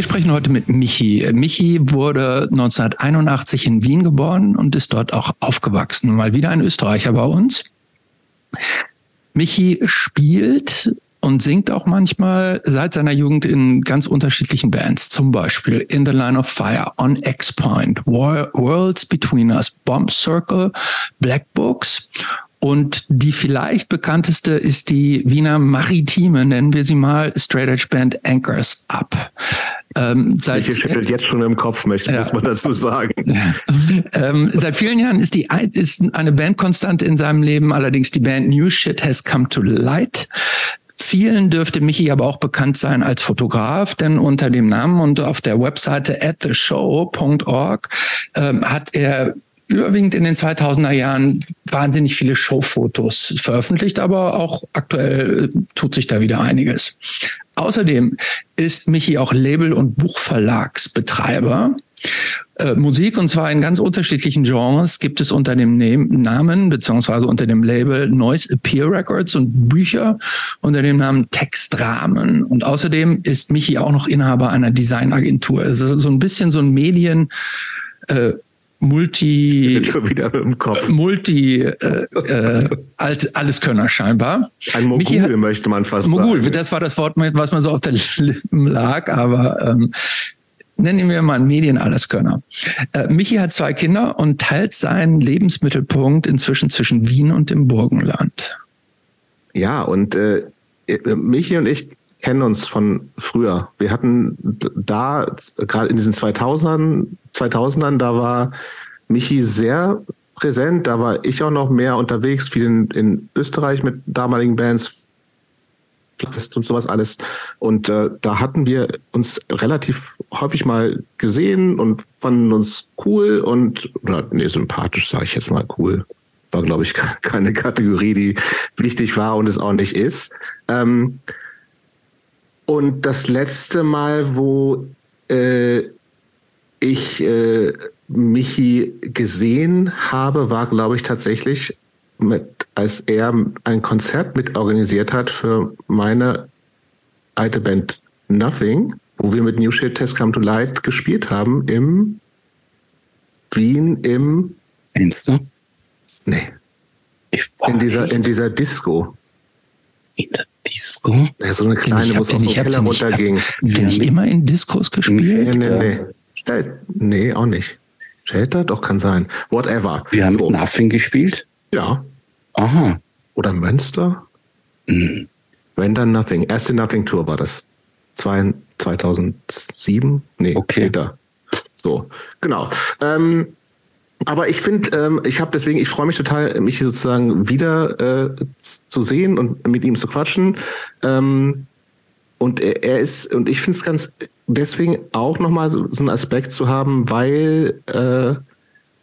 Wir sprechen heute mit Michi. Michi wurde 1981 in Wien geboren und ist dort auch aufgewachsen. Mal wieder ein Österreicher bei uns. Michi spielt und singt auch manchmal seit seiner Jugend in ganz unterschiedlichen Bands, zum Beispiel In the Line of Fire, On X Point, Worlds Between Us, Bomb Circle, Black Books und die vielleicht bekannteste ist die Wiener Maritime, nennen wir sie mal, Straight Edge Band Anchors Up. Ähm, seit, Michael schüttelt jetzt schon im Kopf, möchte ja. muss man dazu sagen. ähm, seit vielen Jahren ist die ist eine Bandkonstante in seinem Leben, allerdings die Band New Shit Has Come to Light. Vielen dürfte Michi aber auch bekannt sein als Fotograf, denn unter dem Namen und auf der Webseite at theshow.org ähm, hat er überwiegend in den 2000er Jahren wahnsinnig viele Showfotos veröffentlicht, aber auch aktuell äh, tut sich da wieder einiges. Außerdem ist Michi auch Label- und Buchverlagsbetreiber. Äh, Musik und zwar in ganz unterschiedlichen Genres gibt es unter dem Namen beziehungsweise unter dem Label Noise Appear Records und Bücher unter dem Namen Textrahmen. Und außerdem ist Michi auch noch Inhaber einer Designagentur. Es ist so ein bisschen so ein Medien äh, Multi, schon wieder im Kopf. Multi, äh, äh, alt, Alleskönner scheinbar. Ein Mogul hat, möchte man fast Mogul, sagen. das war das Wort, was man so auf der Lippen lag, aber ähm, nennen wir mal einen Medien-Alleskönner. Äh, Michi hat zwei Kinder und teilt seinen Lebensmittelpunkt inzwischen zwischen Wien und dem Burgenland. Ja, und äh, Michi und ich kennen uns von früher. Wir hatten da, gerade in diesen 2000ern, 2000ern, da war Michi sehr präsent. Da war ich auch noch mehr unterwegs, viel in, in Österreich mit damaligen Bands und sowas alles. Und äh, da hatten wir uns relativ häufig mal gesehen und fanden uns cool und, oder, nee, sympathisch sage ich jetzt mal cool. War, glaube ich, keine Kategorie, die wichtig war und es auch nicht ist. Ähm, und das letzte Mal, wo äh, ich äh, Michi gesehen habe, war, glaube ich, tatsächlich, mit, als er ein Konzert mitorganisiert hat für meine alte Band Nothing, wo wir mit New Shit Test Come to Light gespielt haben im Wien im Fenster? Nee. in dieser, in dieser Disco. In der Disco? Ja, so eine kleine, wo es aus dem Keller runterging. Habt ihr nicht immer in Discos gespielt? Nee, nee, nee. Nee, auch nicht. Shelter? Doch, kann sein. Whatever. Wir haben so. Nothing gespielt? Ja. Aha. Oder Münster? Mhm. Wenn dann Nothing. Erste Nothing Tour war das. Zwei, 2007? Nee, okay. später. So, genau. Ähm, aber ich finde, ähm, ich habe deswegen, ich freue mich total, mich sozusagen wieder äh, zu sehen und mit ihm zu quatschen. Ähm, und er, er ist, und ich finde es ganz deswegen auch nochmal so, so einen Aspekt zu haben, weil äh,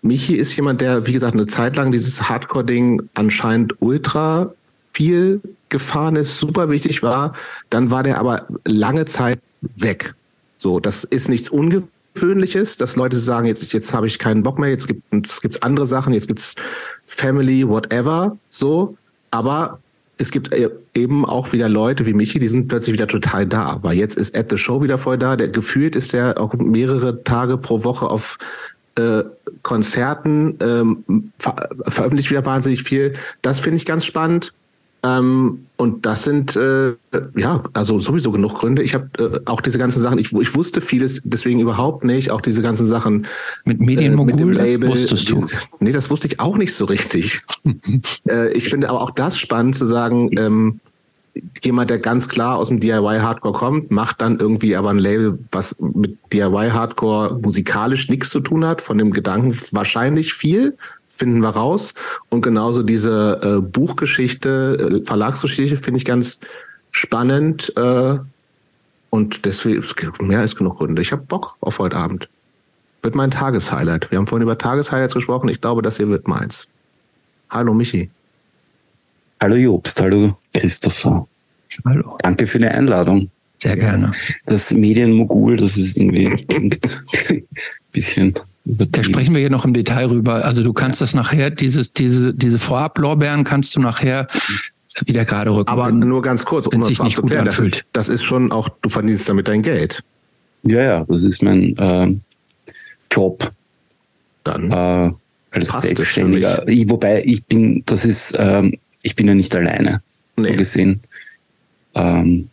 Michi ist jemand, der, wie gesagt, eine Zeit lang dieses Hardcore-Ding anscheinend ultra viel gefahren ist, super wichtig war. Dann war der aber lange Zeit weg. So, das ist nichts Ungewöhnliches Ungewöhnliches, dass Leute sagen, jetzt, jetzt habe ich keinen Bock mehr, jetzt gibt es andere Sachen, jetzt gibt es Family, whatever, so. Aber es gibt e, eben auch wieder Leute wie Michi, die sind plötzlich wieder total da. Weil jetzt ist At the Show wieder voll da. Der gefühlt ist der auch mehrere Tage pro Woche auf äh, Konzerten, ähm, ver veröffentlicht wieder wahnsinnig viel. Das finde ich ganz spannend. Ähm, und das sind äh, ja also sowieso genug Gründe. Ich habe äh, auch diese ganzen Sachen. Ich, ich wusste vieles deswegen überhaupt nicht. Auch diese ganzen Sachen mit Medienmogul. Äh, das wusstest du? Nee, das wusste ich auch nicht so richtig. äh, ich finde aber auch das spannend zu sagen. Ähm, jemand, der ganz klar aus dem DIY Hardcore kommt, macht dann irgendwie aber ein Label, was mit DIY Hardcore musikalisch nichts zu tun hat, von dem Gedanken wahrscheinlich viel, finden wir raus. Und genauso diese äh, Buchgeschichte, äh, Verlagsgeschichte finde ich ganz spannend. Äh, und deswegen, mehr ist genug Gründe. Ich habe Bock auf heute Abend. Wird mein Tageshighlight. Wir haben vorhin über Tageshighlights gesprochen. Ich glaube, das hier wird meins. Hallo Michi. Hallo Jobst, hallo Christopher. Hallo. Danke für die Einladung. Sehr gerne. Das Medienmogul, das ist irgendwie ein bisschen da sprechen wir hier noch im Detail rüber. Also du kannst das nachher, dieses, diese, diese Vorab-Lorbeeren kannst du nachher wieder gerade rücken. Aber wenn, nur ganz kurz, um das sich nicht gut anfühlt. Das, das ist schon auch, du verdienst damit dein Geld. Ja, ja, das ist mein äh, Job. Dann äh, als Selbstständiger. Ich, wobei ich bin, das ist, ähm, ich bin ja nicht alleine, nee. so gesehen. Ähm,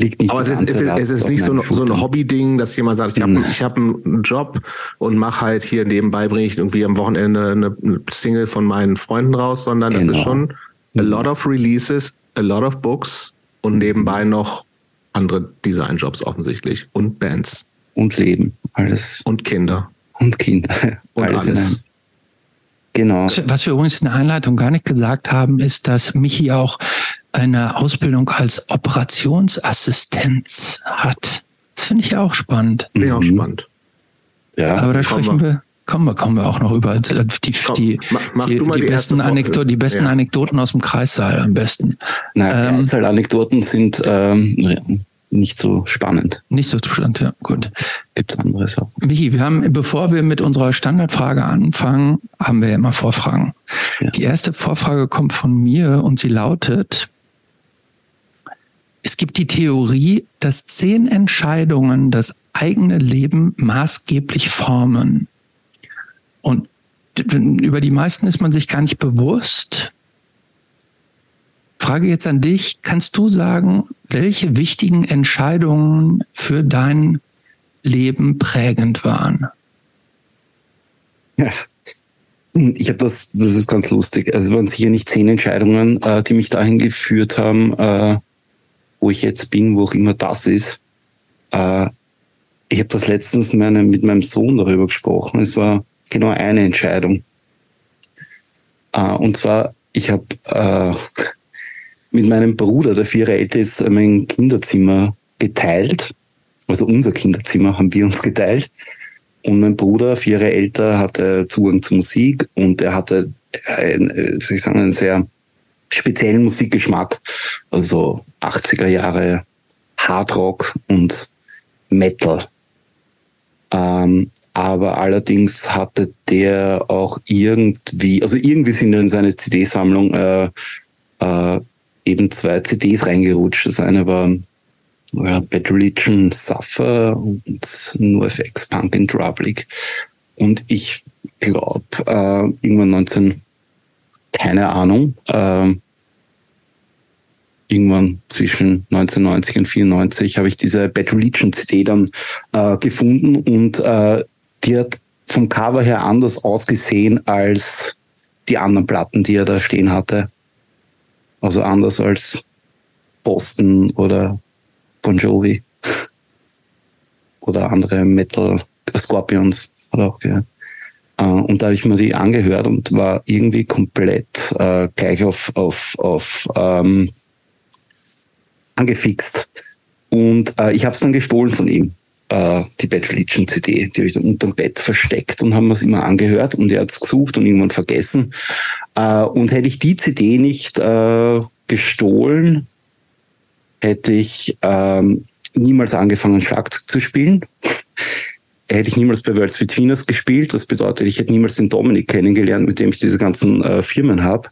liegt nicht Aber es ist, es ist, es ist nicht so, ein, so ein Hobby-Ding, dass jemand sagt, ich habe hab einen Job und mache halt hier nebenbei, bringe ich irgendwie am Wochenende eine Single von meinen Freunden raus, sondern genau. das ist genau. schon a lot of releases, a lot of books und nebenbei noch andere Designjobs offensichtlich und Bands. Und Leben, alles. Und Kinder. Und Kinder. Und alles. alles. Genau. Was wir übrigens in der Einleitung gar nicht gesagt haben, ist, dass Michi auch eine Ausbildung als Operationsassistenz hat. Das finde ich auch spannend. Finde ich auch mhm. spannend. Ja, aber da sprechen wir, kommen wir, kommen wir auch noch über die, die, Komm, die, die, die, die besten, Anekdoten, die besten ja. Anekdoten aus dem Kreissaal am besten. Na, ähm, Anekdoten sind ähm, nicht so spannend. Nicht so spannend, ja, gut. Gibt andere Sachen. Michi, wir haben, bevor wir mit unserer Standardfrage anfangen, haben wir immer Vorfragen. Ja. Die erste Vorfrage kommt von mir und sie lautet, es gibt die Theorie, dass zehn Entscheidungen das eigene Leben maßgeblich formen. Und über die meisten ist man sich gar nicht bewusst. Frage jetzt an dich, kannst du sagen, welche wichtigen Entscheidungen für dein Leben prägend waren? Ja. Ich habe das, das ist ganz lustig. Also es waren sicher nicht zehn Entscheidungen, äh, die mich dahin geführt haben, äh, wo ich jetzt bin, wo auch immer das ist. Äh, ich habe das letztens meine, mit meinem Sohn darüber gesprochen. Es war genau eine Entscheidung. Äh, und zwar, ich habe äh, mit meinem Bruder, der vier Jahre älter ist, mein Kinderzimmer geteilt. Also unser Kinderzimmer haben wir uns geteilt. Und mein Bruder, vier Jahre älter, hatte Zugang zur Musik und er hatte, ein, äh, soll ich sagen, einen sehr speziellen Musikgeschmack. Also 80er Jahre Hardrock und Metal. Ähm, aber allerdings hatte der auch irgendwie, also irgendwie sind in seine CD-Sammlung äh, äh, eben zwei CDs reingerutscht. Das eine war ja, Bad Religion Suffer und NoFX Punk in Drublic. Und ich glaube, äh, irgendwann 19, keine Ahnung, äh, irgendwann zwischen 1990 und 94 habe ich diese Bad Religion CD dann äh, gefunden und äh, die hat vom Cover her anders ausgesehen als die anderen Platten, die er da stehen hatte. Also anders als Boston oder Bon Jovi oder andere Metal Scorpions hat auch gehört. Äh, und da habe ich mir die angehört und war irgendwie komplett äh, gleich auf, auf, auf ähm, angefixt. Und äh, ich habe es dann gestohlen von ihm, äh, die Bad Religion CD. Die habe ich dann unterm Bett versteckt und haben wir es immer angehört und er hat es gesucht und irgendwann vergessen. Äh, und hätte ich die CD nicht äh, gestohlen, hätte ich ähm, niemals angefangen, Schlagzeug zu spielen. Hätte ich niemals bei Worlds Between Us gespielt. Das bedeutet, ich hätte niemals den Dominik kennengelernt, mit dem ich diese ganzen äh, Firmen habe.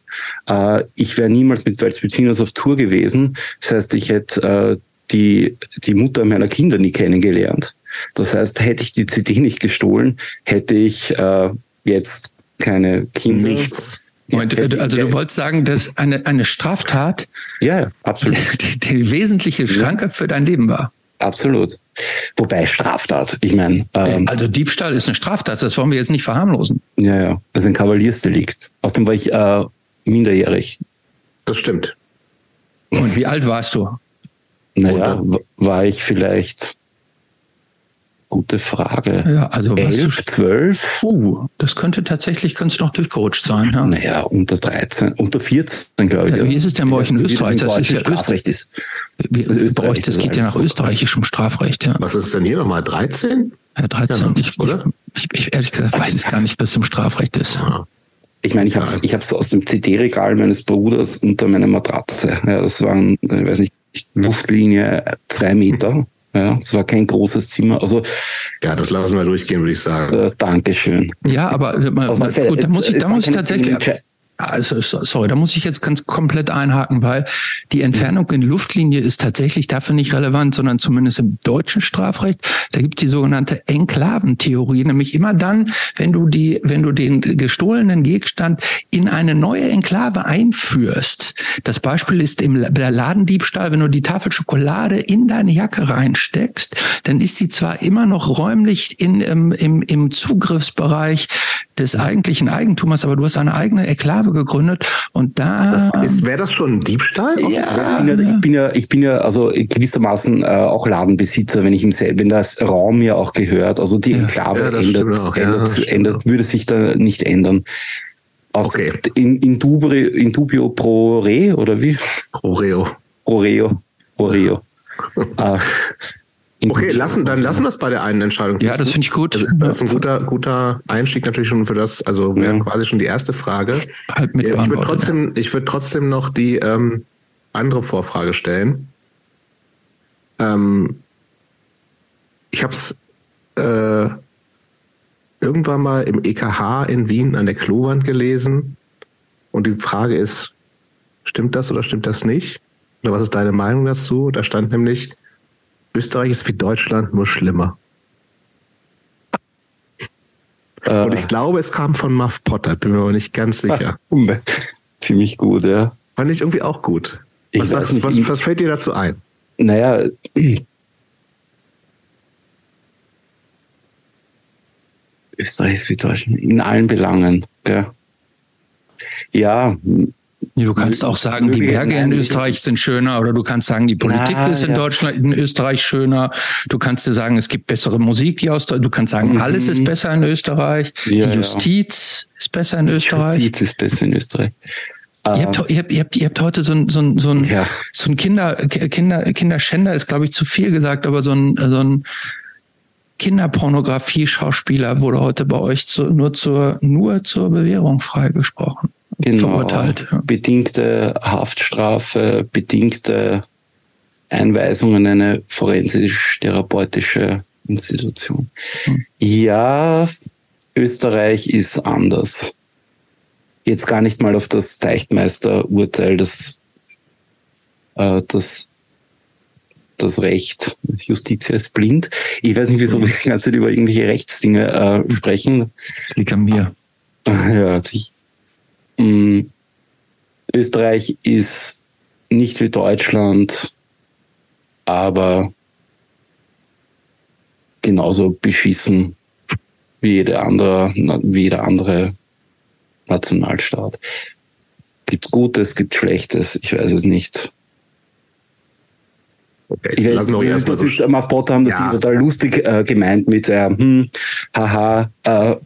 Äh, ich wäre niemals mit Worlds Between Us auf Tour gewesen. Das heißt, ich hätte äh, die, die Mutter meiner Kinder nie kennengelernt. Das heißt, hätte ich die CD nicht gestohlen, hätte ich äh, jetzt keine Kinder. Nichts. Moment, also du wolltest sagen, dass eine, eine Straftat ja, absolut. Die, die wesentliche Schranke ja. für dein Leben war. Absolut. Wobei Straftat, ich meine. Ähm, also Diebstahl ist eine Straftat, das wollen wir jetzt nicht verharmlosen. Ja, ja. Das ist ein Kavaliersdelikt. Außerdem war ich äh, minderjährig. Das stimmt. Und wie alt warst du? Naja, war ich vielleicht Gute Frage. Ja, also elf, zwölf? Uh, das könnte tatsächlich, könnte es noch durchgerutscht sein. Ja. Naja, unter 13, unter 14, glaube ich. Ja, wie ist es denn bei euch in Österreich? Das ist ja Strafrecht ist. Wie, das, Österreich, das geht ja nach österreichischem Strafrecht, ja. Was ist denn hier nochmal? 13? Ja, 13. Ja, ich, oder? Ich, ich, ehrlich gesagt weiß es gar nicht, was im Strafrecht ist. Ich meine, ich habe es ich hab's aus dem CD-Regal meines Bruders unter meiner Matratze. Ja, das waren, ich weiß nicht, Luftlinie zwei Meter. Ja, es war kein großes Zimmer. Also ja, das lassen wir durchgehen, würde ich sagen. Äh, Dankeschön. Ja, aber äh, mal, mal, gut, da muss ich, da muss ich tatsächlich. Also, sorry, da muss ich jetzt ganz komplett einhaken, weil die Entfernung in Luftlinie ist tatsächlich dafür nicht relevant, sondern zumindest im deutschen Strafrecht. Da gibt es die sogenannte Enklaventheorie, nämlich immer dann, wenn du die, wenn du den gestohlenen Gegenstand in eine neue Enklave einführst. Das Beispiel ist im Ladendiebstahl, wenn du die Tafel Schokolade in deine Jacke reinsteckst, dann ist sie zwar immer noch räumlich in, im, im, im Zugriffsbereich des eigentlichen Eigentumers, aber du hast eine eigene Enklave gegründet und da. Wäre das schon ein Diebstahl? Ja, ich, bin ja, ich bin ja, ich bin ja also gewissermaßen äh, auch Ladenbesitzer, wenn ich im wenn das Raum mir auch gehört. Also die Enklave ja, ändert, auch, ändert, ändert, würde sich da nicht ändern. Also okay. in, in, dubri, in dubio pro re oder wie? Pro reo. Pro reo. Pro reo. äh, Okay, lassen, dann lassen wir es bei der einen Entscheidung. Ja, das finde ich gut. Das ist, das ist ein guter, guter Einstieg natürlich schon für das, also wäre ja. quasi schon die erste Frage. Halt mit ich würde trotzdem, ich würde trotzdem noch die ähm, andere Vorfrage stellen. Ähm, ich habe es äh, irgendwann mal im EKH in Wien an der Klowand gelesen und die Frage ist, stimmt das oder stimmt das nicht? Oder was ist deine Meinung dazu? Da stand nämlich, Österreich ist wie Deutschland, nur schlimmer. Äh, Und ich glaube, es kam von Muff Potter, bin mir aber nicht ganz sicher. Ziemlich gut, ja. Fand ich irgendwie auch gut. Was, sagst, nicht, was, was fällt dir dazu ein? Naja, Österreich ist wie Deutschland in allen Belangen. Gell? Ja, Du kannst auch sagen, die Berge in Österreich sind schöner oder du kannst sagen, die Politik Na, ist in ja. Deutschland, in Österreich schöner. Du kannst dir sagen, es gibt bessere Musik, die aus Du kannst sagen, mhm. alles ist besser in Österreich. Ja, die Justiz ja. ist besser in die Österreich. Justiz ist besser in Österreich. Ihr habt, ihr, habt, ihr, habt, ihr habt heute so ein, so ein, so ein, ja. so ein Kinder, Kinder, Kinderschänder ist, glaube ich, zu viel gesagt, aber so ein, so ein Kinderpornografie-Schauspieler wurde heute bei euch zu, nur zur, nur zur Bewährung freigesprochen genau, verurteilt. Ja. Bedingte Haftstrafe, bedingte Einweisung in eine forensisch-therapeutische Institution. Hm. Ja, Österreich ist anders. Jetzt gar nicht mal auf das Teichtmeister-Urteil, das, äh, das, das Recht, Justitia ist blind. Ich weiß nicht, wieso wir die ganze Zeit über irgendwelche Rechtsdinge äh, sprechen. Das liegt an mir. Ja, ich, Mm, Österreich ist nicht wie Deutschland, aber genauso beschissen wie jede andere, wie jeder andere Nationalstaat. Gibt's Gutes, gibt Schlechtes, ich weiß es nicht. Okay, ich weiß, das, das ist, Mark Potter haben das ja. total lustig äh, gemeint mit, äh, hm, haha, äh,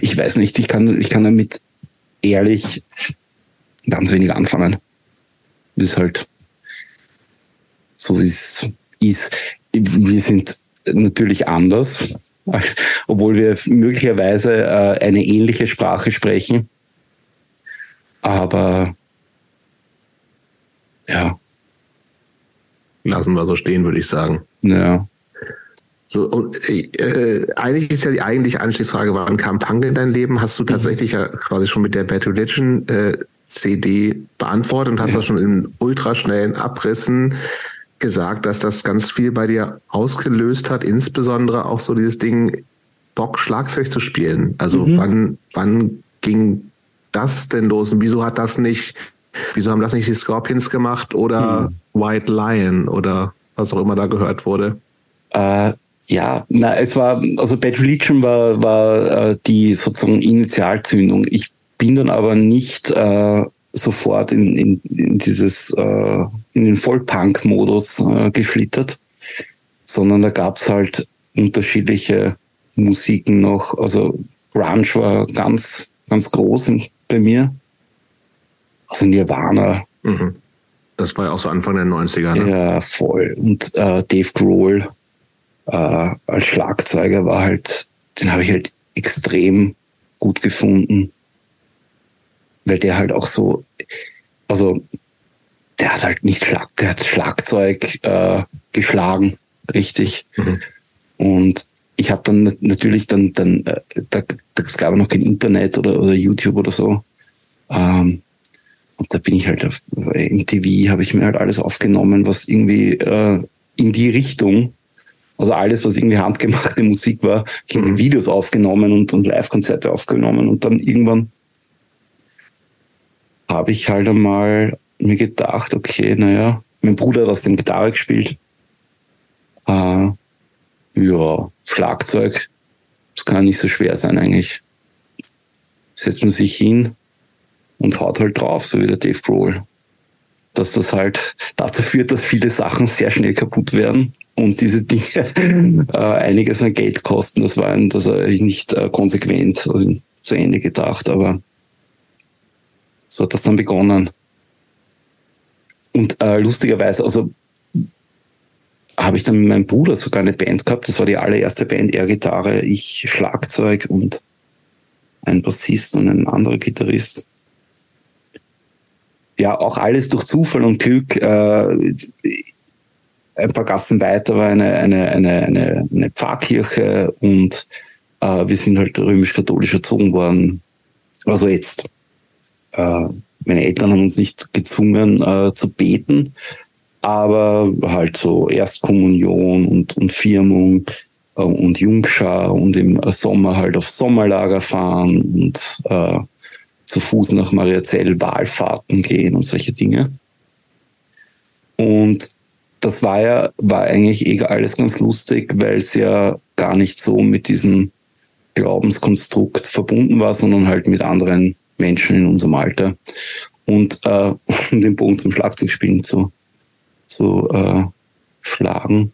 ich weiß nicht, ich kann, ich kann damit ehrlich ganz wenig anfangen. Das ist halt so, wie es ist. Wir sind natürlich anders, obwohl wir möglicherweise äh, eine ähnliche Sprache sprechen. Aber ja. Lassen wir so stehen, würde ich sagen. Ja. So, und äh, eigentlich ist ja die eigentliche Anschlussfrage, wann kam Punk in dein Leben? Hast du mhm. tatsächlich ja quasi schon mit der Bad Religion äh, CD beantwortet und hast ja. das schon in ultraschnellen Abrissen gesagt, dass das ganz viel bei dir ausgelöst hat, insbesondere auch so dieses Ding, Bock Schlagzeug zu spielen. Also mhm. wann, wann ging das denn los und wieso hat das nicht, wieso haben das nicht die Scorpions gemacht oder mhm. White Lion oder was auch immer da gehört wurde? Äh, ja, na, es war, also Bad Religion war, war äh, die sozusagen Initialzündung. Ich bin dann aber nicht äh, sofort in, in, in dieses, äh, in den Vollpunk-Modus äh, geschlittert, sondern da gab's halt unterschiedliche Musiken noch. Also Grunge war ganz, ganz groß bei mir. Also Nirvana. Mhm. Das war ja auch so Anfang der 90er, ne? Ja, voll. Und äh, Dave Grohl äh, als Schlagzeuger war halt, den habe ich halt extrem gut gefunden, weil der halt auch so, also der hat halt nicht Schlag, der hat Schlagzeug äh, geschlagen, richtig. Mhm. Und ich habe dann natürlich dann, dann äh, da, es gab noch kein Internet oder, oder YouTube oder so. Ähm, und da bin ich halt auf MTV, habe ich mir halt alles aufgenommen, was irgendwie äh, in die Richtung, also alles, was irgendwie handgemachte Musik war, mhm. Videos aufgenommen und, und Live-Konzerte aufgenommen und dann irgendwann habe ich halt einmal mir gedacht, okay, naja, mein Bruder hat aus dem Gitarre gespielt. Äh, ja, Schlagzeug, das kann nicht so schwer sein eigentlich. Setzt man sich hin und haut halt drauf, so wie der Dave Grohl. Dass das halt dazu führt, dass viele Sachen sehr schnell kaputt werden und diese Dinge äh, einiges an Geld kosten. Das war das war nicht äh, konsequent also zu Ende gedacht, aber so hat das dann begonnen. Und äh, lustigerweise, also habe ich dann mit meinem Bruder sogar eine Band gehabt. Das war die allererste Band, er Gitarre, ich Schlagzeug und ein Bassist und ein anderer Gitarrist. Ja, auch alles durch Zufall und Glück. Äh, ein paar Gassen weiter war eine, eine, eine, eine, eine Pfarrkirche und äh, wir sind halt römisch-katholisch erzogen worden. Also jetzt äh, meine Eltern haben uns nicht gezwungen äh, zu beten, aber halt so Erstkommunion und, und Firmung äh, und Jungschar und im Sommer halt auf Sommerlager fahren und äh, zu Fuß nach Mariazell Wahlfahrten gehen und solche Dinge. Und das war ja, war eigentlich eh alles ganz lustig, weil es ja gar nicht so mit diesem Glaubenskonstrukt verbunden war, sondern halt mit anderen Menschen in unserem Alter. Und äh, um den Bogen zum Schlagzeugspielen zu, zu äh, schlagen,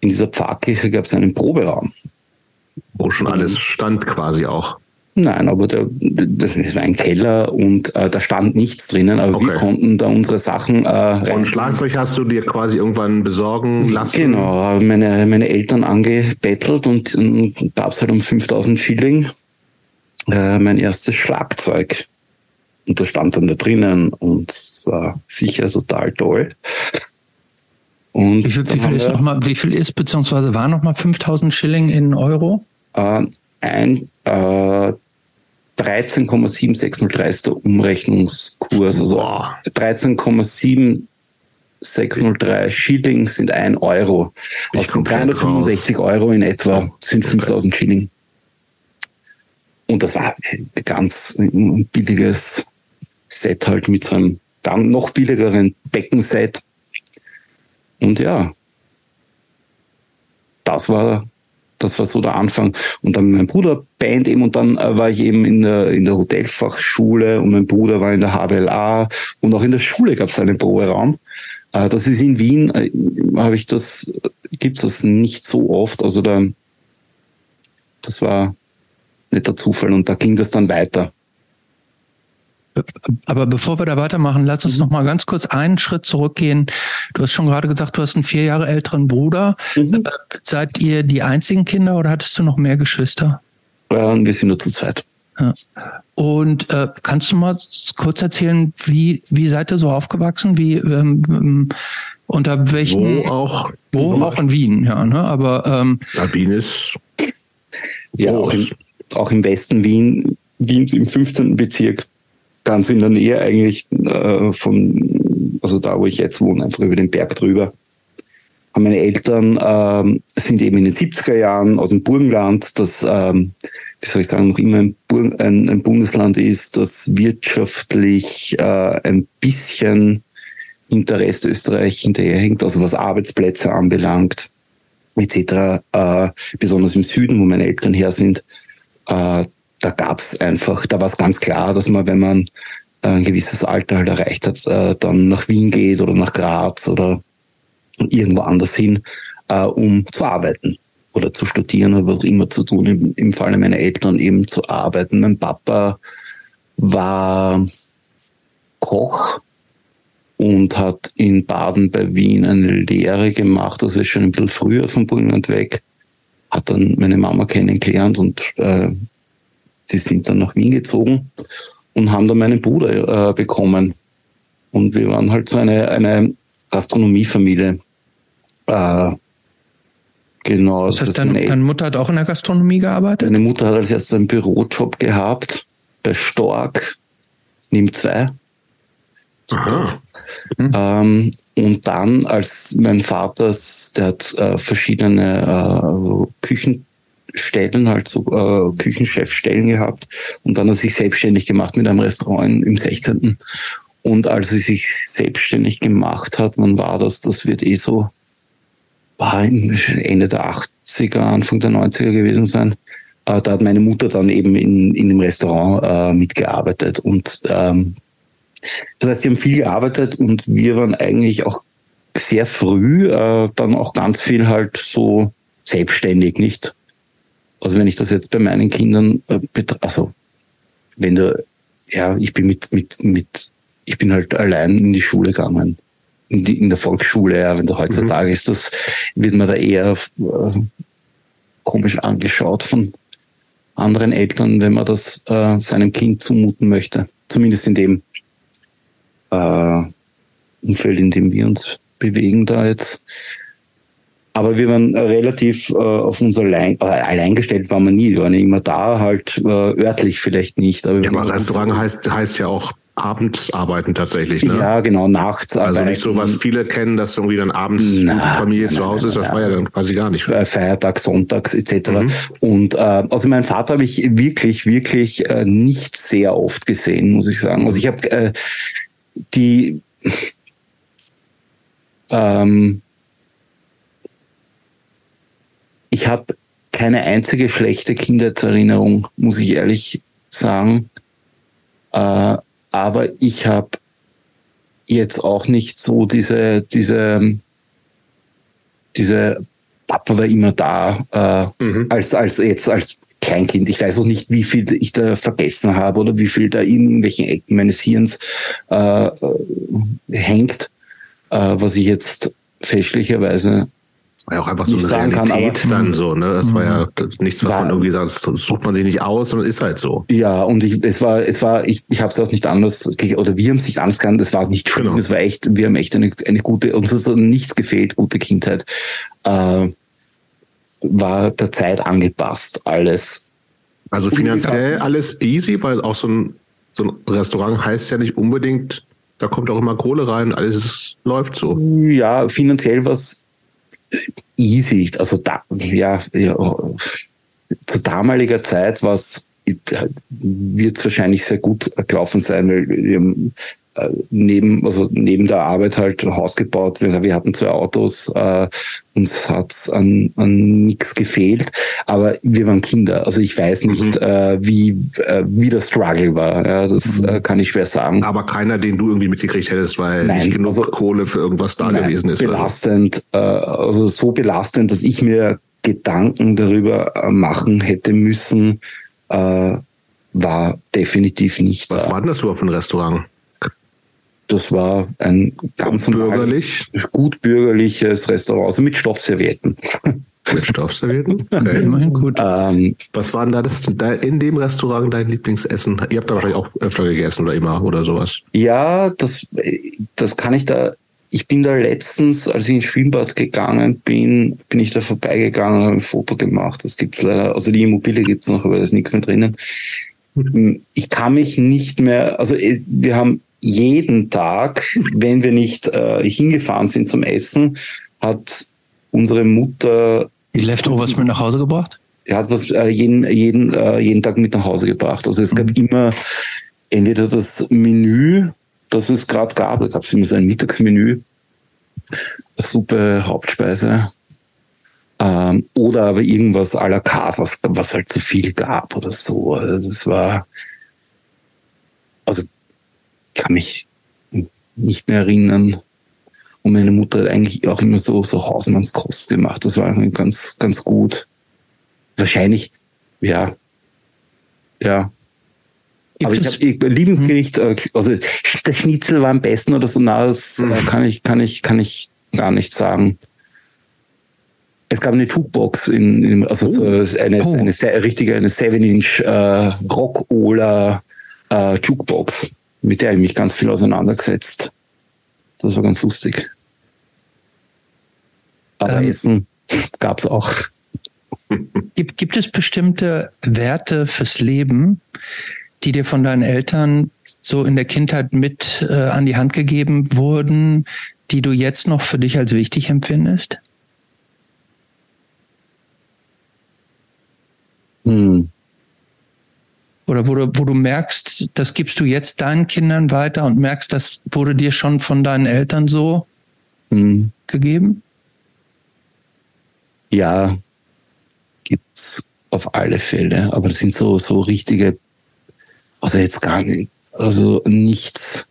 in dieser Pfarrkirche gab es einen Proberaum. Wo schon alles stand quasi auch. Nein, aber der, das war ein Keller und äh, da stand nichts drinnen, aber okay. wir konnten da unsere Sachen. Äh, und Schlagzeug hast du dir quasi irgendwann besorgen lassen? Genau, meine, meine Eltern angebettelt und, und gab es halt um 5000 Schilling äh, mein erstes Schlagzeug. Und das stand dann da drinnen und es war sicher total toll. Und wie viel, wie viel ist noch mal, wie viel ist, beziehungsweise war nochmal 5000 Schilling in Euro? Äh, ein, äh, 13,7603 ist der Umrechnungskurs. Also 13,7603 Schilling sind ein Euro. Also 365 Euro in etwa sind 5000 Schilling. Und das war ein ganz billiges Set halt mit so einem dann noch billigeren Beckenset. Und ja, das war, das war so der Anfang. Und dann mein Bruder Band eben und dann äh, war ich eben in der, in der Hotelfachschule und mein Bruder war in der HBLA und auch in der Schule gab es einen Proberaum. Äh, das ist in Wien, äh, habe ich das, gibt es das nicht so oft. Also da, das war netter Zufall und da ging das dann weiter. Aber bevor wir da weitermachen, lass uns noch mal ganz kurz einen Schritt zurückgehen. Du hast schon gerade gesagt, du hast einen vier Jahre älteren Bruder. Mhm. Äh, seid ihr die einzigen Kinder oder hattest du noch mehr Geschwister? Ja, wir sind nur zu zweit. Ja. Und äh, kannst du mal kurz erzählen, wie, wie seid ihr so aufgewachsen? Wie ähm, ähm unter welchen? Wo auch? Wo auch in Wien, ja. Ne? Aber ähm, ja, Wien ist ja auch im, auch im Westen Wien, Wiens im 15. Bezirk, ganz in der Nähe eigentlich äh, von, also da, wo ich jetzt wohne, einfach über den Berg drüber. Meine Eltern ähm, sind eben in den 70er Jahren aus dem Burgenland, das, ähm, wie soll ich sagen, noch immer ein, ein, ein Bundesland ist, das wirtschaftlich äh, ein bisschen hinter Restösterreich hinterherhängt, also was Arbeitsplätze anbelangt, etc. Äh, besonders im Süden, wo meine Eltern her sind, äh, da gab es einfach, da war es ganz klar, dass man, wenn man äh, ein gewisses Alter halt erreicht hat, äh, dann nach Wien geht oder nach Graz oder irgendwo anders hin, äh, um zu arbeiten oder zu studieren oder was auch immer zu tun. Im, Im Falle meiner Eltern eben zu arbeiten. Mein Papa war Koch und hat in Baden bei Wien eine Lehre gemacht, also ist schon ein bisschen früher vom Burgenland weg hat dann meine Mama kennengelernt und äh, die sind dann nach Wien gezogen und haben dann meinen Bruder äh, bekommen. Und wir waren halt so eine, eine Gastronomiefamilie. Äh, genau. Das heißt, deine, deine Mutter hat auch in der Gastronomie gearbeitet? Meine Mutter hat als erstes einen Bürojob gehabt bei Stork nehme zwei. Aha. Mhm. Ähm, und dann, als mein Vater, der hat äh, verschiedene äh, Küchenstellen, halt so äh, Küchenchefstellen gehabt. Und dann hat sich selbstständig gemacht mit einem Restaurant im 16. Und als er sich selbstständig gemacht hat, wann war das? Das wird eh so war Ende der 80er, Anfang der 90er gewesen sein. Äh, da hat meine Mutter dann eben in, in dem Restaurant äh, mitgearbeitet. Und ähm, das heißt, sie haben viel gearbeitet und wir waren eigentlich auch sehr früh äh, dann auch ganz viel halt so selbstständig, nicht? Also wenn ich das jetzt bei meinen Kindern äh, also wenn du, ja, ich bin mit, mit, mit, ich bin halt allein in die Schule gegangen in, die, in der Volksschule, ja, wenn du heutzutage mhm. ist, das wird man da eher äh, komisch angeschaut von anderen Eltern, wenn man das äh, seinem Kind zumuten möchte. Zumindest in dem äh, Umfeld, in dem wir uns bewegen da jetzt. Aber wir waren relativ äh, auf uns allein, äh, alleingestellt waren wir nie. Wir waren immer da, halt äh, örtlich vielleicht nicht. Aber, ja, aber Restaurant heißt, heißt ja auch abends arbeiten tatsächlich, ne? Ja, genau, nachts arbeiten. Also nicht so, was viele kennen, dass irgendwie dann abends na, Familie na, zu Hause na, ist, das war ja dann quasi gar nicht. Feiertag, Sonntags etc. Mhm. Und äh, also meinen Vater habe ich wirklich, wirklich äh, nicht sehr oft gesehen, muss ich sagen. Also ich habe äh, die ähm, ich habe keine einzige schlechte Kindheitserinnerung, muss ich ehrlich sagen. Äh, aber ich habe jetzt auch nicht so diese, diese, diese Papa war immer da, äh, mhm. als, als jetzt als Kleinkind. Ich weiß auch nicht, wie viel ich da vergessen habe oder wie viel da in irgendwelchen Ecken meines Hirns äh, hängt, äh, was ich jetzt fälschlicherweise war ja auch einfach so eine Realität kann, dann so, ne? Das war ja mhm. nichts, was war, man irgendwie sagt, das sucht man sich nicht aus, sondern ist halt so. Ja, und ich, es war, es war, ich, ich habe es auch nicht anders, oder wir haben es nicht anders gekannt, es war nicht schlimm, genau. es war echt, wir haben echt eine, eine gute, uns ist nichts gefehlt, gute Kindheit. Äh, war der Zeit angepasst, alles. Also finanziell alles easy, weil auch so ein, so ein Restaurant heißt ja nicht unbedingt, da kommt auch immer Kohle rein, alles läuft so. Ja, finanziell was easy. Also da, ja, ja, zu damaliger Zeit war es wird es wahrscheinlich sehr gut gelaufen sein, weil äh, neben, also neben der Arbeit halt Haus gebaut. Wir, wir hatten zwei Autos, äh, uns hat's an, an nichts gefehlt, aber wir waren Kinder. Also ich weiß nicht, mhm. äh, wie, äh, wie der Struggle war. Ja, das mhm. äh, kann ich schwer sagen. Aber keiner, den du irgendwie mitgekriegt hättest, weil nein, nicht genug also, Kohle für irgendwas da nein, gewesen ist. Belastend, äh, also so belastend, dass ich mir Gedanken darüber äh, machen hätte müssen, äh, war definitiv nicht. Was da. war denn das überhaupt für ein Restaurant? Das war ein ganz gut bürgerlich, gut bürgerliches Restaurant, also mit Stoffservietten. Mit Stoffservietten? Okay. Immerhin gut. Ähm, Was war denn da, das, da in dem Restaurant dein Lieblingsessen? Ihr habt da wahrscheinlich auch öfter gegessen oder immer oder sowas. Ja, das, das kann ich da. Ich bin da letztens, als ich ins Schwimmbad gegangen bin, bin ich da vorbeigegangen, habe ein Foto gemacht. Das gibt's leider, also die Immobilie gibt's noch, aber da ist nichts mehr drinnen. Mhm. Ich kann mich nicht mehr, also äh, wir haben jeden Tag, wenn wir nicht äh, hingefahren sind zum Essen, hat unsere Mutter die Leftovers mit nach Hause gebracht? Er hat was äh, jeden, jeden, äh, jeden Tag mit nach Hause gebracht. Also es mhm. gab immer entweder das Menü, das es gerade gab, da gab es immer so ein Mittagsmenü, Suppe, Hauptspeise, ähm, oder aber irgendwas à la carte, was, was halt zu viel gab oder so. Also das war, also kann mich nicht mehr erinnern. Und meine Mutter hat eigentlich auch immer so, so Hausmannskost gemacht. Das war ganz, ganz gut. Wahrscheinlich, ja, ja. Aber ich habe Lieblingsgericht, hm. also der Schnitzel war am besten oder so, na, das hm. kann ich, kann ich, kann ich gar nicht sagen. Es gab eine Jukebox in, in also oh. so eine, oh. eine, eine richtige, eine 7-Inch äh, Rock-Ola äh, Jukebox mit der ich mich ganz viel auseinandergesetzt. Das war ganz lustig. Aber ähm, Essen gab's auch. Gibt, gibt es bestimmte Werte fürs Leben, die dir von deinen Eltern so in der Kindheit mit äh, an die Hand gegeben wurden, die du jetzt noch für dich als wichtig empfindest? Hm. Oder wo du, wo du merkst, das gibst du jetzt deinen Kindern weiter und merkst, das wurde dir schon von deinen Eltern so hm. gegeben? Ja, gibt's auf alle Fälle. Aber das sind so, so richtige, also jetzt gar nicht, also nichts,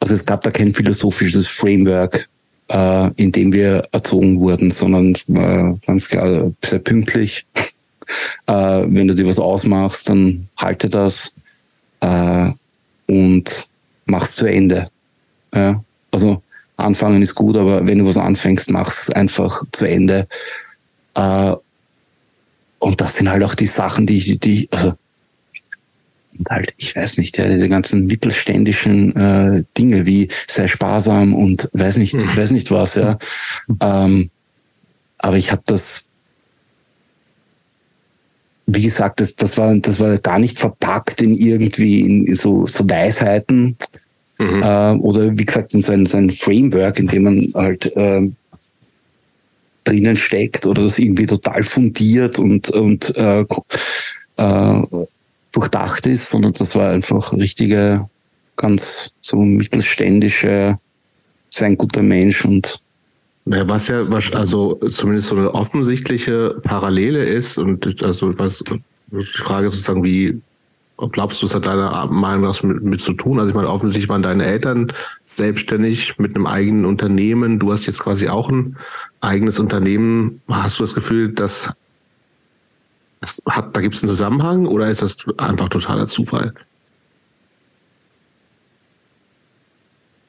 also es gab da kein philosophisches Framework, äh, in dem wir erzogen wurden, sondern äh, ganz klar sehr pünktlich. Äh, wenn du dir was ausmachst, dann halte das äh, und mach's zu Ende. Ja? Also anfangen ist gut, aber wenn du was anfängst, mach's einfach zu Ende. Äh, und das sind halt auch die Sachen, die, die, also, und halt, ich weiß nicht, ja, diese ganzen mittelständischen äh, Dinge wie sei sparsam und weiß nicht, ich weiß nicht was, ja. Ähm, aber ich habe das, wie gesagt, das, das war, das war gar nicht verpackt in irgendwie in so, so Weisheiten mhm. äh, oder wie gesagt in so ein, so ein Framework, in dem man halt äh, drinnen steckt oder das irgendwie total fundiert und, und äh, äh, durchdacht ist, sondern das war einfach richtige, ganz so mittelständische, sein guter Mensch und ja, was ja, was also zumindest so eine offensichtliche Parallele ist und also was die Frage ist sozusagen, wie glaubst du, es hat deiner Meinung nach mit, mit zu tun? Also ich meine, offensichtlich waren deine Eltern selbstständig mit einem eigenen Unternehmen. Du hast jetzt quasi auch ein eigenes Unternehmen. Hast du das Gefühl, dass das hat, da gibt es einen Zusammenhang oder ist das einfach totaler Zufall?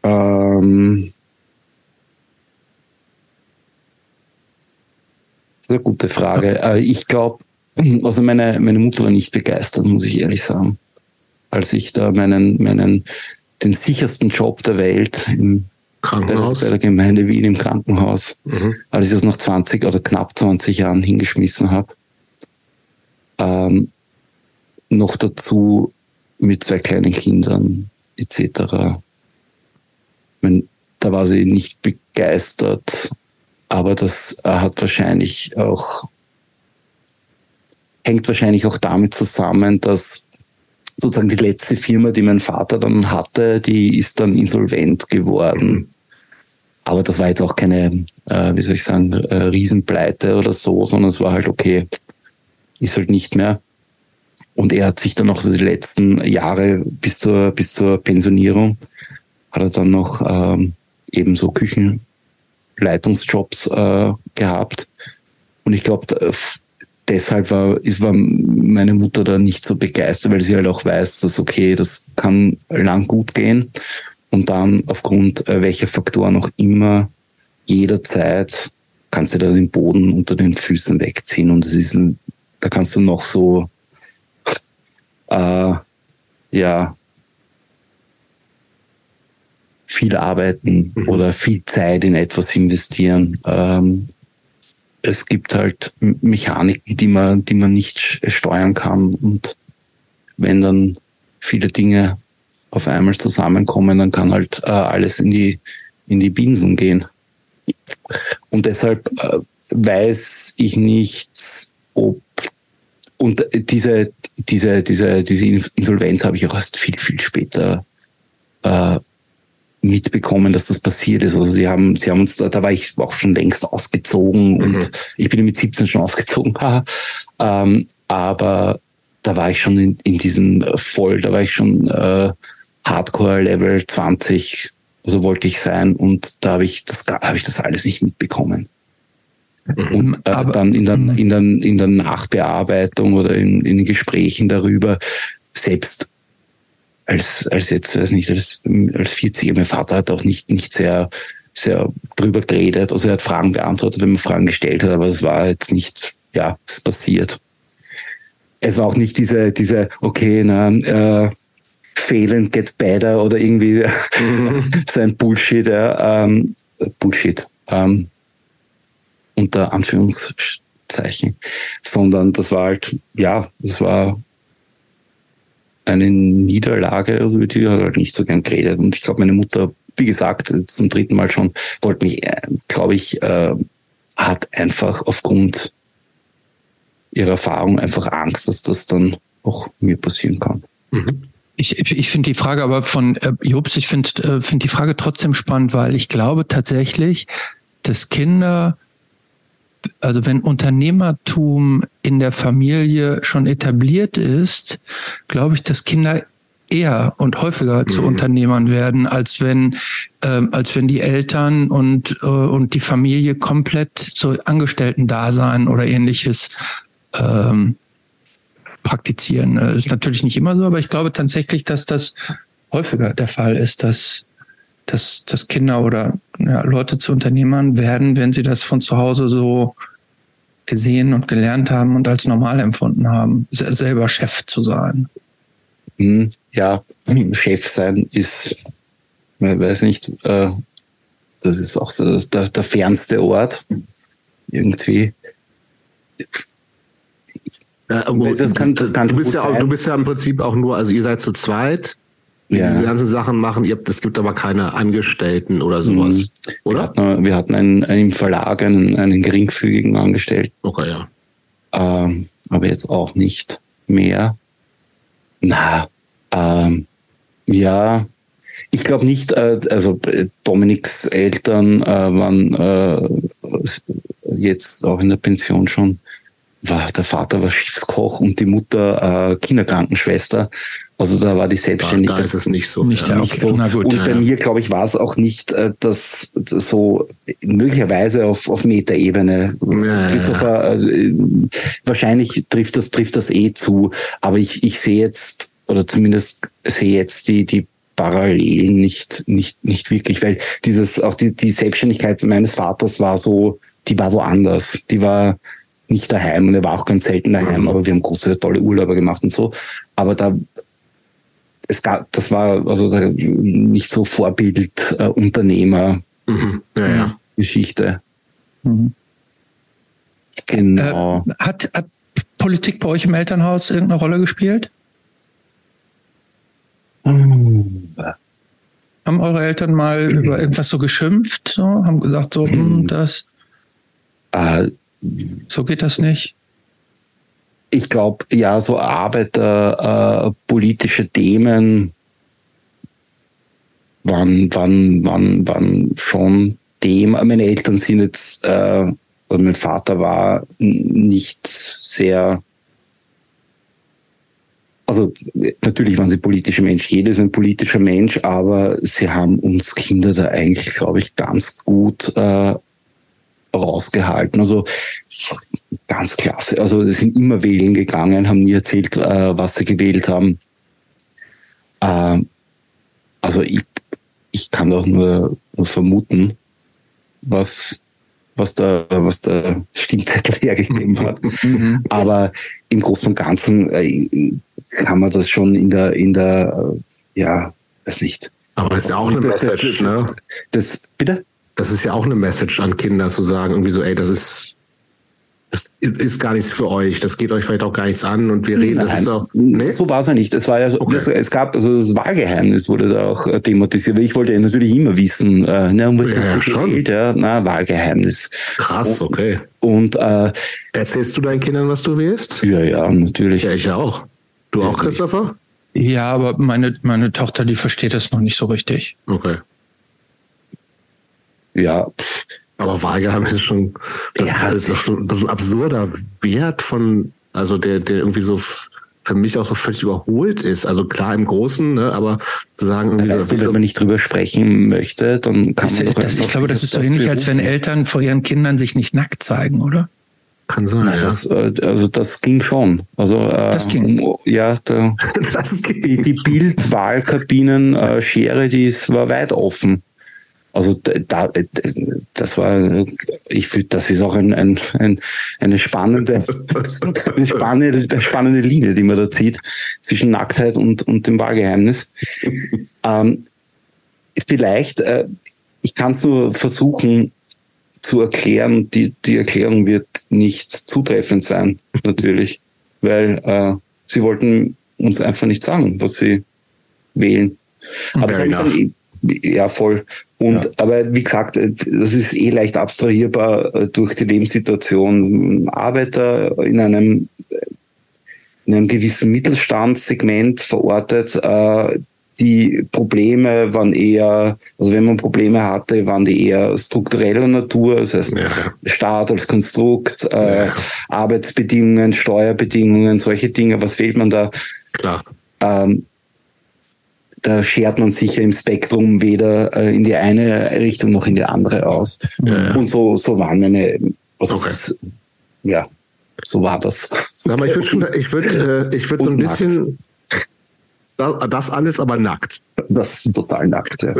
Ähm, das ist eine gute Frage. Äh, ich glaube, also meine, meine Mutter war nicht begeistert, muss ich ehrlich sagen. Als ich da meinen, meinen, den sichersten Job der Welt im Krankenhaus? Bei, der, Gemeinde Wien im Krankenhaus, mhm. als ich das nach 20 oder knapp 20 Jahren hingeschmissen habe. Ähm, noch dazu mit zwei kleinen Kindern etc. Da war sie nicht begeistert, aber das hat wahrscheinlich auch hängt wahrscheinlich auch damit zusammen, dass sozusagen die letzte Firma, die mein Vater dann hatte, die ist dann insolvent geworden. Aber das war jetzt auch keine, äh, wie soll ich sagen, äh, Riesenpleite oder so, sondern es war halt okay, ist halt nicht mehr. Und er hat sich dann noch so die letzten Jahre bis zur, bis zur Pensionierung, hat er dann noch ähm, eben so Küchenleitungsjobs äh, gehabt. Und ich glaube, deshalb war, war meine Mutter da nicht so begeistert, weil sie halt auch weiß, dass okay, das kann lang gut gehen und dann aufgrund äh, welcher Faktoren auch immer jederzeit kannst du da den Boden unter den Füßen wegziehen und es ist ein, da kannst du noch so äh, ja viel arbeiten mhm. oder viel Zeit in etwas investieren. Ähm, es gibt halt Mechaniken, die man, die man nicht steuern kann. Und wenn dann viele Dinge auf einmal zusammenkommen, dann kann halt äh, alles in die, in die Binsen gehen. Und deshalb äh, weiß ich nicht, ob und diese, diese, diese, diese Insolvenz habe ich auch erst viel, viel später äh, mitbekommen, dass das passiert ist. Also sie haben, sie haben uns, da, da war ich auch schon längst ausgezogen mhm. und ich bin mit 17 schon ausgezogen. ähm, aber da war ich schon in, in diesem voll, da war ich schon äh, Hardcore Level 20, so wollte ich sein und da habe ich das habe ich das alles nicht mitbekommen. Mhm. Und äh, dann in der, mhm. in, der, in der Nachbearbeitung oder in, in den Gesprächen darüber, selbst als, als jetzt, weiß nicht, als, als 40er, mein Vater hat auch nicht, nicht sehr, sehr drüber geredet. Also er hat Fragen beantwortet, wenn man Fragen gestellt hat, aber es war jetzt nicht, ja, es passiert. Es war auch nicht diese, diese, okay, na, äh, fail and get better oder irgendwie mhm. so ein Bullshit, ja, ähm, Bullshit, ähm, unter Anführungszeichen, sondern das war halt, ja, das war eine Niederlage, über die hat halt nicht so gern geredet. Und ich glaube, meine Mutter, wie gesagt, zum dritten Mal schon, wollte mich, äh, glaube ich, äh, hat einfach aufgrund ihrer Erfahrung einfach Angst, dass das dann auch mir passieren kann. Mhm. Ich, ich finde die Frage aber von äh, Jobs, ich finde äh, find die Frage trotzdem spannend, weil ich glaube tatsächlich, dass Kinder, also wenn Unternehmertum in der Familie schon etabliert ist, glaube ich, dass Kinder eher und häufiger mhm. zu Unternehmern werden, als wenn ähm, als wenn die Eltern und äh, und die Familie komplett zu Angestellten-Dasein oder ähnliches ähm, praktizieren. Das ist natürlich nicht immer so, aber ich glaube tatsächlich, dass das häufiger der Fall ist, dass dass, dass Kinder oder ja, Leute zu Unternehmern werden, wenn sie das von zu Hause so gesehen und gelernt haben und als normal empfunden haben, selber Chef zu sein. Hm, ja, Chef sein ist, man weiß nicht, äh, das ist auch so das, der, der fernste Ort irgendwie. Ja, das kann, das kann du, bist ja auch, du bist ja im Prinzip auch nur, also ihr seid zu zweit, die ja. diese ganzen Sachen machen. Ihr habt, es gibt aber keine Angestellten oder sowas, mhm. oder? Wir hatten, wir hatten einen, einen Verlag, einen, einen geringfügigen Angestellten. Okay, ja. Ähm, aber jetzt auch nicht mehr. Na, ähm, ja, ich glaube nicht, äh, also äh, Dominiks Eltern äh, waren äh, jetzt auch in der Pension schon war, der Vater war Schiffskoch und die Mutter äh, Kinderkrankenschwester. Also da war die Selbstständigkeit. Da ist es nicht so. Nicht, ja, nicht so. Na gut, und bei mir, glaube ich, war es auch nicht äh, das so möglicherweise auf, auf Metaebene. Ja, Christopher, also, äh, wahrscheinlich trifft das, trifft das eh zu. Aber ich, ich sehe jetzt, oder zumindest sehe jetzt die, die Parallelen nicht, nicht, nicht wirklich, weil dieses, auch die, die Selbstständigkeit meines Vaters war so, die war woanders. Die war, nicht daheim und er war auch ganz selten daheim, mhm. aber wir haben große, tolle Urlaube gemacht und so. Aber da, es gab, das war also nicht so Vorbild äh, Unternehmer mhm. ja, ja. Geschichte. Mhm. Genau. Äh, hat, hat Politik bei euch im Elternhaus irgendeine Rolle gespielt? Mhm. Haben eure Eltern mal über irgendwas so geschimpft? So? Haben gesagt, so, hm, das? Äh, so geht das nicht. Ich glaube, ja, so Arbeiter, äh, Themen waren, waren, waren, waren schon Thema. Meine Eltern sind jetzt, äh, oder mein Vater war nicht sehr, also natürlich waren sie politische Menschen, jeder ist ein politischer Mensch, aber sie haben uns Kinder da eigentlich, glaube ich, ganz gut äh, rausgehalten. Also ganz klasse. Also sie sind immer wählen gegangen, haben nie erzählt, äh, was sie gewählt haben. Ähm, also ich, ich kann doch nur, nur vermuten, was was der, was der Stimmzettel hergegeben hat. Mhm. Aber im Großen und Ganzen äh, kann man das schon in der, in der, äh, ja, weiß nicht. Aber es ist ja auch eine Message, ne? Das, bitte? das ist ja auch eine Message an Kinder zu sagen, irgendwie so, ey, das ist, das ist gar nichts für euch, das geht euch vielleicht auch gar nichts an und wir reden, Nein, das ist auch. Nee? So war es ja nicht. Es war ja so, okay. das, es gab, also das Wahlgeheimnis wurde da auch äh, thematisiert. Ich wollte ja natürlich immer wissen, äh, na, um ja, ja, schon. Geht, ja, na, Wahlgeheimnis. Krass, okay. Und äh, erzählst du deinen Kindern, was du willst? Ja, ja, natürlich. Ja, ich auch. Du auch, Christopher? Ja, aber meine, meine Tochter, die versteht das noch nicht so richtig. Okay ja. Aber Wahlgeheimnis ist schon, das, ja. ist auch so, das ist ein absurder Wert von, also der, der irgendwie so für mich auch so völlig überholt ist. Also klar im Großen, ne, aber zu sagen, irgendwie ja, so, wenn man nicht drüber sprechen möchte, dann kann man. Ist, das, ich glaube, das ist so ähnlich, als wenn Eltern vor ihren Kindern sich nicht nackt zeigen, oder? Kann sein. Nein, ja. das, äh, also das ging schon. Also äh, das ging. Um, ja, der, das ging. die, die Bildwahlkabinen äh, Schere, die ist, war weit offen. Also da, das war, ich finde, das ist auch ein, ein, ein, eine spannende, eine spannende, spannende Linie, die man da zieht zwischen Nacktheit und, und dem Wahlgeheimnis. Ähm, ist vielleicht, äh, ich kann es nur versuchen zu erklären, die, die Erklärung wird nicht zutreffend sein, natürlich, weil äh, sie wollten uns einfach nicht sagen, was sie wählen. Aber dann, ja, voll. Und ja. aber wie gesagt, das ist eh leicht abstrahierbar äh, durch die Lebenssituation. Arbeiter in einem in einem gewissen Mittelstandssegment verortet, äh, die Probleme waren eher, also wenn man Probleme hatte, waren die eher struktureller Natur, das heißt ja. Staat als Konstrukt, äh, ja. Arbeitsbedingungen, Steuerbedingungen, solche Dinge, was fehlt man da? Klar. Ähm, da schert man sich ja im Spektrum weder äh, in die eine Richtung noch in die andere aus. Ja, Und so, so waren meine, also okay. das, ja, so war das. Aber ich würde ich würde, äh, ich würde so ein bisschen, das alles aber nackt. Das ist total nackt, ja.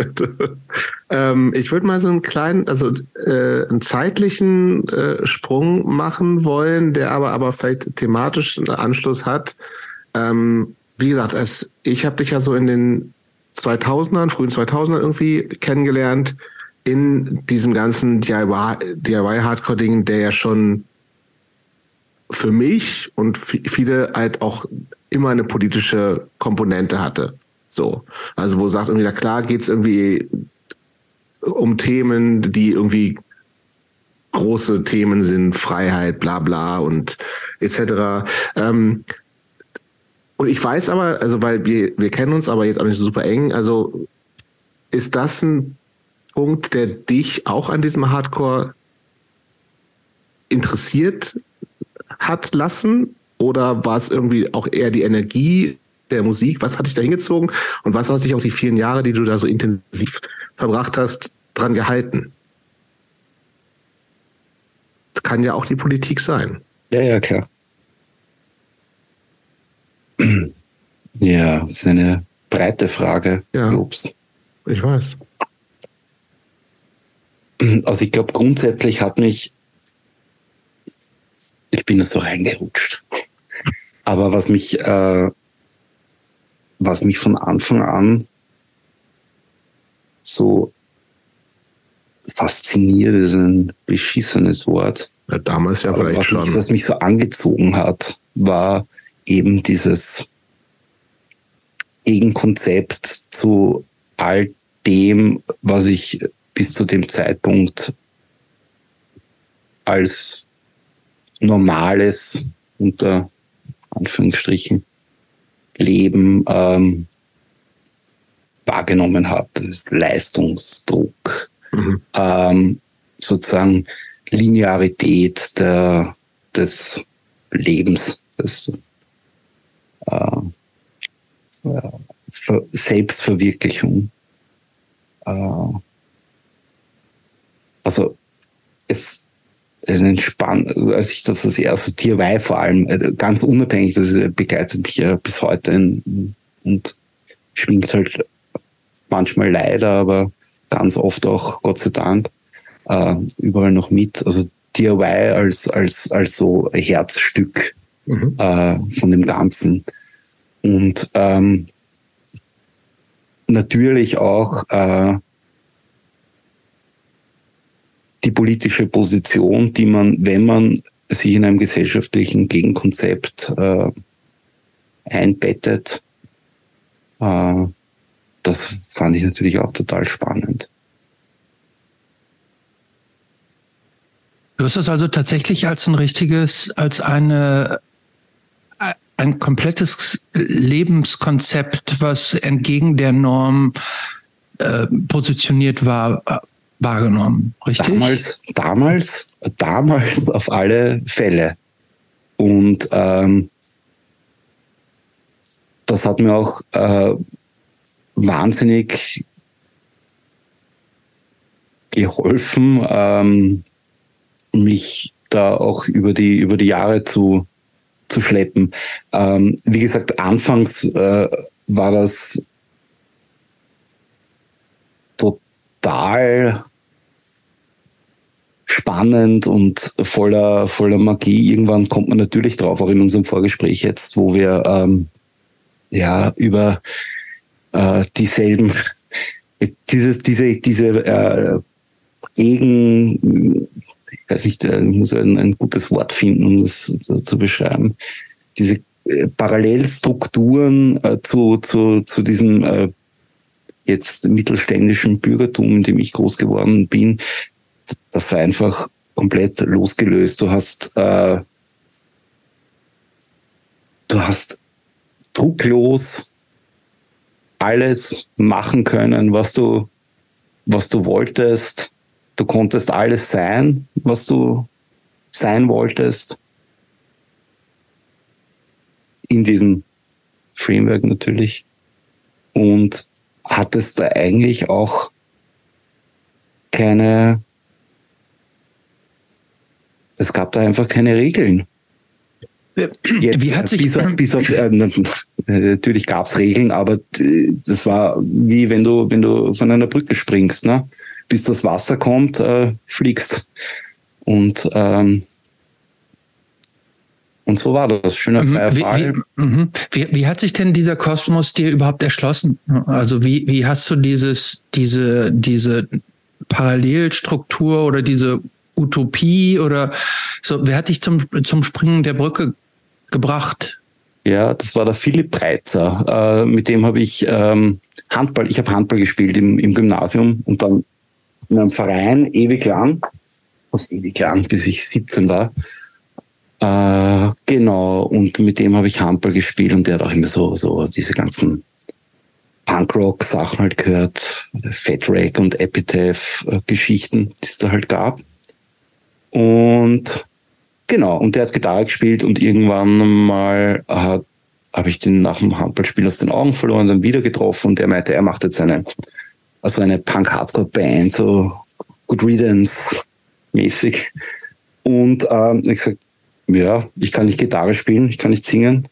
ähm, ich würde mal so einen kleinen, also äh, einen zeitlichen äh, Sprung machen wollen, der aber aber vielleicht thematisch einen Anschluss hat. Ähm, wie gesagt, es, ich habe dich ja so in den 2000ern, frühen 2000ern irgendwie kennengelernt in diesem ganzen DIY-Hardcore-Ding, der ja schon für mich und viele halt auch immer eine politische Komponente hatte. So. Also wo sagt irgendwie, na klar geht's irgendwie um Themen, die irgendwie große Themen sind, Freiheit, bla bla und etc. Ähm, und ich weiß aber, also weil wir, wir kennen uns aber jetzt auch nicht so super eng, also ist das ein Punkt, der dich auch an diesem Hardcore interessiert hat lassen? Oder war es irgendwie auch eher die Energie der Musik? Was hat dich da hingezogen? Und was hat sich auch die vielen Jahre, die du da so intensiv verbracht hast, dran gehalten? Das kann ja auch die Politik sein. Ja, ja, klar. Ja, das ist eine breite Frage, ja, Jobs. Ich weiß. Also ich glaube, grundsätzlich hat mich ich bin da so reingerutscht. Aber was mich, äh, was mich von Anfang an so fasziniert, ist ein beschissenes Wort. Ja, damals ja vielleicht was schon. Mich, was mich so angezogen hat, war eben dieses Gegenkonzept zu all dem, was ich bis zu dem Zeitpunkt als normales, unter Anführungsstrichen, Leben ähm, wahrgenommen habe. Das ist Leistungsdruck, mhm. ähm, sozusagen Linearität der, des Lebens, des Selbstverwirklichung. Äh, also es entspannt, als ich das das erste war, vor allem äh, ganz unabhängig, das begleitet mich ja bis heute in, und schwingt halt manchmal leider, aber ganz oft auch, Gott sei Dank, äh, überall noch mit. Also DIY als, als, als so Herzstück mhm. äh, von dem Ganzen. Und ähm, natürlich auch äh, die politische Position, die man, wenn man sich in einem gesellschaftlichen Gegenkonzept äh, einbettet, äh, das fand ich natürlich auch total spannend. Du hast das also tatsächlich als ein richtiges, als eine ein komplettes Lebenskonzept, was entgegen der Norm äh, positioniert war, wahrgenommen, richtig? Damals, damals, damals auf alle Fälle. Und ähm, das hat mir auch äh, wahnsinnig geholfen, ähm, mich da auch über die über die Jahre zu zu schleppen. Ähm, wie gesagt, anfangs äh, war das total spannend und voller, voller Magie. Irgendwann kommt man natürlich drauf, auch in unserem Vorgespräch jetzt, wo wir ähm, ja über äh, dieselben, dieses, diese, diese äh, Gegen, ich weiß nicht, ich muss ein, ein gutes Wort finden, um das zu, zu beschreiben, diese äh, Parallelstrukturen äh, zu, zu, zu diesem äh, jetzt mittelständischen Bürgertum, in dem ich groß geworden bin, das war einfach komplett losgelöst. Du hast, äh, du hast drucklos alles machen können, was du, was du wolltest. Du konntest alles sein, was du sein wolltest. In diesem Framework natürlich. Und hattest da eigentlich auch keine, es gab da einfach keine Regeln. Jetzt, wie hat sich bis auf, bis auf, äh, natürlich gab es Regeln, aber das war wie wenn du wenn du von einer Brücke springst, ne? Bis das Wasser kommt, äh, fliegst und ähm, und so war das. Schöner mhm. freier Fall. Wie, mhm. wie, wie, hat sich denn dieser Kosmos dir überhaupt erschlossen? Also wie, wie hast du dieses, diese, diese Parallelstruktur oder diese Utopie oder so, wer hat dich zum, zum Springen der Brücke gebracht? Ja, das war der Philipp Breitzer. Äh, mit dem habe ich ähm, Handball, ich habe Handball gespielt im, im Gymnasium und dann in einem Verein ewig lang, was ewig lang, bis ich 17 war. Äh, genau, und mit dem habe ich Handball gespielt und der hat auch immer so, so diese ganzen Punkrock-Sachen halt gehört, Fat Rag und Epitaph-Geschichten, die es da halt gab. Und genau, und der hat Gitarre gespielt und irgendwann mal habe ich den nach dem Handballspiel aus den Augen verloren, dann wieder getroffen und der meinte, er macht jetzt eine, also eine Punk-Hardcore-Band, so Good Riddance-mäßig. Und ähm, ich gesagt, ja, ich kann nicht Gitarre spielen, ich kann nicht singen.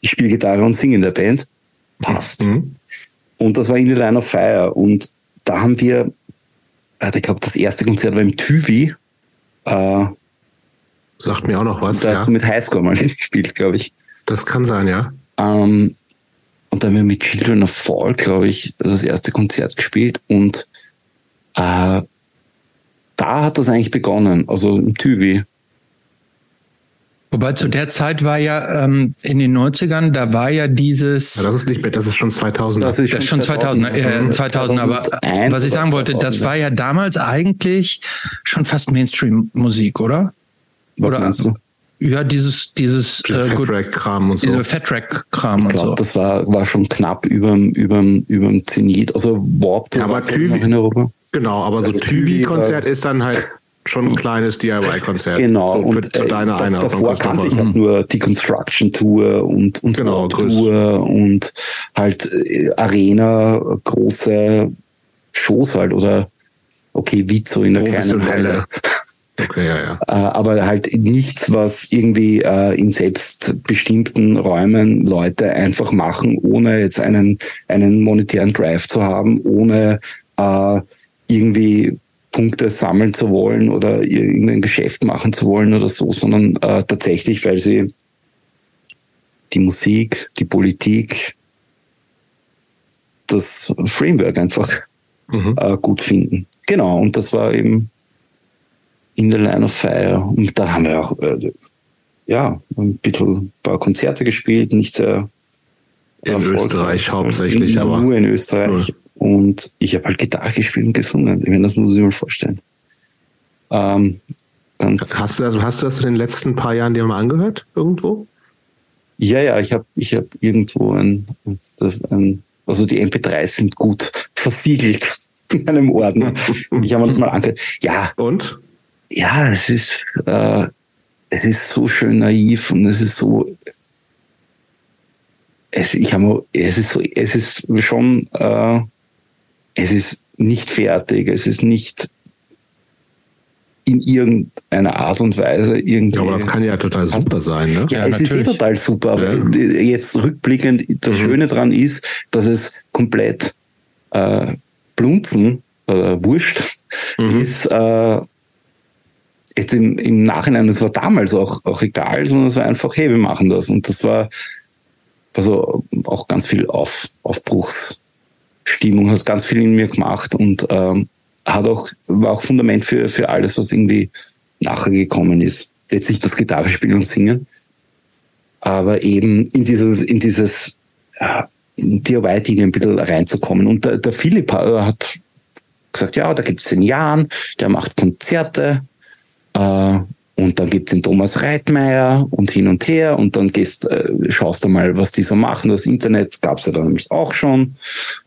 Ich spiele Gitarre und singe in der Band. Passt. Mhm. Und das war in the Line of Fire. Und da haben wir, ich glaube, das erste Konzert war im Tüvi. Äh, Sagt mir auch noch was. Da ja. hast du mit Highscore mal gespielt, glaube ich. Das kann sein, ja. Ähm, und dann haben wir mit Children of Fall, glaube ich, das erste Konzert gespielt. Und äh, da hat das eigentlich begonnen, also im Tüvi. Wobei zu der Zeit war ja ähm, in den 90ern, da war ja dieses. Ja, das ist nicht mehr, das ist schon 2000. Das ist schon 2000, 2000, äh, 2000 aber was ich sagen wollte, das war ja damals eigentlich schon fast Mainstream-Musik, oder? Was oder meinst du? Ja, dieses, dieses äh, Fat-Rack-Kram und so. Diese Fat-Rack-Kram und so. Das war, war schon knapp überm, überm, überm Zenit. Also Warp ja, aber Tüvi, in Europa. Genau, aber so also Tüvi-Konzert ist dann halt schon ein kleines DIY-Konzert. Genau. So für, und, zu äh, deiner Einordnung. Davor kannte ich halt nur die Construction Tour und, und genau, Tour und halt äh, Arena, große Shows halt oder okay, wie so in der kleinen Halle. Okay, ja, ja. Äh, aber halt nichts, was irgendwie äh, in selbstbestimmten Räumen Leute einfach machen, ohne jetzt einen, einen monetären Drive zu haben, ohne äh, irgendwie Punkte sammeln zu wollen oder irgendein Geschäft machen zu wollen oder so, sondern tatsächlich, weil sie die Musik, die Politik, das Framework einfach mhm. gut finden. Genau, und das war eben in the Line of Fire. Und da haben wir auch äh, ja, ein bisschen ein paar Konzerte gespielt, nicht sehr in Österreich hauptsächlich, in, aber nur in Österreich. Cool. Und ich habe halt Gitarre gespielt und gesungen. Ich meine, das muss ich mir vorstellen. Ähm, hast, du, also hast du das in den letzten paar Jahren dir mal angehört irgendwo? Ja, ja, ich habe ich hab irgendwo ein, das, ein, also die MP3s sind gut versiegelt in einem Ordner. ich habe mir das mal angehört. Ja. Und? Ja, es ist, äh, es ist so schön naiv und es ist so, es, ich habe, es ist so, es ist schon, äh, es ist nicht fertig, es ist nicht in irgendeiner Art und Weise irgendwie. Ja, aber das kann ja total super sein, ne? Ja, ja es natürlich. ist total super, aber ja. jetzt rückblickend, das mhm. Schöne dran ist, dass es komplett äh, blunzen oder wurscht mhm. ist, äh, jetzt im, im Nachhinein, das war damals auch, auch egal, sondern es war einfach, hey, wir machen das. Und das war also auch ganz viel Auf, Aufbruchs. Stimmung, hat ganz viel in mir gemacht und ähm, hat auch, war auch Fundament für, für alles, was irgendwie nachher gekommen ist. Letztlich das Gitarre spielen und singen. aber eben in dieses, in dieses DIY-Ding ein bisschen reinzukommen. Und der, der Philipp hat gesagt, ja, da gibt es den Jan, der macht Konzerte. Äh, und dann gibt es den Thomas Reitmeier und hin und her und dann gehst, äh, schaust du mal, was die so machen. Das Internet gab es ja dann nämlich auch schon.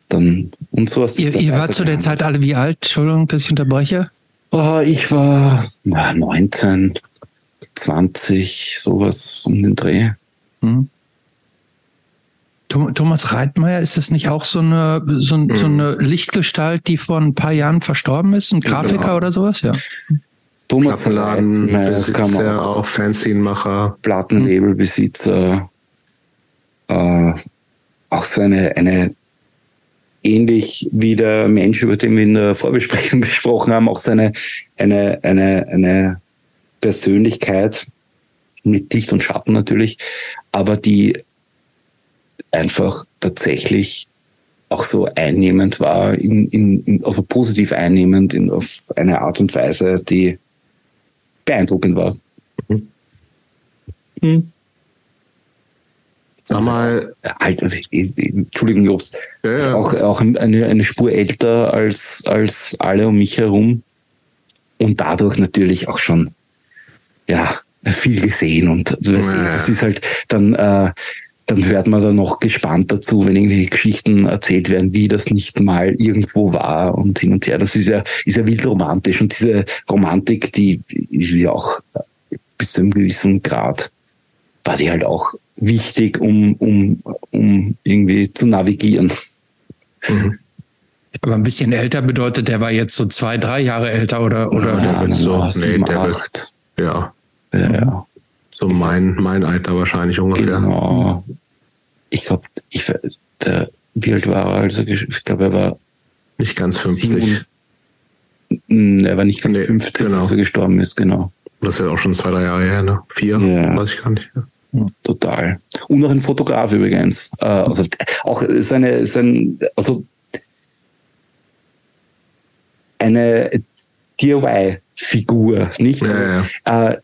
Dann und so. Ihr, ihr wart zu der Zeit alle wie alt? Entschuldigung, dass ich unterbreche. Oh, ich war na, 19, 20, sowas um den Dreh. Hm. Thomas Reitmeier, ist das nicht auch so eine, so, so, eine Lichtgestalt, die vor ein paar Jahren verstorben ist? Ein Grafiker genau. oder sowas? Ja. Thomas Reitmeier, Besitzer, auch Fanzinemacher. Plattenlabelbesitzer. Äh, auch so eine, eine ähnlich wie der Mensch, über den wir in der Vorbesprechung gesprochen haben, auch seine eine, eine, eine Persönlichkeit mit Licht und Schatten natürlich, aber die einfach tatsächlich auch so einnehmend war, in, in, in, also positiv einnehmend in, auf eine Art und Weise, die beeindruckend war. Mhm. Hm. Sag mal, halt, Entschuldigung, Jobst, ja, ja. auch, auch eine, eine Spur älter als, als alle um mich herum und dadurch natürlich auch schon, ja, viel gesehen und du weißt, ja. das ist halt dann, äh, dann hört man da noch gespannt dazu, wenn irgendwie Geschichten erzählt werden, wie das nicht mal irgendwo war und hin und her. Das ist ja, ist ja wild romantisch und diese Romantik, die, die auch bis zu einem gewissen Grad war die halt auch wichtig, um, um, um irgendwie zu navigieren. Mhm. Aber ein bisschen älter bedeutet, der war jetzt so zwei, drei Jahre älter oder, oder? Ja, der wird so, nee, sieben, der wird, ja. ja. ja. So mein, mein Alter wahrscheinlich ungefähr. Genau. Ich glaube, ich, der, wie alt war er? Also, ich glaube, er war. Nicht ganz 50. Sieben, er war nicht ganz nee, 50, genau. als er gestorben ist, genau. Das ist ja auch schon zwei, drei Jahre her, ne? Vier, ja. weiß ich gar nicht. Ja. Total. Und noch ein Fotograf übrigens. Äh, also auch seine, sein, also eine DIY-Figur, nicht? Ja, ja. Äh,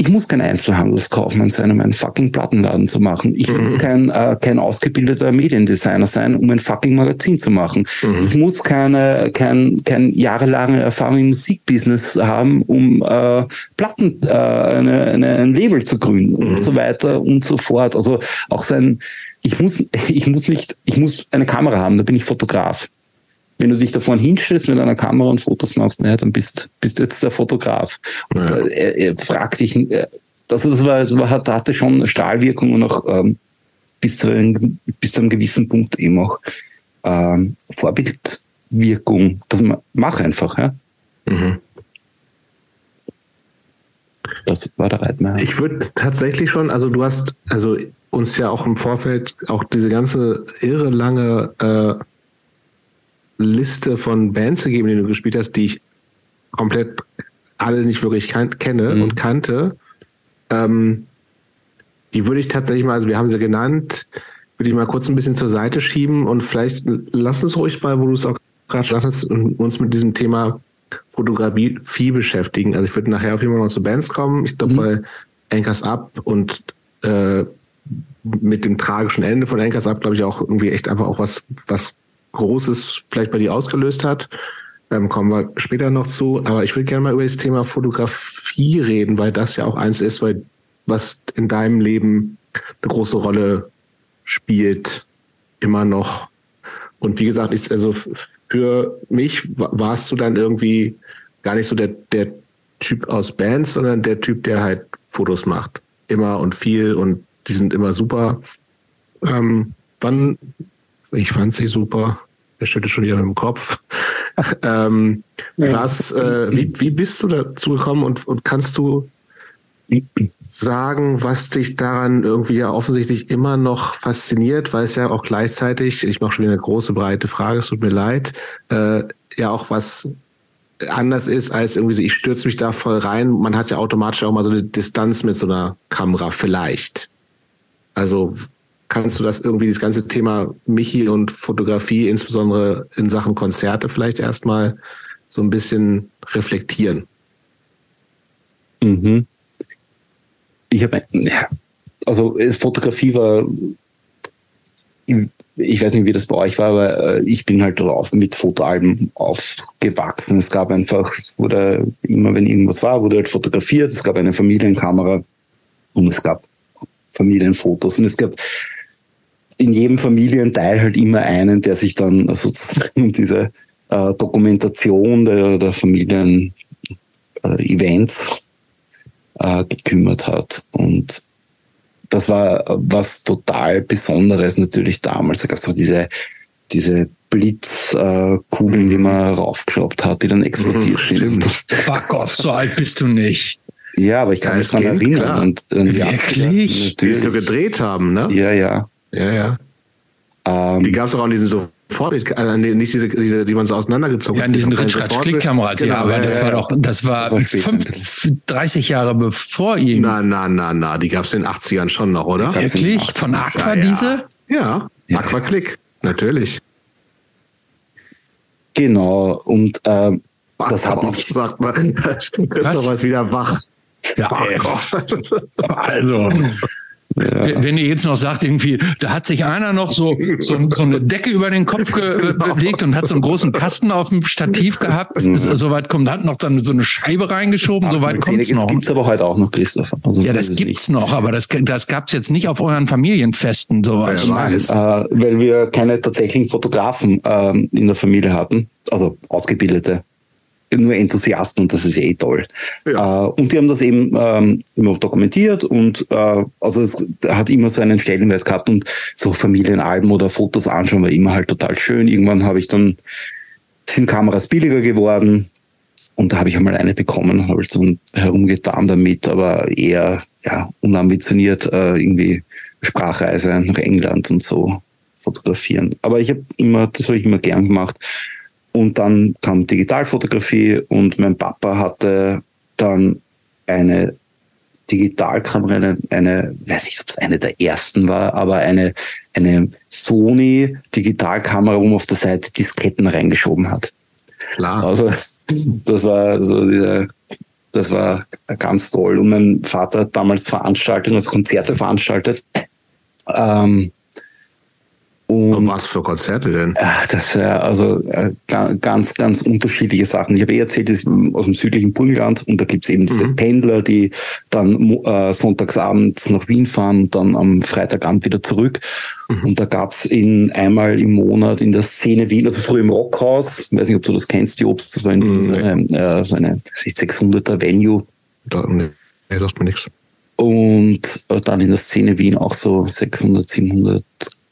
ich muss kein Einzelhandelskaufmann sein, um einen fucking Plattenladen zu machen. Ich mhm. muss kein, äh, kein ausgebildeter Mediendesigner sein, um ein fucking Magazin zu machen. Mhm. Ich muss keine, kein, kein jahrelange Erfahrung im Musikbusiness haben, um äh, Platten, äh, eine, eine, ein Label zu gründen mhm. und so weiter und so fort. Also auch sein, ich muss, ich muss nicht, ich muss eine Kamera haben, da bin ich Fotograf wenn du dich da vorne hinstellst mit einer Kamera und Fotos machst, naja, dann bist, bist du jetzt der Fotograf. Ja. Er, er, fragt dich, also das war, war, hatte schon Strahlwirkung und auch ähm, bis, zu einem, bis zu einem gewissen Punkt eben auch ähm, Vorbildwirkung. Das mach einfach, ja. Mhm. Das war der Reitmeier. Ich würde tatsächlich schon, also du hast also uns ja auch im Vorfeld auch diese ganze irre lange äh, Liste von Bands gegeben, die du gespielt hast, die ich komplett alle nicht wirklich kenne mhm. und kannte. Ähm, die würde ich tatsächlich mal, also wir haben sie genannt, würde ich mal kurz ein bisschen zur Seite schieben und vielleicht lass uns ruhig mal, wo du es auch gerade gesagt hast, uns mit diesem Thema Fotografie beschäftigen. Also ich würde nachher auf jeden Fall noch zu Bands kommen. Ich glaube, mhm. weil Anchors Up und äh, mit dem tragischen Ende von Anchors Up, glaube ich, auch irgendwie echt einfach auch was, was Großes vielleicht bei dir ausgelöst hat. Ähm, kommen wir später noch zu. Aber ich würde gerne mal über das Thema Fotografie reden, weil das ja auch eins ist, weil was in deinem Leben eine große Rolle spielt, immer noch. Und wie gesagt, ich, also für mich warst du dann irgendwie gar nicht so der, der Typ aus Bands, sondern der Typ, der halt Fotos macht. Immer und viel und die sind immer super. Ähm, wann ich fand sie super. Er schüttelt schon wieder mit dem Kopf. ähm, was, äh, wie, wie bist du dazu gekommen und, und kannst du sagen, was dich daran irgendwie ja offensichtlich immer noch fasziniert, weil es ja auch gleichzeitig, ich mache schon wieder eine große, breite Frage, es tut mir leid, äh, ja auch was anders ist als irgendwie so, ich stürze mich da voll rein. Man hat ja automatisch auch mal so eine Distanz mit so einer Kamera, vielleicht. Also Kannst du das irgendwie, das ganze Thema Michi und Fotografie, insbesondere in Sachen Konzerte, vielleicht erstmal so ein bisschen reflektieren? Mhm. Ich habe, ja, also Fotografie war, ich weiß nicht, wie das bei euch war, aber ich bin halt drauf mit Fotoalben aufgewachsen. Es gab einfach, wurde immer, wenn irgendwas war, wurde halt fotografiert. Es gab eine Familienkamera und es gab Familienfotos und es gab in jedem Familienteil halt immer einen, der sich dann sozusagen um diese äh, Dokumentation der, der Familien-Events äh, gekümmert hat. Und das war was total Besonderes natürlich damals. Da gab es auch diese, diese Blitzkugeln, äh, die man raufgeschraubt hat, die dann explodiert sind. Fuck off, so alt bist du nicht. Ja, aber ich kann mich daran erinnern. Und, und Wirklich? Die sie so gedreht haben, ne? Ja, ja. Ja, ja. Ähm, die gab es auch an diesen so Vorbild, äh, nicht diese, diese, die man so auseinandergezogen hat. Ja, an diesen Ritschratsch-Klickkameras, genau, ja, aber ja, das ja, war doch, das war, das war fünf, 30 Jahre bevor ihm. Na, na, na, na, die gab es in den 80ern schon noch, oder? Wirklich? Von Aqua diese? Ja, Aqua Click, natürlich. Genau, und ähm, das hat mich... Sagt man, ist wieder wach. Ja, also, ja. Wenn ihr jetzt noch sagt, irgendwie, da hat sich einer noch so, so, so eine Decke über den Kopf gelegt und hat so einen großen Kasten auf dem Stativ gehabt. Mhm. Soweit kommt, hat noch dann so eine Scheibe reingeschoben, soweit kommt es noch. Das gibt's aber heute auch noch, Christoph. Also ja, das gibt's nicht. noch, aber das, das gab's jetzt nicht auf euren Familienfesten. So. Ja, weiß. Äh, weil wir keine tatsächlichen Fotografen äh, in der Familie hatten, also ausgebildete nur Enthusiasten und das ist eh toll. Ja. Äh, und die haben das eben ähm, immer dokumentiert und äh, also es hat immer so einen Stellenwert gehabt und so Familienalben oder Fotos anschauen war immer halt total schön. Irgendwann habe ich dann sind Kameras billiger geworden und da habe ich einmal eine bekommen, habe ich so herumgetan damit, aber eher ja unambitioniert äh, irgendwie Sprachreise nach England und so fotografieren. Aber ich habe immer, das habe ich immer gern gemacht. Und dann kam Digitalfotografie und mein Papa hatte dann eine Digitalkamera, eine, eine weiß nicht, ob es eine der ersten war, aber eine, eine Sony Digitalkamera, wo man auf der Seite Disketten reingeschoben hat. Klar. Also, das war so diese, das war ganz toll. Und mein Vater hat damals Veranstaltungen, also Konzerte veranstaltet. Ähm, und was für Konzerte denn? Ach, das ist ja also äh, ganz, ganz unterschiedliche Sachen. Ich habe eh erzählt, das ist aus dem südlichen Burgenland und da gibt's eben diese mhm. Pendler, die dann äh, sonntagsabends nach Wien fahren und dann am Freitagabend wieder zurück. Mhm. Und da gab's in einmal im Monat in der Szene Wien, also früher im Rockhaus, weiß nicht, ob du das kennst, die Obst, das war in, mhm. so eine, äh, so eine 600er Venue. Da, nee, das mir nichts. Und äh, dann in der Szene Wien auch so 600, 700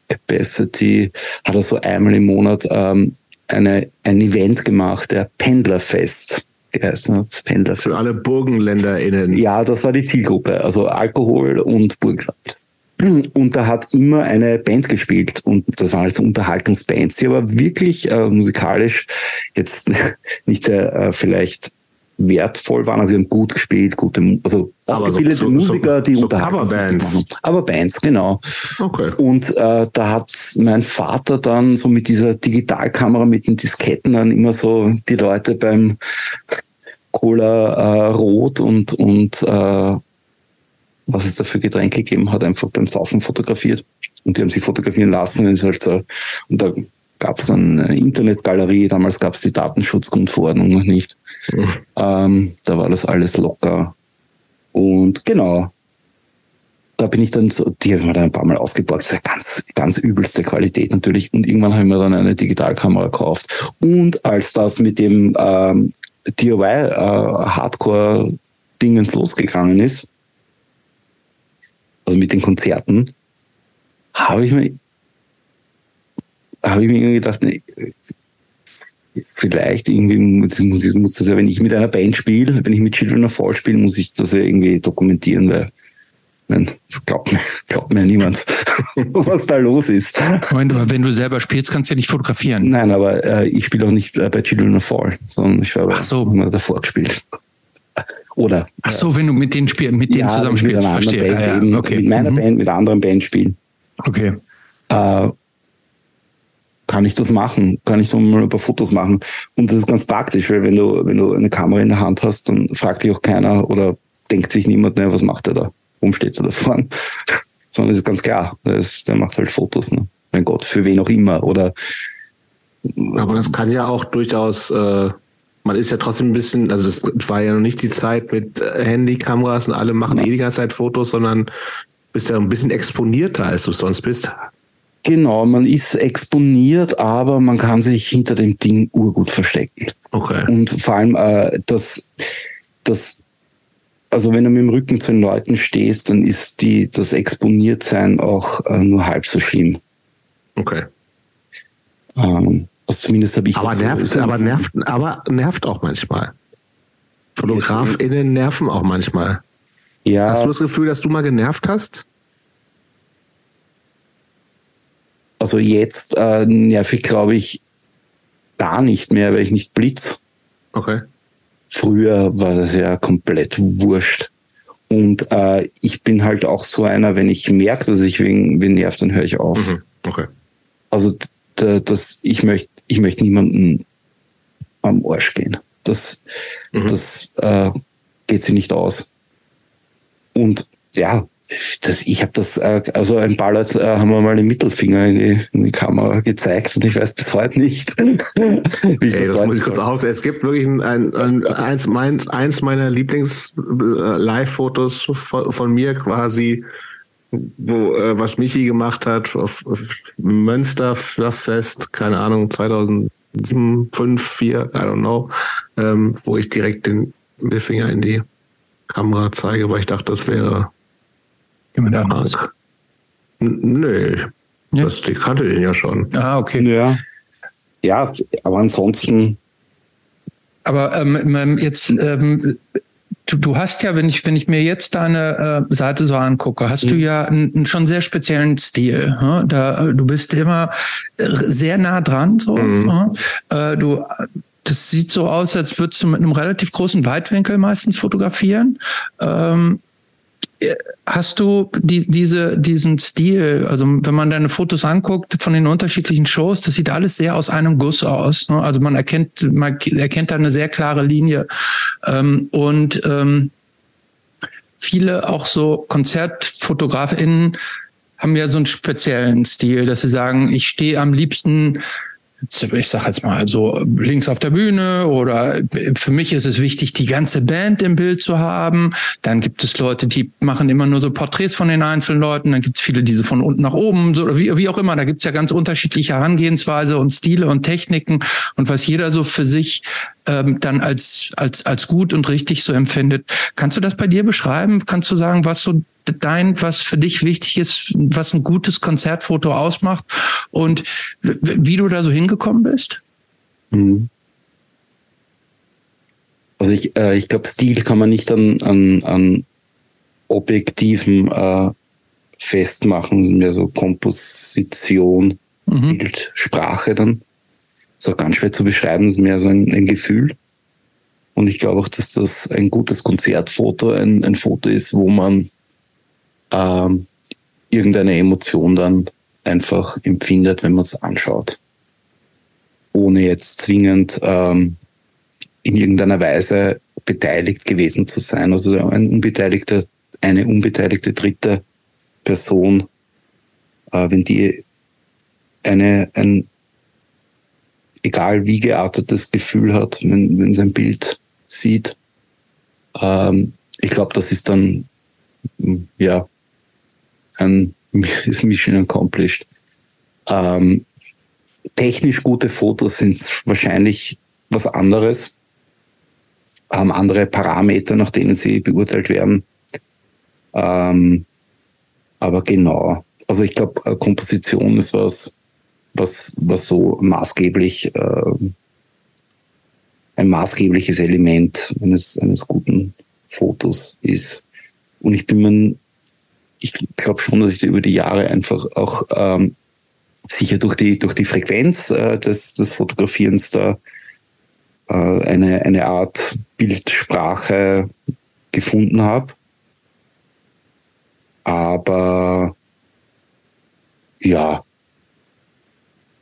Capacity hat er so einmal im Monat ähm, eine, ein Event gemacht, der Pendlerfest geheißen hat. Pendlerfest. Für alle BurgenländerInnen. Ja, das war die Zielgruppe, also Alkohol und Burgenland. Und da hat immer eine Band gespielt und das waren also Unterhaltungsbands, die aber wirklich äh, musikalisch jetzt nicht sehr äh, vielleicht wertvoll waren, aber sie haben gut gespielt, gute, also ausgebildete so, so, Musiker, die so, unterhalten. Coverbands. Aber Bands, genau. Okay. Und äh, da hat mein Vater dann so mit dieser Digitalkamera, mit den Disketten dann immer so die Leute beim Cola äh, Rot und, und äh, was es da für Getränke gegeben hat, einfach beim Saufen fotografiert. Und die haben sich fotografieren lassen. Und, halt so, und da gab es dann eine Internetgalerie, damals gab es die Datenschutzgrundverordnung noch nicht. Mhm. Ähm, da war das alles locker. Und genau, da bin ich dann so, die haben wir dann ein paar Mal ausgeborgt. Das ist ja ganz, ganz übelste Qualität natürlich. Und irgendwann haben wir dann eine Digitalkamera gekauft. Und als das mit dem ähm, DIY äh, losgegangen ist, also mit den Konzerten, habe ich mir habe ich mir irgendwie gedacht, nee, vielleicht irgendwie muss, ich, muss das ja, wenn ich mit einer Band spiele, wenn ich mit Children of Fall spiele, muss ich das ja irgendwie dokumentieren, weil Nein, das glaubt mir, glaubt mir niemand, was da los ist. Moment, aber wenn du selber spielst, kannst du ja nicht fotografieren. Nein, aber äh, ich spiele auch nicht äh, bei Children of Fall, sondern ich habe so. davor gespielt. Oder. Ach so, wenn du mit denen spielst, mit denen ja, zusammen spielst, verstehe. Band ah, ja, okay. Mit meiner mhm. Band, mit einer anderen Band spielen. Okay. Äh, kann ich das machen? Kann ich mal ein paar Fotos machen? Und das ist ganz praktisch, weil wenn du, wenn du eine Kamera in der Hand hast, dann fragt dich auch keiner oder denkt sich niemand, ne, was macht er da? rumsteht oder vorn, sondern es ist ganz klar, das, der macht halt Fotos. Ne? Mein Gott, für wen auch immer. Oder aber das kann ja auch durchaus, äh, man ist ja trotzdem ein bisschen, also es war ja noch nicht die Zeit mit äh, Handykameras und alle machen ja. eh die ganze Zeit Fotos, sondern bist ja ein bisschen exponierter, als du sonst bist. Genau, man ist exponiert, aber man kann sich hinter dem Ding urgut verstecken. Okay. Und vor allem äh, das, das, also wenn du mit dem Rücken zu den Leuten stehst, dann ist die, das Exponiertsein auch äh, nur halb so schlimm. Okay. Ähm, also zumindest habe ich aber das nervt, so aber nervt, aber nervt auch manchmal. FotografInnen nerven auch manchmal. Ja. Hast du das Gefühl, dass du mal genervt hast? Also jetzt äh, nerv ich, glaube ich, gar nicht mehr, weil ich nicht blitz. Okay. Früher war das ja komplett wurscht. Und äh, ich bin halt auch so einer, wenn ich merke, dass ich wen, wen nervt, dann höre ich auf. Mhm. Okay. Also das, ich möchte ich möchte niemanden am Arsch gehen. Das, mhm. das äh, geht sie nicht aus. Und ja, das, ich habe das, äh, also ein Ballard äh, haben wir mal den Mittelfinger in die, in die Kamera gezeigt und ich weiß bis heute nicht. wie ich Ey, das, das muss ich kurz auch. Es gibt wirklich ein, ein, ein eins, mein, eins meiner Lieblings-Live-Fotos von, von, mir quasi, wo äh, was Michi gemacht hat auf, auf Münsterfest, keine Ahnung, 2007, 5, 4, I don't know, ähm, wo ich direkt den Mittelfinger in die Kamera zeige, weil ich dachte, das wäre Jemand anderes? Nö. Ja? Das, die kannte den ja schon. Ah, okay. Ja. Ja, aber ansonsten. Aber ähm, jetzt, ähm, du, du hast ja, wenn ich, wenn ich mir jetzt deine äh, Seite so angucke, hast mhm. du ja einen, schon sehr speziellen Stil. Hm? Da, du bist immer äh, sehr nah dran. So, mhm. hm? du das sieht so aus, als würdest du mit einem relativ großen Weitwinkel meistens fotografieren. Ähm, Hast du die, diese, diesen Stil, also wenn man deine Fotos anguckt von den unterschiedlichen Shows, das sieht alles sehr aus einem Guss aus. Ne? Also man erkennt, man erkennt da eine sehr klare Linie. Ähm, und ähm, viele auch so KonzertfotografInnen haben ja so einen speziellen Stil, dass sie sagen, ich stehe am liebsten ich sag jetzt mal so links auf der Bühne oder für mich ist es wichtig, die ganze Band im Bild zu haben. Dann gibt es Leute, die machen immer nur so Porträts von den einzelnen Leuten. Dann gibt es viele, die so von unten nach oben, so wie, wie auch immer. Da gibt es ja ganz unterschiedliche Herangehensweise und Stile und Techniken und was jeder so für sich ähm, dann als als als gut und richtig so empfindet. Kannst du das bei dir beschreiben? Kannst du sagen, was so dein, was für dich wichtig ist, was ein gutes Konzertfoto ausmacht und wie du da so hingekommen bist? Mhm. Also ich, äh, ich glaube, Stil kann man nicht an, an, an Objektiven äh, festmachen, es ist mehr so Komposition, mhm. Bild, Sprache dann. ist auch ganz schwer zu beschreiben, es ist mehr so ein, ein Gefühl. Und ich glaube auch, dass das ein gutes Konzertfoto ein, ein Foto ist, wo man ähm, irgendeine Emotion dann einfach empfindet, wenn man es anschaut. Ohne jetzt zwingend ähm, in irgendeiner Weise beteiligt gewesen zu sein. Also ein unbeteiligter, eine unbeteiligte dritte Person, äh, wenn die eine, ein egal wie geartetes Gefühl hat, wenn, wenn sein Bild sieht, ähm, ich glaube, das ist dann ja ist Mission accomplished. Ähm, technisch gute Fotos sind wahrscheinlich was anderes, haben andere Parameter, nach denen sie beurteilt werden. Ähm, aber genau, also ich glaube, äh, Komposition ist was, was, was so maßgeblich äh, ein maßgebliches Element eines, eines guten Fotos ist. Und ich bin mir ich glaube schon, dass ich über die Jahre einfach auch ähm, sicher durch die, durch die Frequenz äh, des, des Fotografierens da äh, eine, eine Art Bildsprache gefunden habe. Aber ja,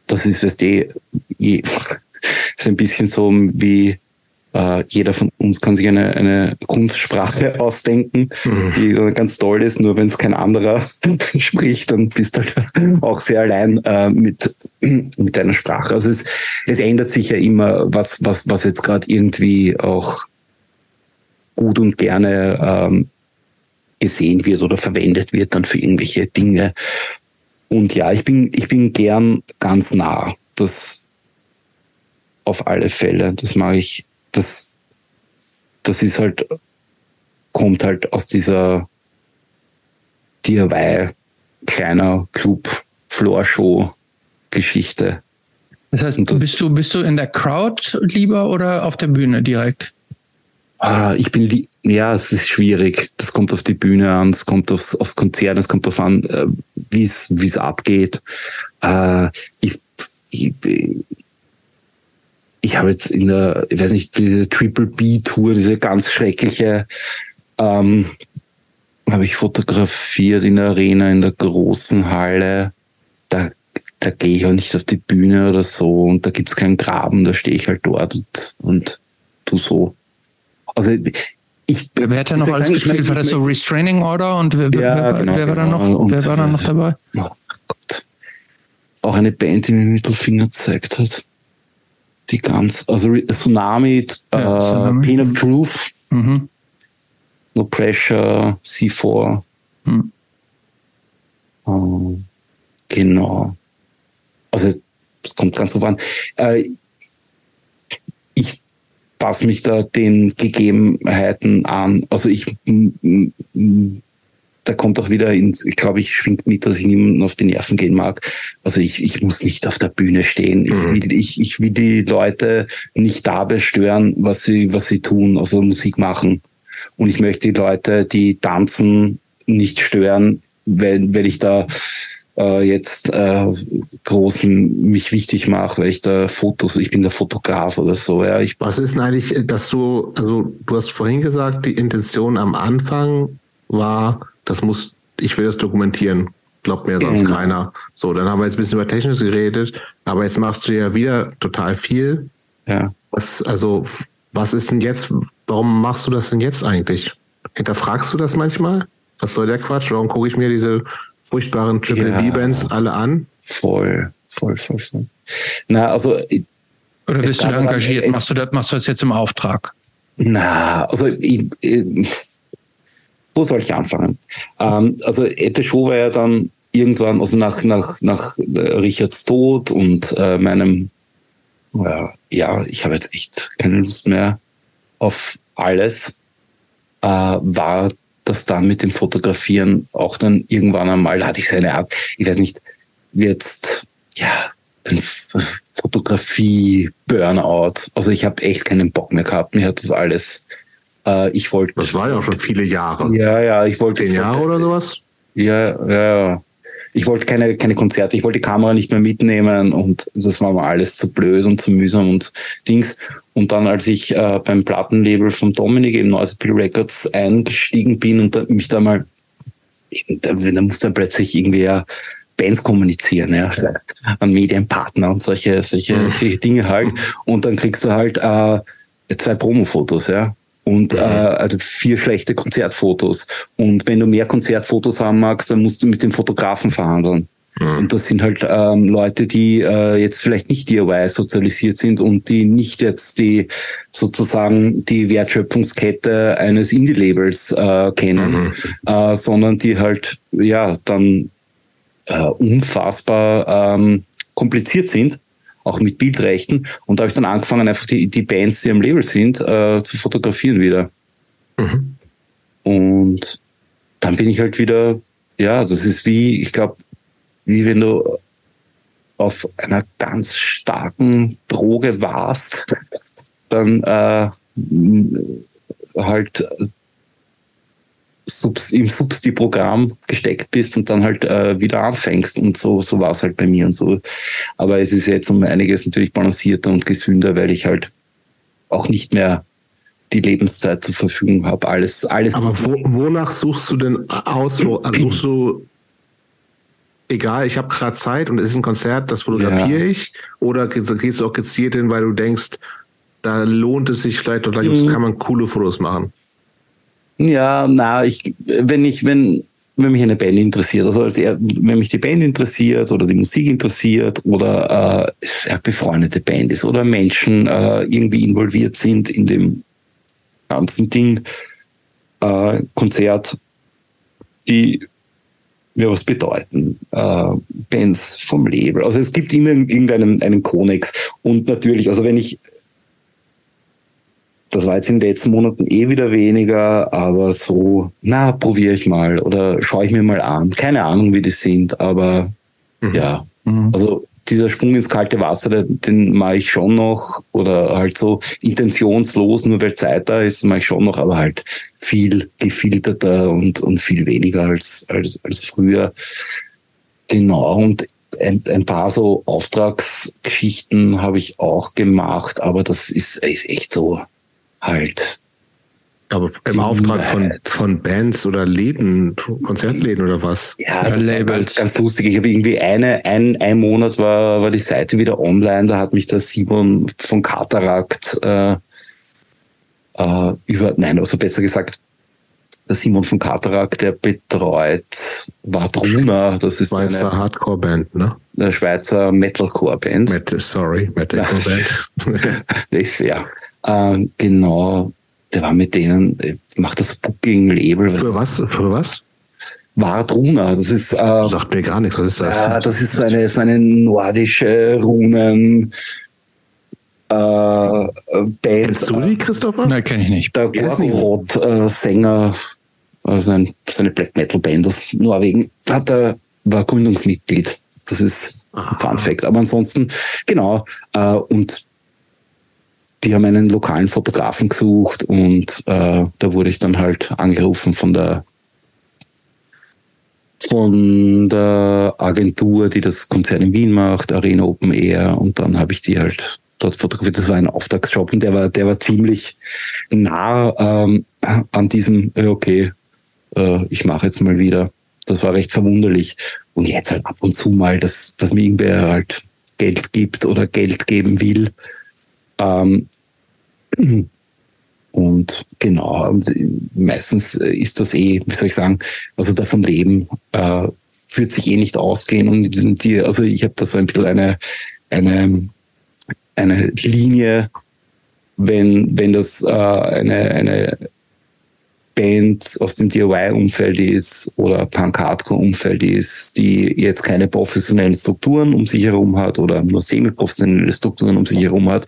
das ist, weißt du, je, ist ein bisschen so wie äh, jeder von uns kann sich eine, eine Kunstsprache ausdenken, mhm. die ganz toll ist, nur wenn es kein anderer spricht, dann bist du halt auch sehr allein äh, mit, mit deiner Sprache. Also es, es ändert sich ja immer, was, was, was jetzt gerade irgendwie auch gut und gerne ähm, gesehen wird oder verwendet wird dann für irgendwelche Dinge. Und ja, ich bin, ich bin gern ganz nah. Das auf alle Fälle. Das mag ich, das, das ist halt, kommt halt aus dieser DIY kleiner Club Floor Show Geschichte. Das heißt, das, bist du, bist du in der Crowd lieber oder auf der Bühne direkt? Ah, ich bin, ja, es ist schwierig. Das kommt auf die Bühne an, es kommt aufs, aufs Konzert, es kommt darauf an, äh, wie es, wie es abgeht. Äh, ich, ich, ich habe jetzt in der, ich weiß nicht, diese Triple B Tour, diese ganz schreckliche, ähm, habe ich fotografiert in der Arena, in der großen Halle. Da, da gehe ich auch nicht auf die Bühne oder so und da gibt's keinen Graben, da stehe ich halt dort und, und tu so. Also ich, wer hat da noch alles gespielt? War das so Restraining Order und wer, ja, wer, genau, wer war genau. da noch? Und wer war da noch dabei? Oh Gott. Auch eine Band, die mir Mittelfinger gezeigt hat die ganz, also Tsunami, ja, äh, Tsunami. Pain of Truth, mhm. No Pressure, C4. Mhm. Uh, genau. Also es kommt ganz so an. Äh, ich passe mich da den Gegebenheiten an. Also ich da kommt auch wieder ins, ich glaube, ich schwingt mit, dass ich niemanden auf die Nerven gehen mag. Also ich, ich muss nicht auf der Bühne stehen. Ich mhm. will, ich, ich will die Leute nicht dabei stören, was sie, was sie tun, also Musik machen. Und ich möchte die Leute, die tanzen, nicht stören, wenn, wenn ich da äh, jetzt äh, groß mich wichtig mache, weil ich da Fotos, ich bin der Fotograf oder so. Ja, ich Was ist denn eigentlich, dass du, also du hast vorhin gesagt, die Intention am Anfang war, das muss, ich will das dokumentieren. Glaubt mir sonst genau. keiner. So, dann haben wir jetzt ein bisschen über Technik geredet, aber jetzt machst du ja wieder total viel. Ja. Was, also, was ist denn jetzt, warum machst du das denn jetzt eigentlich? Hinterfragst du das manchmal? Was soll der Quatsch? Warum gucke ich mir diese furchtbaren Triple ja, B-Bands alle an? Voll, voll, voll, voll. Na, also. Oder bist du da engagiert? Machst du das, machst du das jetzt im Auftrag? Na, also ich, ich wo soll ich anfangen? Ähm, also Ette Show war ja dann irgendwann, also nach, nach, nach Richards Tod und äh, meinem, äh, ja, ich habe jetzt echt keine Lust mehr auf alles, äh, war das dann mit dem Fotografieren auch dann irgendwann einmal, da hatte ich seine Art, ich weiß nicht, jetzt, ja, Fotografie, Burnout. Also ich habe echt keinen Bock mehr gehabt. Mir hat das alles äh, ich wollte. Das war ja schon viele Jahre. Ja, ja, ich wollte. Zehn Jahre oder sowas? Ja, ja. Ich wollte keine, keine Konzerte, ich wollte die Kamera nicht mehr mitnehmen und das war mir alles zu blöd und zu mühsam und Dings. Und dann, als ich äh, beim Plattenlabel von Dominik eben Noise Records eingestiegen bin und da, mich da mal, da, da musste dann plötzlich irgendwie ja Bands kommunizieren, ja, an Medienpartner und solche, solche, mhm. solche Dinge halt. Und dann kriegst du halt äh, zwei Promo-Fotos, ja und äh, also vier schlechte Konzertfotos. Und wenn du mehr Konzertfotos haben magst, dann musst du mit dem Fotografen verhandeln. Mhm. Und das sind halt ähm, Leute, die äh, jetzt vielleicht nicht DIY sozialisiert sind und die nicht jetzt die sozusagen die Wertschöpfungskette eines Indie-Labels äh, kennen, mhm. äh, sondern die halt ja dann äh, unfassbar ähm, kompliziert sind auch mit Bildrechten. Und da habe ich dann angefangen, einfach die, die Bands, die am Label sind, äh, zu fotografieren wieder. Mhm. Und dann bin ich halt wieder, ja, das ist wie, ich glaube, wie wenn du auf einer ganz starken Droge warst, dann äh, halt Subs, im Substi-Programm gesteckt bist und dann halt äh, wieder anfängst. Und so, so war es halt bei mir und so. Aber es ist jetzt um einiges natürlich balancierter und gesünder, weil ich halt auch nicht mehr die Lebenszeit zur Verfügung habe. Alles, alles. Aber wo, wonach suchst du denn aus? Wo, also suchst du egal, ich habe gerade Zeit und es ist ein Konzert, das fotografiere ja. ich? Oder gehst du auch gezielt hin, weil du denkst, da lohnt es sich vielleicht, oder mhm. kann man coole Fotos machen. Ja, na, ich, wenn ich, wenn, wenn mich eine Band interessiert, also als er, wenn mich die Band interessiert oder die Musik interessiert oder äh, es eine befreundete Band ist oder Menschen äh, irgendwie involviert sind in dem ganzen Ding, äh, Konzert, die mir was bedeuten, äh, Bands vom Label. Also es gibt immer irgendeinen einen Konex und natürlich, also wenn ich das war jetzt in den letzten Monaten eh wieder weniger, aber so, na, probiere ich mal oder schaue ich mir mal an. Keine Ahnung, wie die sind, aber mhm. ja. Mhm. Also dieser Sprung ins kalte Wasser, den, den mache ich schon noch oder halt so intentionslos, nur weil Zeit da ist, mache ich schon noch, aber halt viel gefilterter und, und viel weniger als, als, als früher. Genau, und ein, ein paar so Auftragsgeschichten habe ich auch gemacht, aber das ist, ist echt so halt. Aber im Auftrag von, von Bands oder Läden, Konzertläden oder was? Ja, ja Labels. Ganz, ganz, lustig. Ich habe irgendwie eine, ein, ein Monat war, war die Seite wieder online, da hat mich der Simon von Katarakt äh, äh, über, nein, also besser gesagt, der Simon von Katarakt, der betreut Vadruna, das ist Schweizer eine Hardcore-Band, ne? Eine Schweizer Metalcore-Band. Metal, sorry, Metalcore-Band. ist, ja. Äh, genau, der war mit denen, äh, macht das Booking-Label. Für was? Für was? Vardruna, das ist. Äh, Sagt mir gar nichts, was ist das? Ja, das ist so eine, so eine nordische Runen. Äh, Band. Kennst du die, Christopher? Nein, kenne ich nicht. Der Gorgoroth, äh, Sänger, also ein, so eine Black Metal Band aus Norwegen, hat er, war Gründungsmitglied. Das ist ein Fun Fact. Aber ansonsten, genau, äh, und die haben einen lokalen Fotografen gesucht und äh, da wurde ich dann halt angerufen von der von der Agentur, die das Konzert in Wien macht, Arena Open Air und dann habe ich die halt dort fotografiert. Das war ein Auftragsjob und der war, der war ziemlich nah ähm, an diesem, okay, äh, ich mache jetzt mal wieder. Das war recht verwunderlich. Und jetzt halt ab und zu mal, dass, dass mir irgendwer halt Geld gibt oder Geld geben will. Ähm, und genau, meistens ist das eh, wie soll ich sagen, also davon leben äh, wird sich eh nicht ausgehen. Und die, also ich habe da so ein bisschen eine, eine, eine Linie, wenn, wenn das äh, eine, eine Band aus dem DIY-Umfeld ist oder Punk-Hardcore-Umfeld ist, die jetzt keine professionellen Strukturen um sich herum hat oder nur semi-professionelle Strukturen um sich herum hat,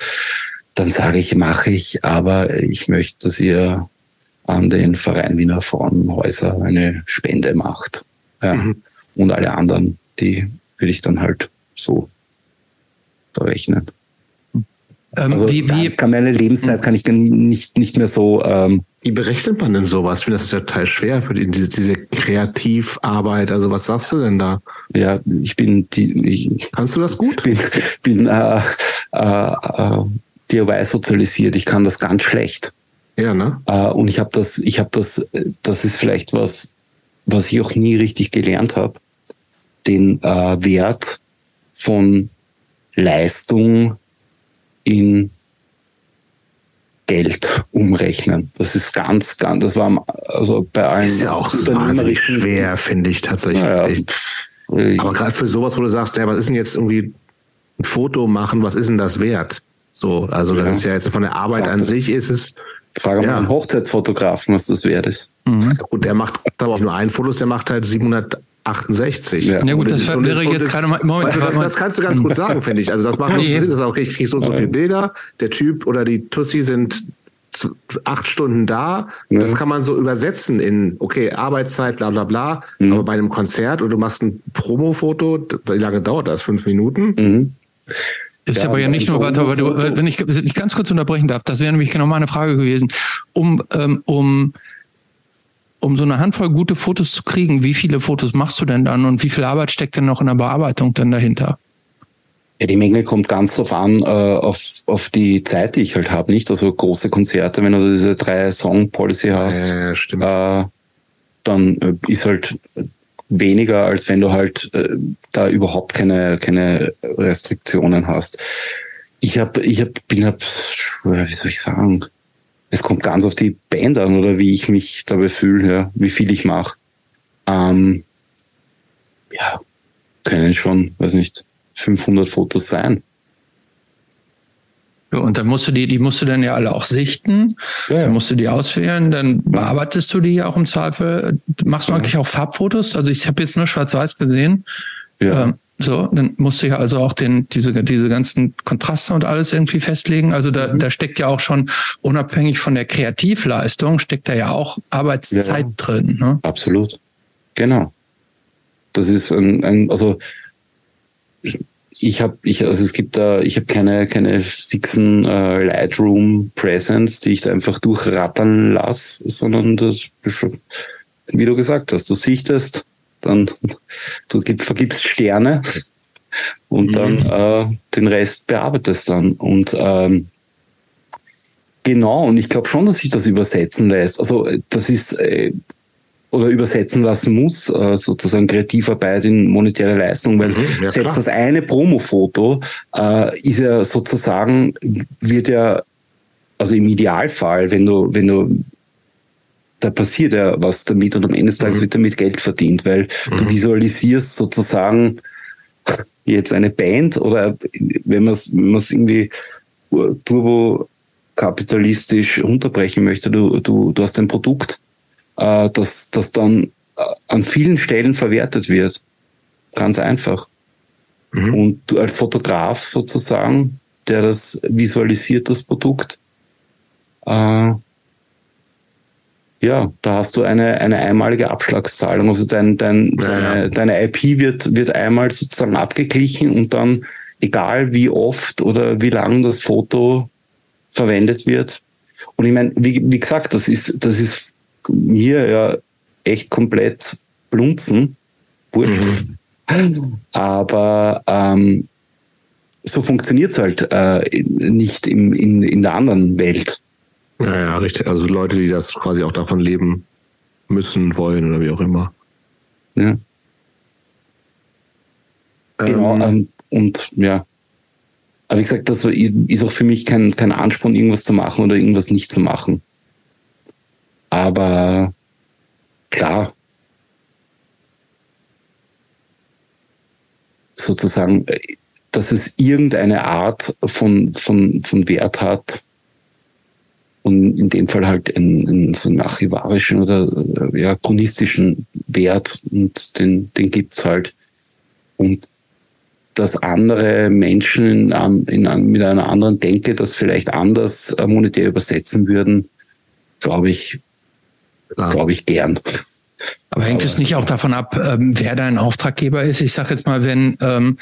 dann sage ich, mache ich, aber ich möchte, dass ihr an den Verein Wiener Frauenhäuser eine Spende macht. Ja. Mhm. Und alle anderen, die würde ich dann halt so verrechnen. Ähm, also wie, wie kann meine Lebenszeit kann ich nicht, nicht mehr so. Ähm, wie berechnet man denn sowas? Ich finde das total schwer für die, diese, diese Kreativarbeit. Also was sagst du denn da? Ja, ich bin die. Ich, Kannst du das gut? Bin, bin äh, äh, äh, DIY sozialisiert. Ich kann das ganz schlecht. Ja, ne? Äh, und ich habe das, ich habe das, das ist vielleicht was, was ich auch nie richtig gelernt habe, den äh, Wert von Leistung in Geld umrechnen. Das ist ganz, ganz, das war also bei allen. Ist ja auch wahnsinnig schwer, finde ich tatsächlich. Ja, Aber gerade für sowas, wo du sagst, ja, was ist denn jetzt irgendwie ein Foto machen, was ist denn das wert? So, also das ja. ist ja jetzt von der Arbeit Frage. an sich ist es. Frage mal ja. einen Hochzeitsfotografen, was das wert ist. Mhm. Und der macht aber auch nur ein Fotos, der macht halt 768. Ja, ja gut, das, das wäre jetzt gerade mal. Moment, also das, das, kannst du ganz gut sagen, finde ich. Also das macht nee. Sinn, das ist auch, ich kriege so und so viele Bilder. Der Typ oder die Tussi sind acht Stunden da. Ja. Das kann man so übersetzen in, okay, Arbeitszeit, bla bla bla. Mhm. Aber bei einem Konzert und du machst ein Promo-Foto, wie lange dauert das? Fünf Minuten? Mhm. Ist ja, aber ja nicht nur, warte, aber du, wenn ich, wenn ich ganz kurz unterbrechen darf, das wäre nämlich genau meine Frage gewesen, um, ähm, um, um so eine Handvoll gute Fotos zu kriegen, wie viele Fotos machst du denn dann und wie viel Arbeit steckt denn noch in der Bearbeitung denn dahinter? Ja, die Menge kommt ganz drauf an, äh, auf, auf die Zeit, die ich halt habe, nicht? Also große Konzerte, wenn du diese drei Song-Policy hast, ja, ja, äh, dann äh, ist halt weniger, als wenn du halt äh, da überhaupt keine, keine Restriktionen hast. ich habe, ich hab, bin, hab, wie soll ich sagen, es kommt ganz auf die Band an oder wie ich mich dabei fühle, ja, wie viel ich mache. Ähm, ja, können schon, weiß nicht, 500 Fotos sein. Und dann musst du die, die musst du dann ja alle auch sichten. Ja. Dann musst du die auswählen, dann bearbeitest du die ja auch im Zweifel. Machst du ja. eigentlich auch Farbfotos? Also ich habe jetzt nur Schwarz-Weiß gesehen. Ja. Ähm, so, dann musst du ja also auch den, diese, diese ganzen Kontraste und alles irgendwie festlegen. Also da, mhm. da steckt ja auch schon, unabhängig von der Kreativleistung, steckt da ja auch Arbeitszeit ja. drin. Ne? Absolut. Genau. Das ist ein, ein also ich habe, ich, also es gibt da, ich habe keine, keine fixen äh, Lightroom Presence, die ich da einfach durchrattern lasse, sondern das, wie du gesagt hast, du sichtest, dann du gib, vergibst Sterne und mhm. dann äh, den Rest bearbeitest dann. Und ähm, genau, und ich glaube schon, dass sich das übersetzen lässt. Also das ist äh, oder übersetzen lassen muss, äh, sozusagen Kreativarbeit in monetäre Leistung, weil mhm, ja, selbst das eine Promofoto äh, ist ja sozusagen, wird ja, also im Idealfall, wenn du, wenn du da passiert ja was damit und am Ende des Tages mhm. wird damit Geld verdient, weil mhm. du visualisierst sozusagen jetzt eine Band oder wenn man es wenn irgendwie turbo kapitalistisch unterbrechen möchte, du, du, du hast ein Produkt, äh, das, das dann äh, an vielen Stellen verwertet wird. Ganz einfach. Mhm. Und du als Fotograf sozusagen, der das visualisiert, das Produkt, äh, ja, da hast du eine, eine einmalige Abschlagszahlung. Also dein, dein, ja, deine, ja. deine IP wird, wird einmal sozusagen abgeglichen und dann, egal wie oft oder wie lang das Foto verwendet wird. Und ich meine, wie, wie gesagt, das ist, das ist mir ja echt komplett blunzen. Wurscht. Mhm. Aber ähm, so funktioniert es halt äh, nicht im, in, in der anderen Welt. Ja, ja, richtig. Also Leute, die das quasi auch davon leben müssen, wollen oder wie auch immer. Ja. Genau, ähm, ähm und ja. Aber wie gesagt, das ist auch für mich kein, kein Ansporn, irgendwas zu machen oder irgendwas nicht zu machen. Aber klar, sozusagen, dass es irgendeine Art von, von, von Wert hat und in dem Fall halt einen, so einen archivarischen oder ja, chronistischen Wert und den, den gibt's halt. Und dass andere Menschen in, in, mit einer anderen Denke das vielleicht anders monetär übersetzen würden, glaube ich, glaube ich, gern. Aber hängt Aber, es nicht auch davon ab, ähm, wer dein Auftraggeber ist? Ich sage jetzt mal, wenn ähm,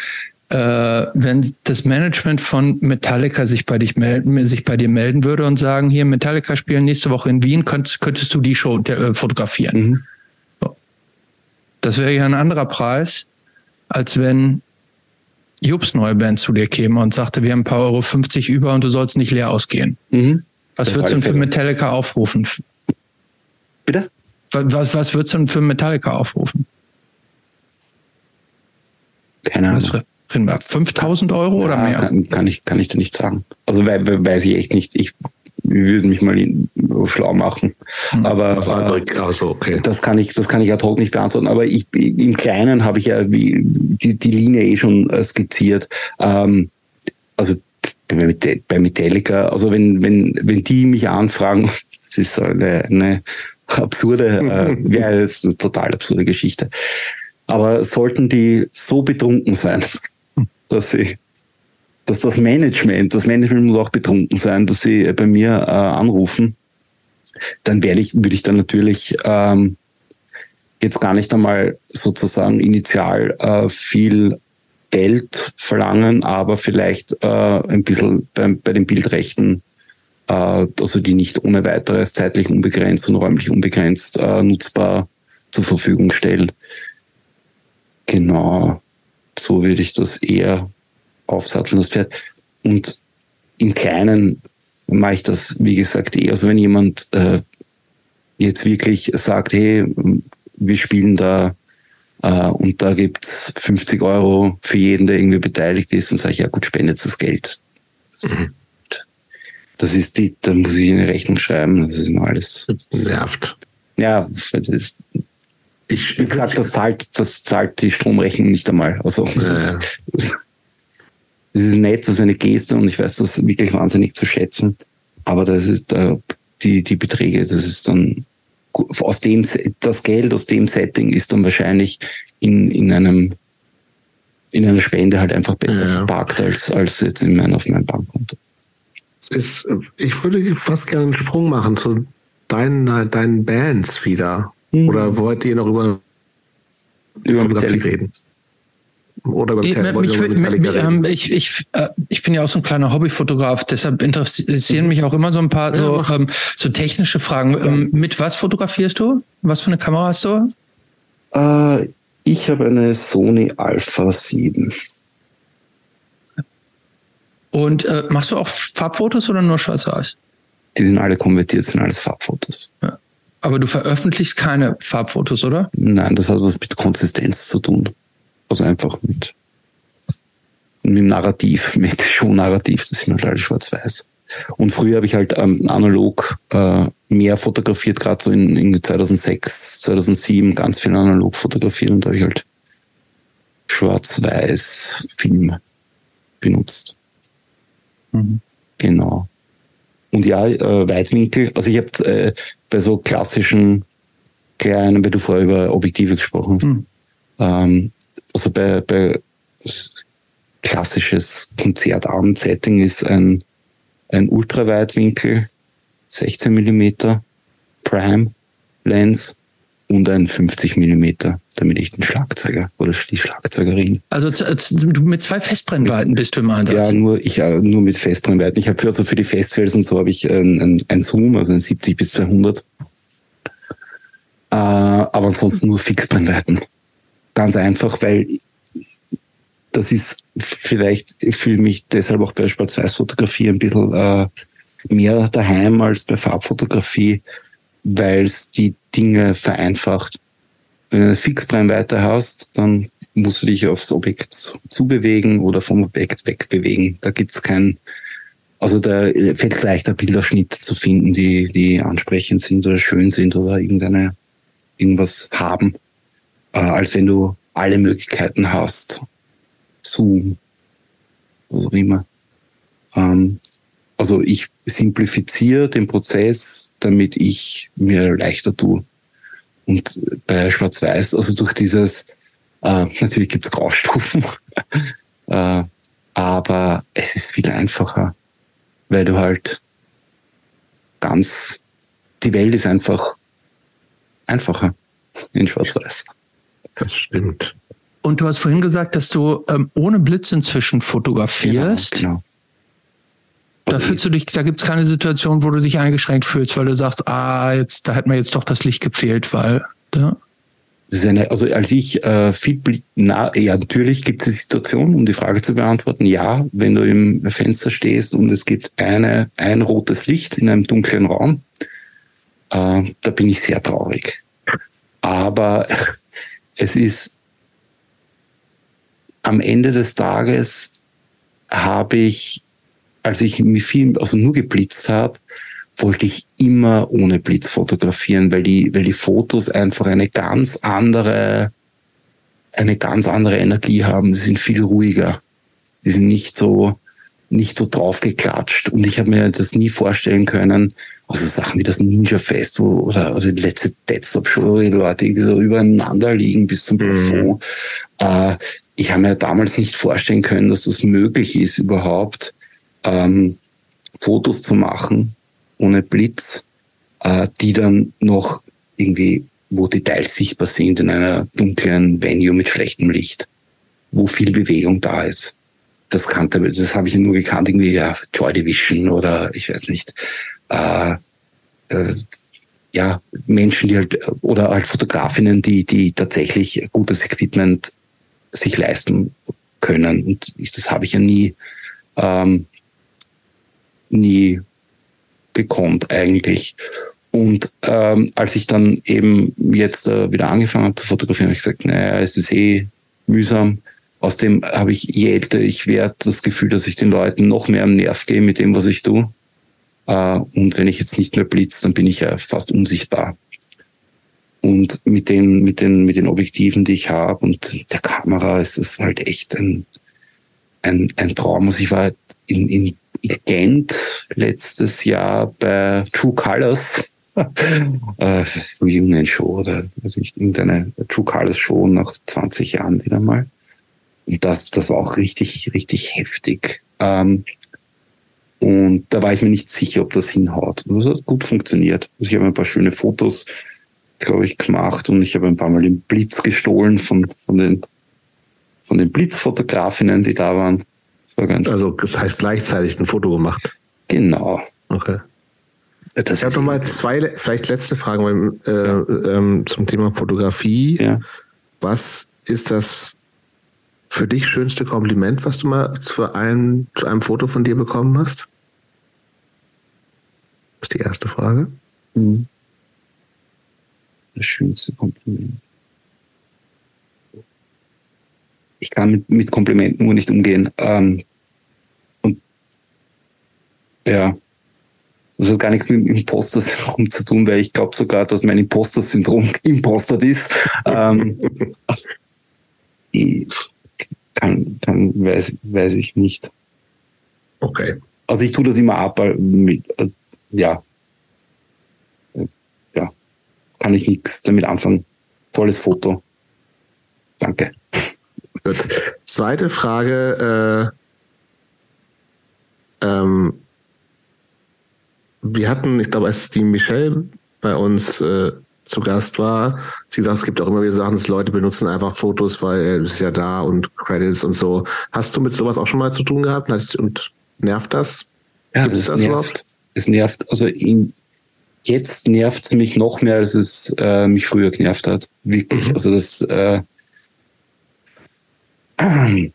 äh, wenn das Management von Metallica sich bei dich melden, sich bei dir melden würde und sagen, hier Metallica spielen nächste Woche in Wien, könntest, könntest du die Show äh, fotografieren. Mhm. So. Das wäre ja ein anderer Preis, als wenn Jobs neue Band zu dir käme und sagte, wir haben ein paar Euro 50 über und du sollst nicht leer ausgehen. Mhm. Was würdest du denn für Metallica aufrufen? Bitte? Was, was würdest du denn für Metallica aufrufen? Keine Ahnung. Was, 5000 Euro ja, oder mehr? Kann, kann, ich, kann ich dir nicht sagen. Also weiß ich echt nicht. Ich würde mich mal schlau machen. Hm. Aber äh, also, okay. das kann ich, das kann ich ad hoc nicht beantworten. Aber ich, im Kleinen habe ich ja die, die Linie eh schon äh, skizziert. Ähm, also bei Metallica, also wenn, wenn, wenn die mich anfragen, das ist eine, eine absurde, äh, ja, ist eine total absurde Geschichte. Aber sollten die so betrunken sein, dass sie, dass das Management, das Management muss auch betrunken sein, dass sie bei mir äh, anrufen, dann werde ich, würde ich dann natürlich ähm, jetzt gar nicht einmal sozusagen initial äh, viel Geld verlangen, aber vielleicht äh, ein bisschen bei, bei den Bildrechten äh, also die nicht ohne weiteres zeitlich unbegrenzt und räumlich unbegrenzt äh, nutzbar zur Verfügung stellen. Genau, so würde ich das eher aufsatteln, das Pferd. Und im Kleinen mache ich das, wie gesagt, eher. Also wenn jemand äh, jetzt wirklich sagt, hey, wir spielen da äh, und da gibt's 50 Euro für jeden, der irgendwie beteiligt ist, dann sage ich, ja gut, spendet das Geld Das ist die, da muss ich eine Rechnung schreiben, das ist nur alles. Das nervt. Ja, das, ich, wie gesagt, das zahlt, das zahlt die Stromrechnung nicht einmal. Also, ja, das, das ist nett, das ist eine Geste und ich weiß das wirklich wahnsinnig zu schätzen. Aber das ist, äh, die, die Beträge, das ist dann, aus dem, das Geld aus dem Setting ist dann wahrscheinlich in, in einem, in einer Spende halt einfach besser ja. verpackt als, als jetzt in mein, auf meinem Bankkonto. Ist, ich würde fast gerne einen Sprung machen zu deinen, deinen Bands wieder. Mhm. Oder wollt ihr noch über, über Fotografie reden? Oder beim ich, mich, mich, ähm, ich, ich, äh, ich bin ja auch so ein kleiner Hobbyfotograf, deshalb interessieren mhm. mich auch immer so ein paar so, ähm, so technische Fragen. Ähm, mit was fotografierst du? Was für eine Kamera hast du? Äh, ich habe eine Sony Alpha 7. Und äh, machst du auch Farbfotos oder nur schwarz-weiß? Die sind alle konvertiert, sind alles Farbfotos. Ja. Aber du veröffentlichst keine Farbfotos, oder? Nein, das hat was mit Konsistenz zu tun. Also einfach mit, mit dem Narrativ, mit Show-Narrativ, das sind halt alle schwarz-weiß. Und früher habe ich halt ähm, analog äh, mehr fotografiert, gerade so in, in 2006, 2007 ganz viel analog fotografiert und da habe ich halt schwarz-weiß Film benutzt. Mhm. Genau. Und ja, äh, Weitwinkel, also ich habe äh, bei so klassischen kleinen, weil du vorher über Objektive gesprochen hast, mhm. ähm, also bei, bei klassisches Konzertabend-Setting ist ein, ein Ultraweitwinkel, 16 mm Prime Lens und ein 50 mm, damit ich den Schlagzeuger oder die Schlagzeugerin. Also du mit zwei Festbrennweiten bist du im Einsatz? Ja, nur ich äh, nur mit Festbrennweiten. Ich habe für, also für die Festivals und so habe ich ein, ein, ein Zoom, also ein 70 bis 200. Äh, aber ansonsten nur Fixbrennweiten. Ganz einfach, weil das ist vielleicht, ich fühle mich deshalb auch bei Schwarz-Weiß-Fotografie ein bisschen äh, mehr daheim als bei Farbfotografie, weil es die Dinge vereinfacht. Wenn du eine Fixbrennweite hast, dann musst du dich aufs Objekt zubewegen oder vom Objekt wegbewegen. Da gibt's kein, also da fällt es leichter, Bilderschnitte zu finden, die, die ansprechend sind oder schön sind oder irgendeine, irgendwas haben, äh, als wenn du alle Möglichkeiten hast. Zoom, was auch immer. Ähm, also ich simplifiziere den Prozess, damit ich mir leichter tue. Und bei Schwarz-Weiß, also durch dieses, äh, natürlich gibt's Graustufen, äh, aber es ist viel einfacher, weil du halt ganz, die Welt ist einfach einfacher in Schwarz-Weiß. Das stimmt. Und du hast vorhin gesagt, dass du ähm, ohne Blitz inzwischen fotografierst. Genau, genau. Da fühlst du dich, da gibt es keine Situation, wo du dich eingeschränkt fühlst, weil du sagst, ah, jetzt, da hat mir jetzt doch das Licht gefehlt, weil, ja. Eine, also als ich äh, viel, na, ja, natürlich gibt es eine Situation, um die Frage zu beantworten. Ja, wenn du im Fenster stehst und es gibt eine, ein rotes Licht in einem dunklen Raum, äh, da bin ich sehr traurig. Aber es ist am Ende des Tages habe ich als ich mich viel, also nur geblitzt habe, wollte ich immer ohne Blitz fotografieren, weil die, weil die Fotos einfach eine ganz andere, eine ganz andere Energie haben. Die sind viel ruhiger. Die sind nicht so, nicht so draufgeklatscht. Und ich habe mir das nie vorstellen können, also Sachen wie das Ninja Fest wo, oder, oder die letzte Deadstop Show, wo die Leute so übereinander liegen bis zum Plafond. Mhm. Äh, ich habe mir damals nicht vorstellen können, dass das möglich ist überhaupt ähm, Fotos zu machen ohne Blitz, äh, die dann noch irgendwie, wo Details sichtbar sind in einer dunklen Venue mit schlechtem Licht, wo viel Bewegung da ist. Das kannte, das habe ich nur gekannt, irgendwie ja, Joy Division oder ich weiß nicht. Äh, äh, ja, Menschen, die halt, oder halt Fotografinnen, die, die tatsächlich gutes Equipment sich leisten können. Und ich, das habe ich ja nie ähm, nie gekonnt eigentlich. Und ähm, als ich dann eben jetzt äh, wieder angefangen habe zu fotografieren, habe ich gesagt, naja, es ist eh mühsam. Außerdem habe ich, je älter ich werde, das Gefühl, dass ich den Leuten noch mehr am Nerv gehe mit dem, was ich tue. Äh, und wenn ich jetzt nicht mehr blitz, dann bin ich ja fast unsichtbar. Und mit den, mit den, mit den Objektiven, die ich habe und der Kamera ist es halt echt ein, ein, ein Traum. Also ich war in, in Gent letztes Jahr bei True Colors äh, Reunion Show oder also nicht irgendeine True Colors Show nach 20 Jahren wieder mal. Und das, das war auch richtig, richtig heftig. Ähm, und da war ich mir nicht sicher, ob das hinhaut. Und das hat gut funktioniert. Also ich habe ein paar schöne Fotos, glaube ich, gemacht und ich habe ein paar Mal den Blitz gestohlen von, von den, von den Blitzfotografinnen, die da waren. Das also das heißt gleichzeitig ein Foto gemacht. Genau. Okay. Das ich habe nochmal zwei, vielleicht letzte Fragen äh, ähm, zum Thema Fotografie. Ja. Was ist das für dich schönste Kompliment, was du mal zu einem, zu einem Foto von dir bekommen hast? Das ist die erste Frage. Mhm. Das schönste Kompliment. Ich kann mit, mit Komplimenten nur nicht umgehen. Ähm, und ja, das hat gar nichts mit dem Imposter-Syndrom zu tun, weil ich glaube sogar, dass mein Imposter-Syndrom impostert ist. Ähm, ich kann, kann weiß, weiß ich nicht. Okay. Also ich tue das immer ab, mit, äh, ja. Ja. Kann ich nichts damit anfangen. Tolles Foto. Danke. Gut. Zweite Frage. Äh, ähm, wir hatten, ich glaube, als die Michelle bei uns äh, zu Gast war, sie sagt, es gibt auch immer wieder Sachen, dass Leute benutzen einfach Fotos, weil es ist ja da und Credits und so. Hast du mit sowas auch schon mal zu tun gehabt und nervt das? Ja, Gibt es das nervt. Überhaupt? Es nervt, also in, jetzt nervt es mich noch mehr, als es äh, mich früher genervt hat. Wirklich. Mhm. Also das äh, äh,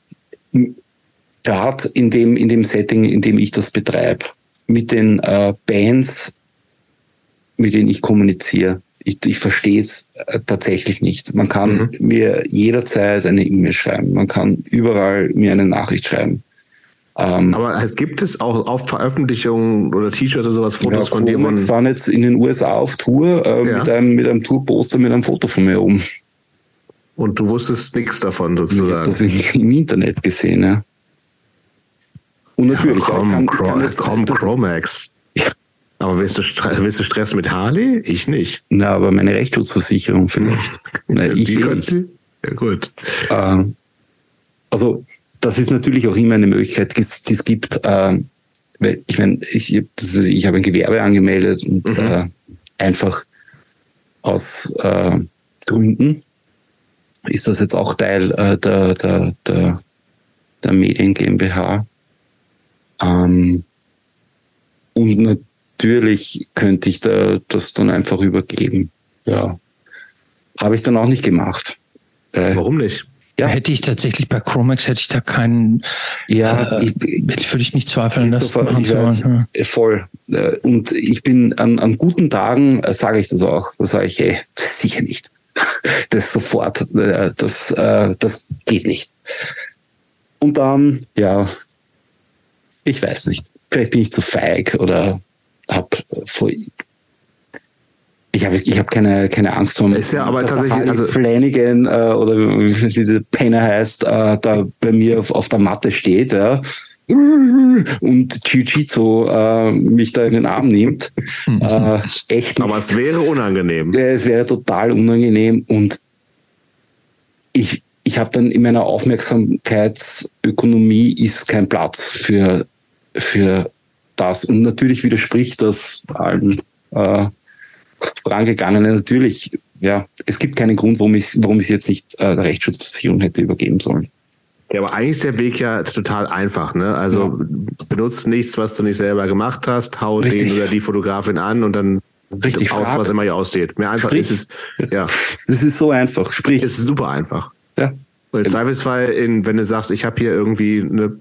gerade in dem, in dem Setting, in dem ich das betreibe, mit den äh, Bands, mit denen ich kommuniziere. Ich, ich verstehe es äh, tatsächlich nicht. Man kann mhm. mir jederzeit eine E-Mail schreiben. Man kann überall mir eine Nachricht schreiben. Ähm, Aber es gibt es auch auf Veröffentlichungen oder T-Shirts oder sowas Fotos ja, von dir? Man waren jetzt in den USA auf Tour äh, ja. mit einem, mit einem Tourposter mit einem Foto von mir oben. Und du wusstest nichts davon sozusagen? Ich habe das im, im Internet gesehen, ja. Und natürlich, ja, komm, kann, kann jetzt, komm Chromax. Aber willst du, willst du Stress mit Harley? Ich nicht. Na, aber meine Rechtsschutzversicherung vielleicht. Na, ich Die eh nicht. Ja, gut. Äh, also, das ist natürlich auch immer eine Möglichkeit, die es gibt. Äh, weil ich meine, ich, ich habe ein Gewerbe angemeldet und mhm. äh, einfach aus äh, Gründen ist das jetzt auch Teil äh, der, der, der, der Medien GmbH. Ähm, und natürlich könnte ich da das dann einfach übergeben. Ja. Habe ich dann auch nicht gemacht. Äh, Warum nicht? Ja. Hätte ich tatsächlich bei Chromax hätte ich da keinen, ja, äh, ich, würde ich nicht zweifeln, das sofort, machen zu wollen. Ja. Voll. Äh, und ich bin an, an guten Tagen, äh, sage ich das auch. Da sage ich, hey, sicher nicht. Das sofort, das, das geht nicht. Und dann, ja, ich weiß nicht. Vielleicht bin ich zu feig oder habe vor. Ich habe ich hab keine, keine Angst vor Ist ja aber tatsächlich. Also Flanagan äh, oder wie der Penner heißt, äh, da bei mir auf, auf der Matte steht, ja und Jiu-Jitsu äh, mich da in den Arm nimmt. äh, echt. Aber es wäre unangenehm. Es wäre total unangenehm und ich, ich habe dann in meiner Aufmerksamkeitsökonomie ist kein Platz für für das. Und natürlich widerspricht das allen äh, vorangegangenen. Natürlich, ja, es gibt keinen Grund, warum ich warum ich jetzt nicht äh, der Rechtsschutzversicherung hätte übergeben sollen. Ja, aber eigentlich ist der Weg ja total einfach, ne? Also ja. benutzt nichts, was du nicht selber gemacht hast, hau Richtig. den oder die Fotografin an und dann Richtig aus, was immer hier aussteht. Mehr einfach Sprich. ist es, ja. Das ist so einfach. Sprich. Es ist super einfach. Ja. Weil im Zweifelsfall, in, wenn du sagst, ich habe hier irgendwie eine,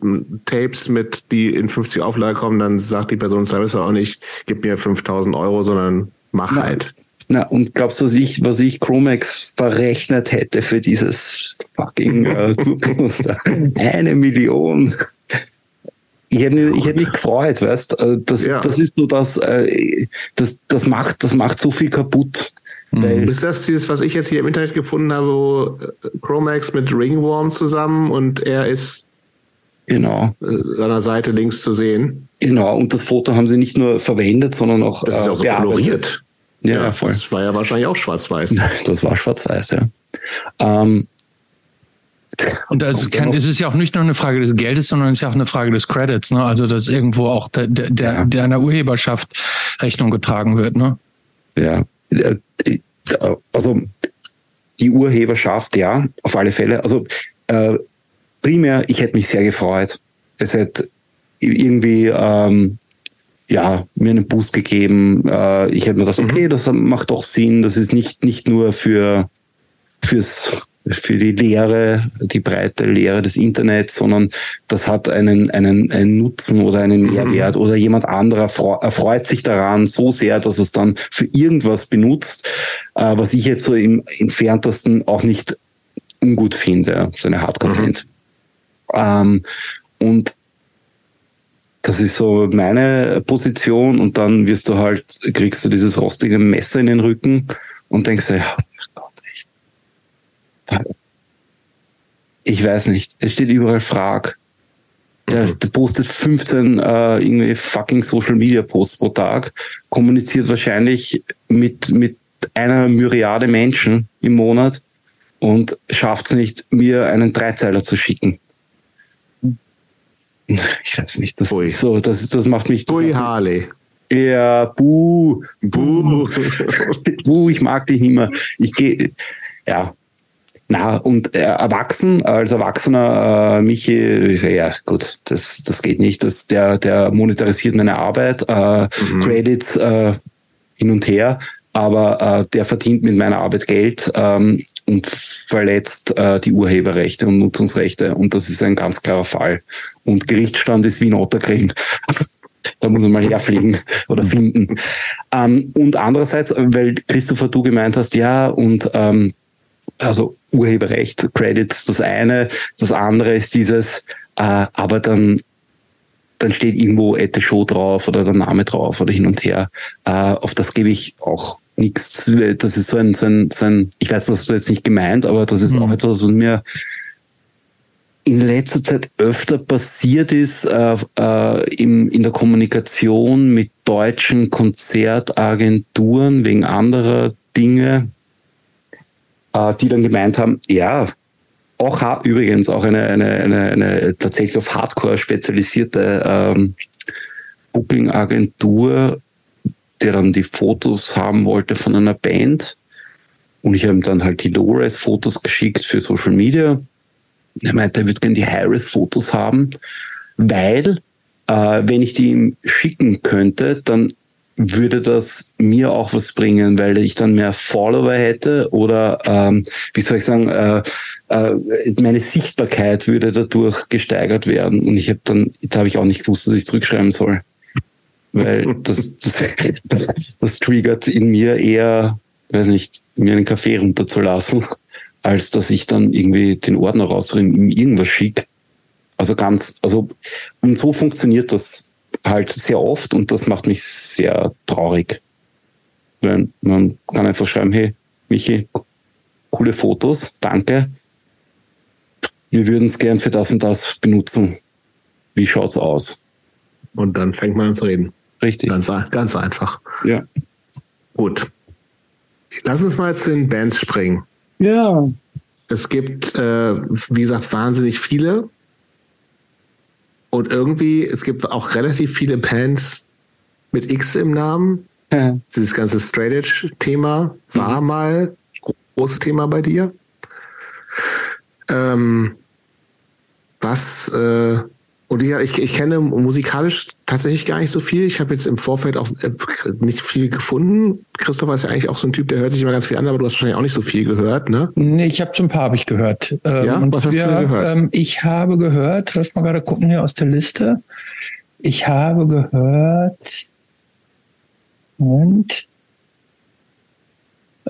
Tapes mit, die in 50 Auflage kommen, dann sagt die Person im Zweifelsfall auch nicht, gib mir 5000 Euro, sondern mach Nein. halt. Na, und glaubst du, was ich, was ich Chromex verrechnet hätte für dieses fucking äh, Eine Million. Ich hätte, mich, ich hätte mich gefreut, weißt äh, das, ja. das ist so das, äh, das, das macht, das macht so viel kaputt. Mhm. Ist das dieses, was ich jetzt hier im Internet gefunden habe, wo äh, Chromax mit Ringworm zusammen und er ist genau. seiner Seite links zu sehen. Genau, und das Foto haben sie nicht nur verwendet, sondern auch, das ist auch so koloriert. Ja, ja, voll. Das war ja wahrscheinlich auch schwarz-weiß. Das war schwarz-weiß, ja. Ähm, und das kann, es ist ja auch nicht nur eine Frage des Geldes, sondern es ist ja auch eine Frage des Credits, ne? Also dass irgendwo auch der, der, der, der einer Urheberschaft Rechnung getragen wird, ne? Ja. Äh, also die Urheberschaft, ja, auf alle Fälle. Also äh, primär, ich hätte mich sehr gefreut. Es hätte irgendwie ähm, ja, mir einen Boost gegeben. Äh, ich hätte mir gedacht, okay, mhm. das macht doch Sinn. Das ist nicht, nicht nur für, fürs, für die Lehre, die breite Lehre des Internets, sondern das hat einen, einen, einen Nutzen oder einen mhm. Mehrwert oder jemand anderer erfreut sich daran so sehr, dass es dann für irgendwas benutzt, äh, was ich jetzt so im entferntesten auch nicht ungut finde, so eine Hardcore-Band. Mhm. Ähm, und das ist so meine Position und dann wirst du halt, kriegst du dieses rostige Messer in den Rücken und denkst ja, Gott, echt. Ich weiß nicht. Es steht überall Frag. Der, mhm. der postet 15 äh, irgendwie fucking Social Media Posts pro Tag, kommuniziert wahrscheinlich mit, mit einer Myriade Menschen im Monat und schafft es nicht, mir einen Dreizeiler zu schicken. Ich weiß nicht, das Ui. so, das ist, das macht mich. Ui, Harley. Ja, buh, buh, buh, ich mag dich nicht mehr. Ich gehe, ja. Na, und äh, erwachsen, als Erwachsener, äh, Michi, ja, gut, das, das geht nicht. Das, der, der monetarisiert meine Arbeit, äh, mhm. Credits äh, hin und her, aber äh, der verdient mit meiner Arbeit Geld ähm, und verletzt äh, die Urheberrechte und Nutzungsrechte. Und das ist ein ganz klarer Fall. Und Gerichtsstand ist Wien Otterkring. da muss man mal herfliegen oder finden. Ähm, und andererseits, weil Christopher, du gemeint hast, ja, und ähm, also Urheberrecht, Credits, das eine, das andere ist dieses, äh, aber dann dann steht irgendwo Ette Show drauf oder der Name drauf oder hin und her. Äh, auf das gebe ich auch nichts. Das ist so ein, so ein, so ein, ich weiß, das du jetzt nicht gemeint, aber das ist mhm. auch etwas, was mir in letzter Zeit öfter passiert ist äh, äh, im, in der Kommunikation mit deutschen Konzertagenturen wegen anderer Dinge, äh, die dann gemeint haben, ja, auch übrigens auch eine, eine, eine, eine tatsächlich auf Hardcore spezialisierte ähm, Booking-Agentur, der dann die Fotos haben wollte von einer Band. Und ich habe ihm dann halt die Low-Res-Fotos geschickt für Social Media. Er meinte, er würde gerne die High-Res-Fotos haben, weil äh, wenn ich die ihm schicken könnte, dann würde das mir auch was bringen, weil ich dann mehr Follower hätte oder ähm, wie soll ich sagen, äh, äh, meine Sichtbarkeit würde dadurch gesteigert werden. Und ich habe dann, da habe ich auch nicht gewusst, dass ich zurückschreiben soll. Weil das, das, das triggert in mir eher, weiß nicht, mir einen Kaffee runterzulassen, als dass ich dann irgendwie den Ordner rausbringe und ihm irgendwas schicke. Also ganz, also, und so funktioniert das halt sehr oft und das macht mich sehr traurig. Weil man kann einfach schreiben, hey, Michi, coole Fotos, danke. Wir würden es gern für das und das benutzen. Wie schaut's aus? Und dann fängt man an zu reden. Richtig. Ganz, ganz einfach. Ja. Gut. Lass uns mal zu den Bands springen. Ja. Es gibt, äh, wie gesagt, wahnsinnig viele. Und irgendwie, es gibt auch relativ viele Bands mit X im Namen. Ja. Dieses ganze Straight Edge-Thema war mhm. mal großes Thema bei dir. Ähm, was, äh, und ja, ich, ich kenne musikalisch tatsächlich gar nicht so viel. Ich habe jetzt im Vorfeld auch äh, nicht viel gefunden. Christopher ist ja eigentlich auch so ein Typ, der hört sich immer ganz viel an, aber du hast wahrscheinlich auch nicht so viel gehört, ne? Nee, ich habe so ein paar habe ich gehört. Ähm, ja, was hast wir, du gehört? Ähm, ich habe gehört, lass mal gerade gucken hier aus der Liste. Ich habe gehört. Und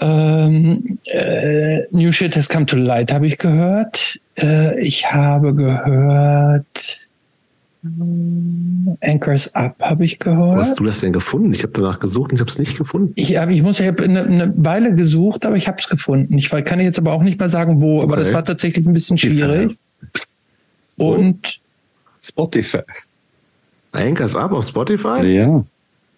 Ähm, äh, New Shit Has Come to Light habe ich gehört. Äh, ich habe gehört Anchors Up habe ich gehört. Wo hast du das denn gefunden? Ich habe danach gesucht und ich habe es nicht gefunden. Ich, ich muss, ich habe eine, eine Weile gesucht, aber ich habe es gefunden. Ich kann jetzt aber auch nicht mehr sagen, wo. Okay. Aber das war tatsächlich ein bisschen schwierig. Und Spotify. Anchors Up auf Spotify? Ja.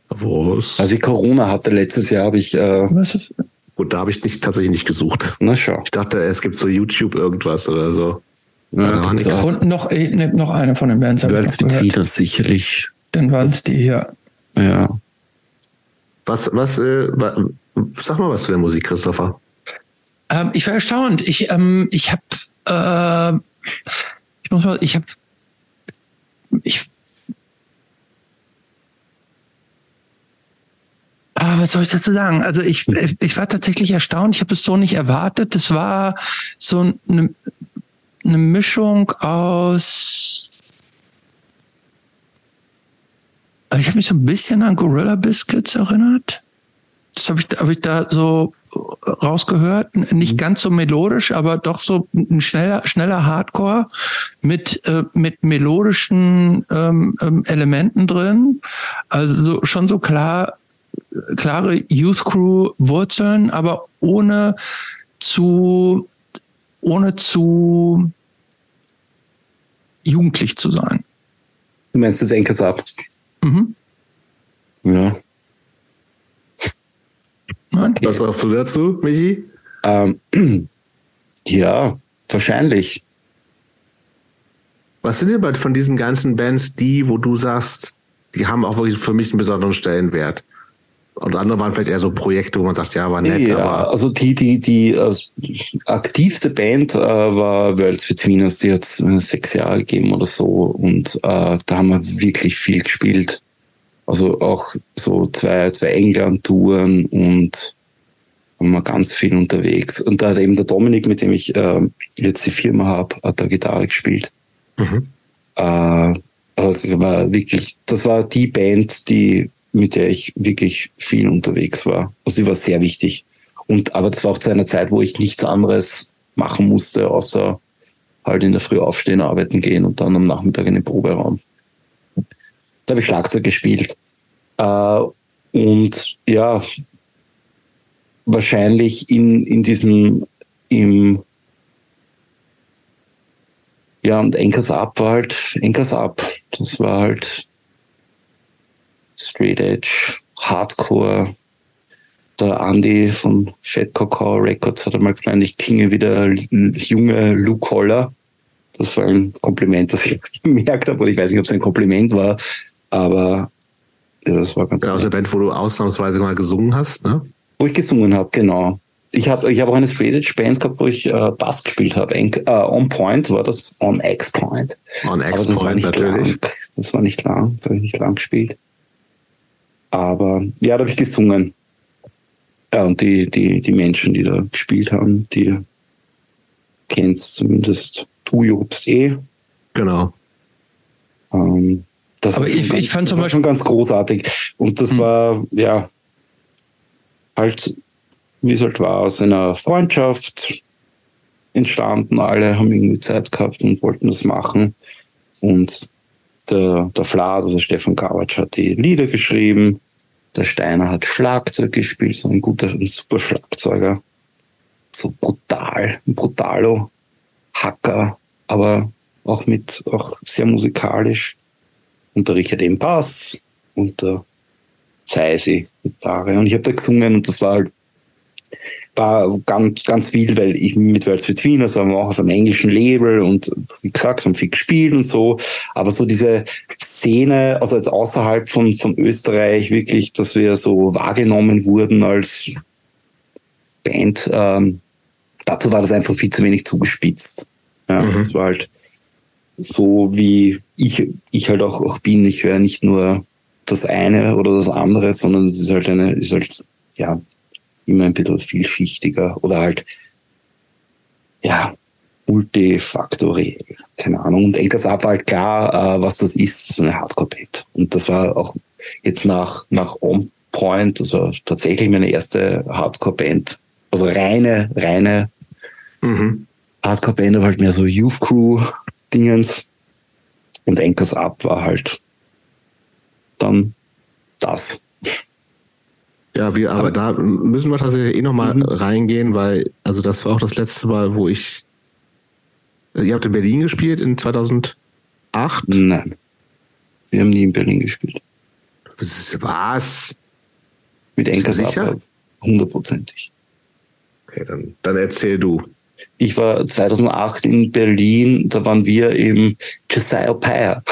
Wo ist? Als ich Corona hatte letztes Jahr, habe ich. Äh, Was ist? Gut, da habe ich nicht, tatsächlich nicht gesucht. Na schau. Ich dachte, es gibt so YouTube irgendwas oder so. Ja, ja und noch, äh, ne, noch eine von den Bands. Girls Between sicherlich. Dann waren es die hier. Ja. Was, was, äh, sag mal was zu der Musik, Christopher. Ähm, ich war erstaunt. Ich, ähm, ich habe, äh, ich muss mal, ich habe, ich, Ah, was soll ich dazu sagen? Also ich, ich war tatsächlich erstaunt. Ich habe es so nicht erwartet. Es war so eine, eine Mischung aus. Ich habe mich so ein bisschen an Gorilla Biscuits erinnert. Das habe ich, hab ich da so rausgehört. Nicht mhm. ganz so melodisch, aber doch so ein schneller, schneller Hardcore mit, äh, mit melodischen ähm, ähm, Elementen drin. Also so, schon so klar, klare Youth Crew Wurzeln, aber ohne zu ohne zu jugendlich zu sein. Du meinst das Enkers ab? Mhm. Ja. Okay. Was sagst du dazu, Michi? Ähm, ja, wahrscheinlich. Was sind denn von diesen ganzen Bands die, wo du sagst, die haben auch wirklich für mich einen besonderen Stellenwert? Und andere waren vielleicht eher so Projekte, wo man sagt, ja, war nett, ja, aber. Also die, die, die äh, aktivste Band äh, war Worlds Between Us, die hat äh, sechs Jahre gegeben oder so. Und äh, da haben wir wirklich viel gespielt. Also auch so zwei, zwei England-Touren und haben wir ganz viel unterwegs. Und da hat eben der Dominik, mit dem ich äh, jetzt die Firma habe, hat da Gitarre gespielt. Mhm. Äh, war wirklich, das war die Band, die mit der ich wirklich viel unterwegs war. Also sie war sehr wichtig. Und aber das war auch zu einer Zeit, wo ich nichts anderes machen musste, außer halt in der Früh aufstehen, arbeiten gehen und dann am Nachmittag in den Proberaum. Da habe ich Schlagzeug gespielt. Äh, und ja, wahrscheinlich in, in diesem, im, ja, und Enkers Up war halt, Enkers Up, das war halt Straight Edge, Hardcore. Der Andy von Fat Cacao Records hat einmal gemeint, ich klinge wie der junge Luke Holler. Das war ein Kompliment, das ich gemerkt habe. Und ich weiß nicht, ob es ein Kompliment war, aber ja, das war ganz Ja, aus der Band, wo du ausnahmsweise mal gesungen hast, ne? Wo ich gesungen habe, genau. Ich habe ich hab auch eine Straight Edge Band gehabt, wo ich äh, Bass gespielt habe. Äh, on Point war das, On X Point. On X Point, natürlich. Lang. Das war nicht lang, da habe ich nicht lang gespielt. Aber ja, da habe ich gesungen. Ja, und die, die, die Menschen, die da gespielt haben, die kennst zumindest du Jobst eh. Genau. Ähm, das Aber ich, ganz, ich fand zum Beispiel schon ganz großartig. Und das hm. war, ja, halt, wie es halt war, aus einer Freundschaft entstanden. Alle haben irgendwie Zeit gehabt und wollten das machen. Und der, der Fla, also Stefan Gawatsch, hat die Lieder geschrieben. Der Steiner hat Schlagzeug gespielt, so ein guter, ein super Schlagzeuger. So brutal, ein brutalo Hacker, aber auch mit, auch sehr musikalisch. Und der Richard eben Bass und der Zeisi Gitarre. Und ich habe da gesungen und das war halt war ganz, ganz viel, weil ich mit Worlds Between, also waren wir auch auf einem englischen Label und wie gesagt, haben viel gespielt und so. Aber so diese Szene, also jetzt außerhalb von, von Österreich wirklich, dass wir so wahrgenommen wurden als Band, ähm, dazu war das einfach viel zu wenig zugespitzt. Ja, mhm. das war halt so, wie ich, ich halt auch, auch bin. Ich höre nicht nur das eine oder das andere, sondern es ist halt eine, ist halt, ja, immer ein bisschen vielschichtiger oder halt, ja, multifaktoriell. Keine Ahnung. Und Enkers war halt klar, äh, was das ist, ist eine Hardcore-Band. Und das war auch jetzt nach, nach On Point, das war tatsächlich meine erste Hardcore-Band, also reine, reine mhm. Hardcore-Band, aber halt mehr so Youth Crew-Dingens. Und Anchors Up war halt dann das. Ja, wir, aber, aber da müssen wir tatsächlich eh nochmal mhm. reingehen, weil, also das war auch das letzte Mal, wo ich. Ihr habt in Berlin gespielt in 2008? Nein. Wir haben nie in Berlin gespielt. Was? Mit Anchors sicher? Hundertprozentig. Okay, dann, dann erzähl du. Ich war 2008 in Berlin, da waren wir im Josiah Pyre.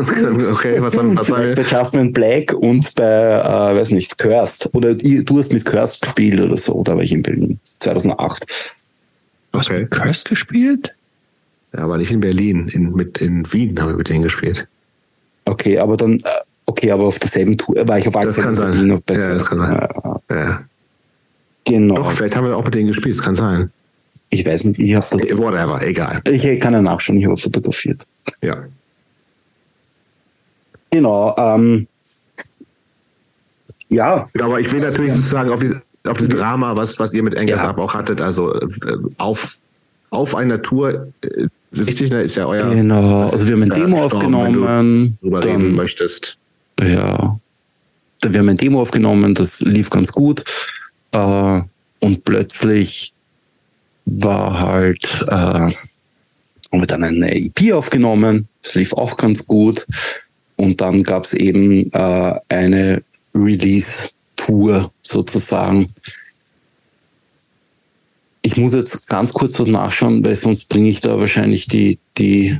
Okay, was haben was Bei Jasmine Black und bei, äh, weiß nicht, Cursed. Oder du hast mit Cursed gespielt oder so, da war ich in Berlin, 2008. Du hast okay. mit Cursed gespielt? Ja, aber nicht in Berlin, in, mit, in Wien haben wir mit denen gespielt. Okay, aber dann, äh, okay, aber auf derselben Tour war ich auf alle Fälle in Berlin. Auf ja, das kann sein. Ja. Genau. Doch, vielleicht haben wir auch mit denen gespielt, das kann sein. Ich weiß nicht, ich hab's das. Whatever, egal. Ich kann ja nachschauen, ich habe fotografiert. Ja. Genau. Ähm, ja. Aber ich will natürlich sozusagen auf, diese, auf das Drama, was, was ihr mit Engels ja. auch hattet, also äh, auf, auf einer Tour, äh, richtig, ne, ist ja euer. Genau, also wir haben ein Demo aufgenommen. Wenn du reden möchtest. Ja. Wir haben ein Demo aufgenommen, das lief ganz gut. Äh, und plötzlich war halt, äh, haben wir dann eine EP aufgenommen, das lief auch ganz gut. Und dann gab es eben äh, eine Release-Tour sozusagen. Ich muss jetzt ganz kurz was nachschauen, weil sonst bringe ich da wahrscheinlich die, die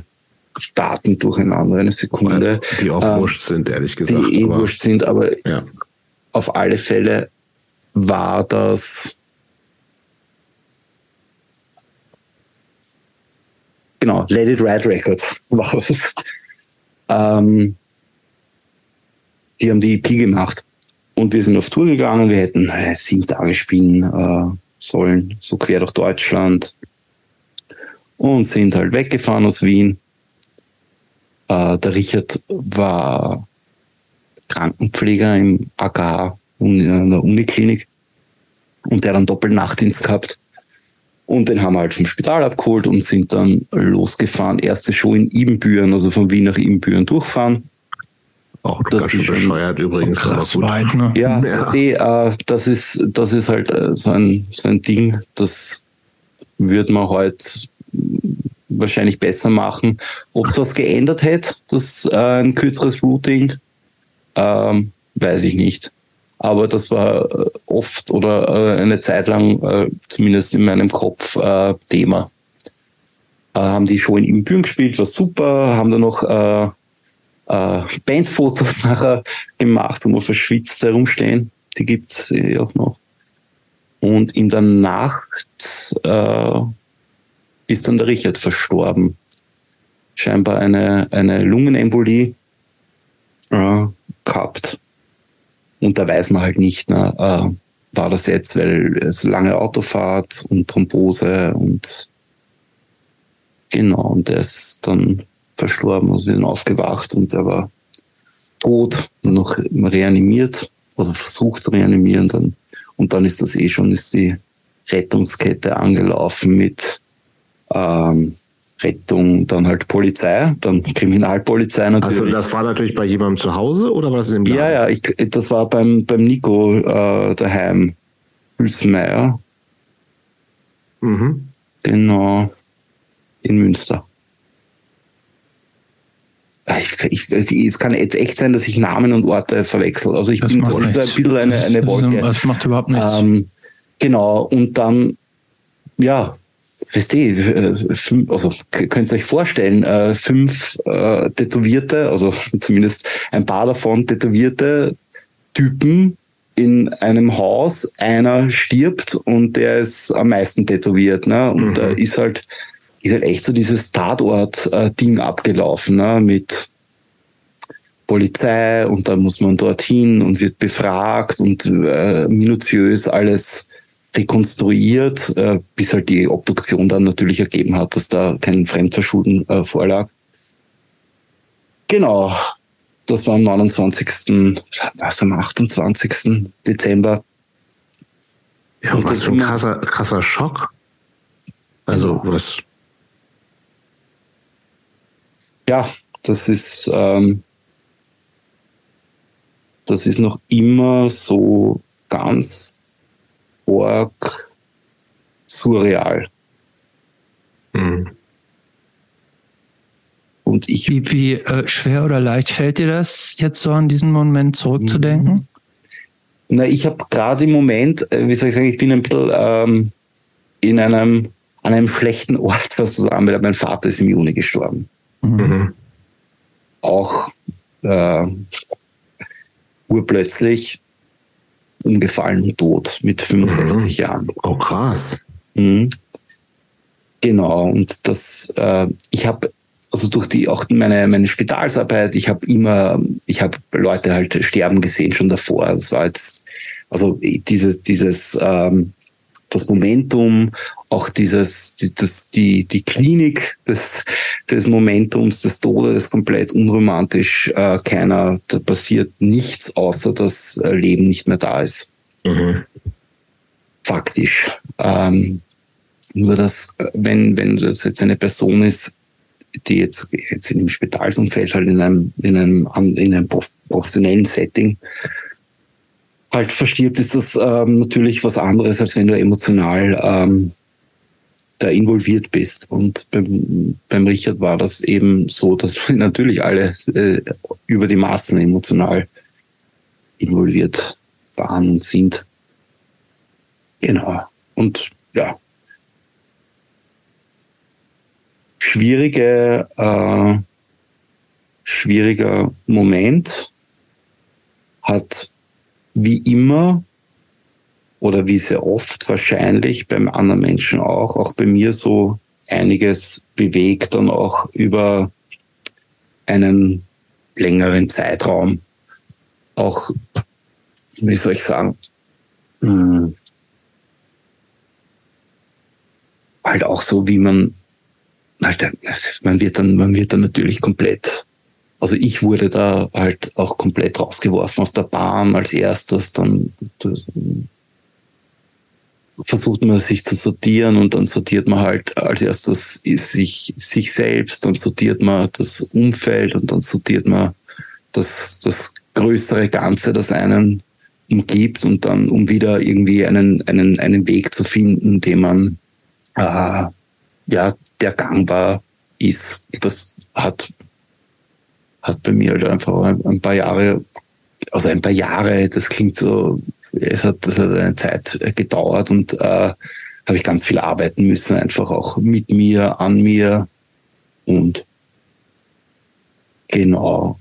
Daten durcheinander. Eine Sekunde. Die auch ähm, wurscht sind, ehrlich gesagt. Die eh wurscht sind, aber ja. auf alle Fälle war das. Genau, Let It Ride Records war es. Ähm, die haben die EP gemacht. Und wir sind auf Tour gegangen. Wir hätten äh, sieben Tage spielen äh, sollen, so quer durch Deutschland. Und sind halt weggefahren aus Wien. Äh, der Richard war Krankenpfleger im AKH in der Uniklinik. Und der hat einen Doppelnachtdienst gehabt. Und den haben wir halt vom Spital abgeholt und sind dann losgefahren. Erste Show in Ibbenbüren, also von Wien nach Ibbenbüren durchfahren. Auch das ganz schön bescheuert übrigens. Krass weit, ne? Ja, ja. Das, äh, das, ist, das ist halt äh, so, ein, so ein Ding, das würde man heute wahrscheinlich besser machen. Ob es was geändert hätte, das äh, ein kürzeres Routing, ähm, weiß ich nicht. Aber das war äh, oft oder äh, eine Zeit lang, äh, zumindest in meinem Kopf, äh, Thema. Äh, haben die Show in Ibbenbüren gespielt, war super, haben dann noch äh, äh, Bandfotos nachher gemacht, wo wir verschwitzt herumstehen. Die gibt's eh auch noch. Und in der Nacht äh, ist dann der Richard verstorben. Scheinbar eine, eine Lungenembolie äh, gehabt. Und da weiß man halt nicht, ne, äh, war das jetzt, weil es lange Autofahrt und Thrombose und genau, und der ist dann verstorben, also wir sind aufgewacht und er war tot, noch reanimiert, also versucht zu reanimieren dann. Und dann ist das eh schon, ist die Rettungskette angelaufen mit ähm, Rettung, dann halt Polizei, dann Kriminalpolizei natürlich. Also das war natürlich bei jemandem zu Hause oder war das in dem Laden? Ja, ja, ich, das war beim, beim Nico äh, daheim, Hülsmeier. Mhm. Genau, in Münster. Ich, ich, es kann jetzt echt sein, dass ich Namen und Orte verwechsel. Also ich das bin ein bisschen eine, eine Wolke. Das macht überhaupt nichts. Ähm, genau, und dann, ja, wisst ihr, äh, also könnt ihr euch vorstellen, äh, fünf äh, Tätowierte, also zumindest ein paar davon tätowierte Typen in einem Haus, einer stirbt und der ist am meisten tätowiert. Ne? Und mhm. da ist halt ist halt echt so dieses Tatort-Ding abgelaufen, ne? mit Polizei und dann muss man dorthin und wird befragt und äh, minutiös alles rekonstruiert, äh, bis halt die Obduktion dann natürlich ergeben hat, dass da kein Fremdverschulden äh, vorlag. Genau, das war am 29. was am 28. Dezember. Ja, und was für ein krasser, krasser Schock. Also was. Ja, das ist, ähm, das ist noch immer so ganz arg surreal. Mhm. Und ich. Wie, wie äh, schwer oder leicht fällt dir das, jetzt so an diesen Moment zurückzudenken? Mhm. Na, ich habe gerade im Moment, äh, wie soll ich sagen, ich bin ein bisschen ähm, in einem, an einem schlechten Ort, was zu sagen, weil mein Vater ist im Juni gestorben. Mhm. Auch äh, urplötzlich umgefallen und tot mit 65 mhm. Jahren. Oh krass. Mhm. Genau, und das, äh, ich habe also durch die auch meine meine Spitalsarbeit, ich habe immer, ich habe Leute halt sterben gesehen schon davor. Das war jetzt also dieses dieses ähm, das Momentum, auch dieses die, das die die Klinik des des Momentums des Todes komplett unromantisch. Äh, keiner, da passiert nichts, außer dass Leben nicht mehr da ist. Mhm. Faktisch. Ähm, nur dass, wenn, wenn das jetzt eine Person ist, die jetzt, jetzt in einem Spitalsumfeld halt in einem, in einem, in einem professionellen Setting halt verstirbt, ist das ähm, natürlich was anderes, als wenn du emotional ähm, da involviert bist. Und beim, beim Richard war das eben so, dass natürlich alle äh, über die Maßen emotional involviert waren und sind. Genau. Und ja, schwierige, äh, schwieriger Moment, hat wie immer oder wie sehr oft wahrscheinlich beim anderen Menschen auch, auch bei mir so einiges bewegt und auch über einen längeren Zeitraum. Auch, wie soll ich sagen, hm, halt auch so, wie man halt, man wird dann, man wird dann natürlich komplett, also ich wurde da halt auch komplett rausgeworfen aus der Bahn als erstes, dann versucht man sich zu sortieren und dann sortiert man halt als erstes sich, sich selbst, dann sortiert man das Umfeld und dann sortiert man das, das größere Ganze, das einen umgibt und dann, um wieder irgendwie einen, einen, einen Weg zu finden, den man äh, ja, der gangbar ist. Das hat, hat bei mir halt einfach ein, paar Jahre, also ein paar Jahre, das klingt so, es hat, das hat eine Zeit gedauert und äh, habe ich ganz viel arbeiten müssen, einfach auch mit mir, an mir und genau.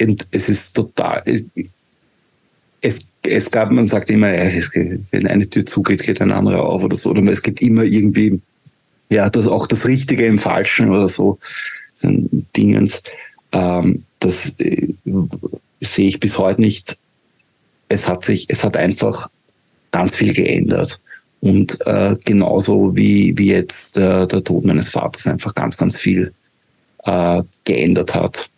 Und es ist total, es, es gab, man sagt immer, wenn eine Tür zugeht, geht eine andere auf oder so, oder es gibt immer irgendwie ja, das auch das Richtige im Falschen oder so, so ein Dingens. Ähm, das äh, sehe ich bis heute nicht. Es hat sich, es hat einfach ganz viel geändert. Und äh, genauso wie, wie jetzt äh, der Tod meines Vaters einfach ganz, ganz viel äh, geändert hat.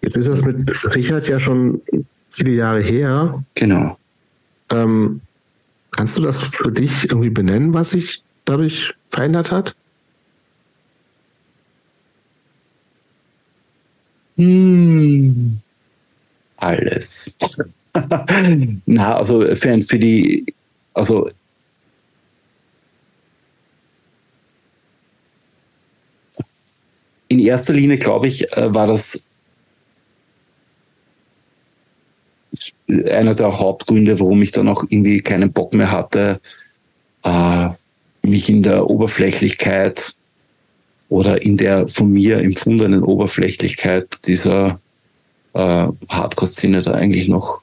Jetzt ist das mit Richard ja schon viele Jahre her. Genau. Ähm, kannst du das für dich irgendwie benennen, was sich dadurch verändert hat? Hm, alles. Na, also für, für die, also in erster Linie, glaube ich, äh, war das einer der Hauptgründe, warum ich dann auch irgendwie keinen Bock mehr hatte, äh, mich in der Oberflächlichkeit oder in der von mir empfundenen Oberflächlichkeit dieser äh, Hardcore-Szene da eigentlich noch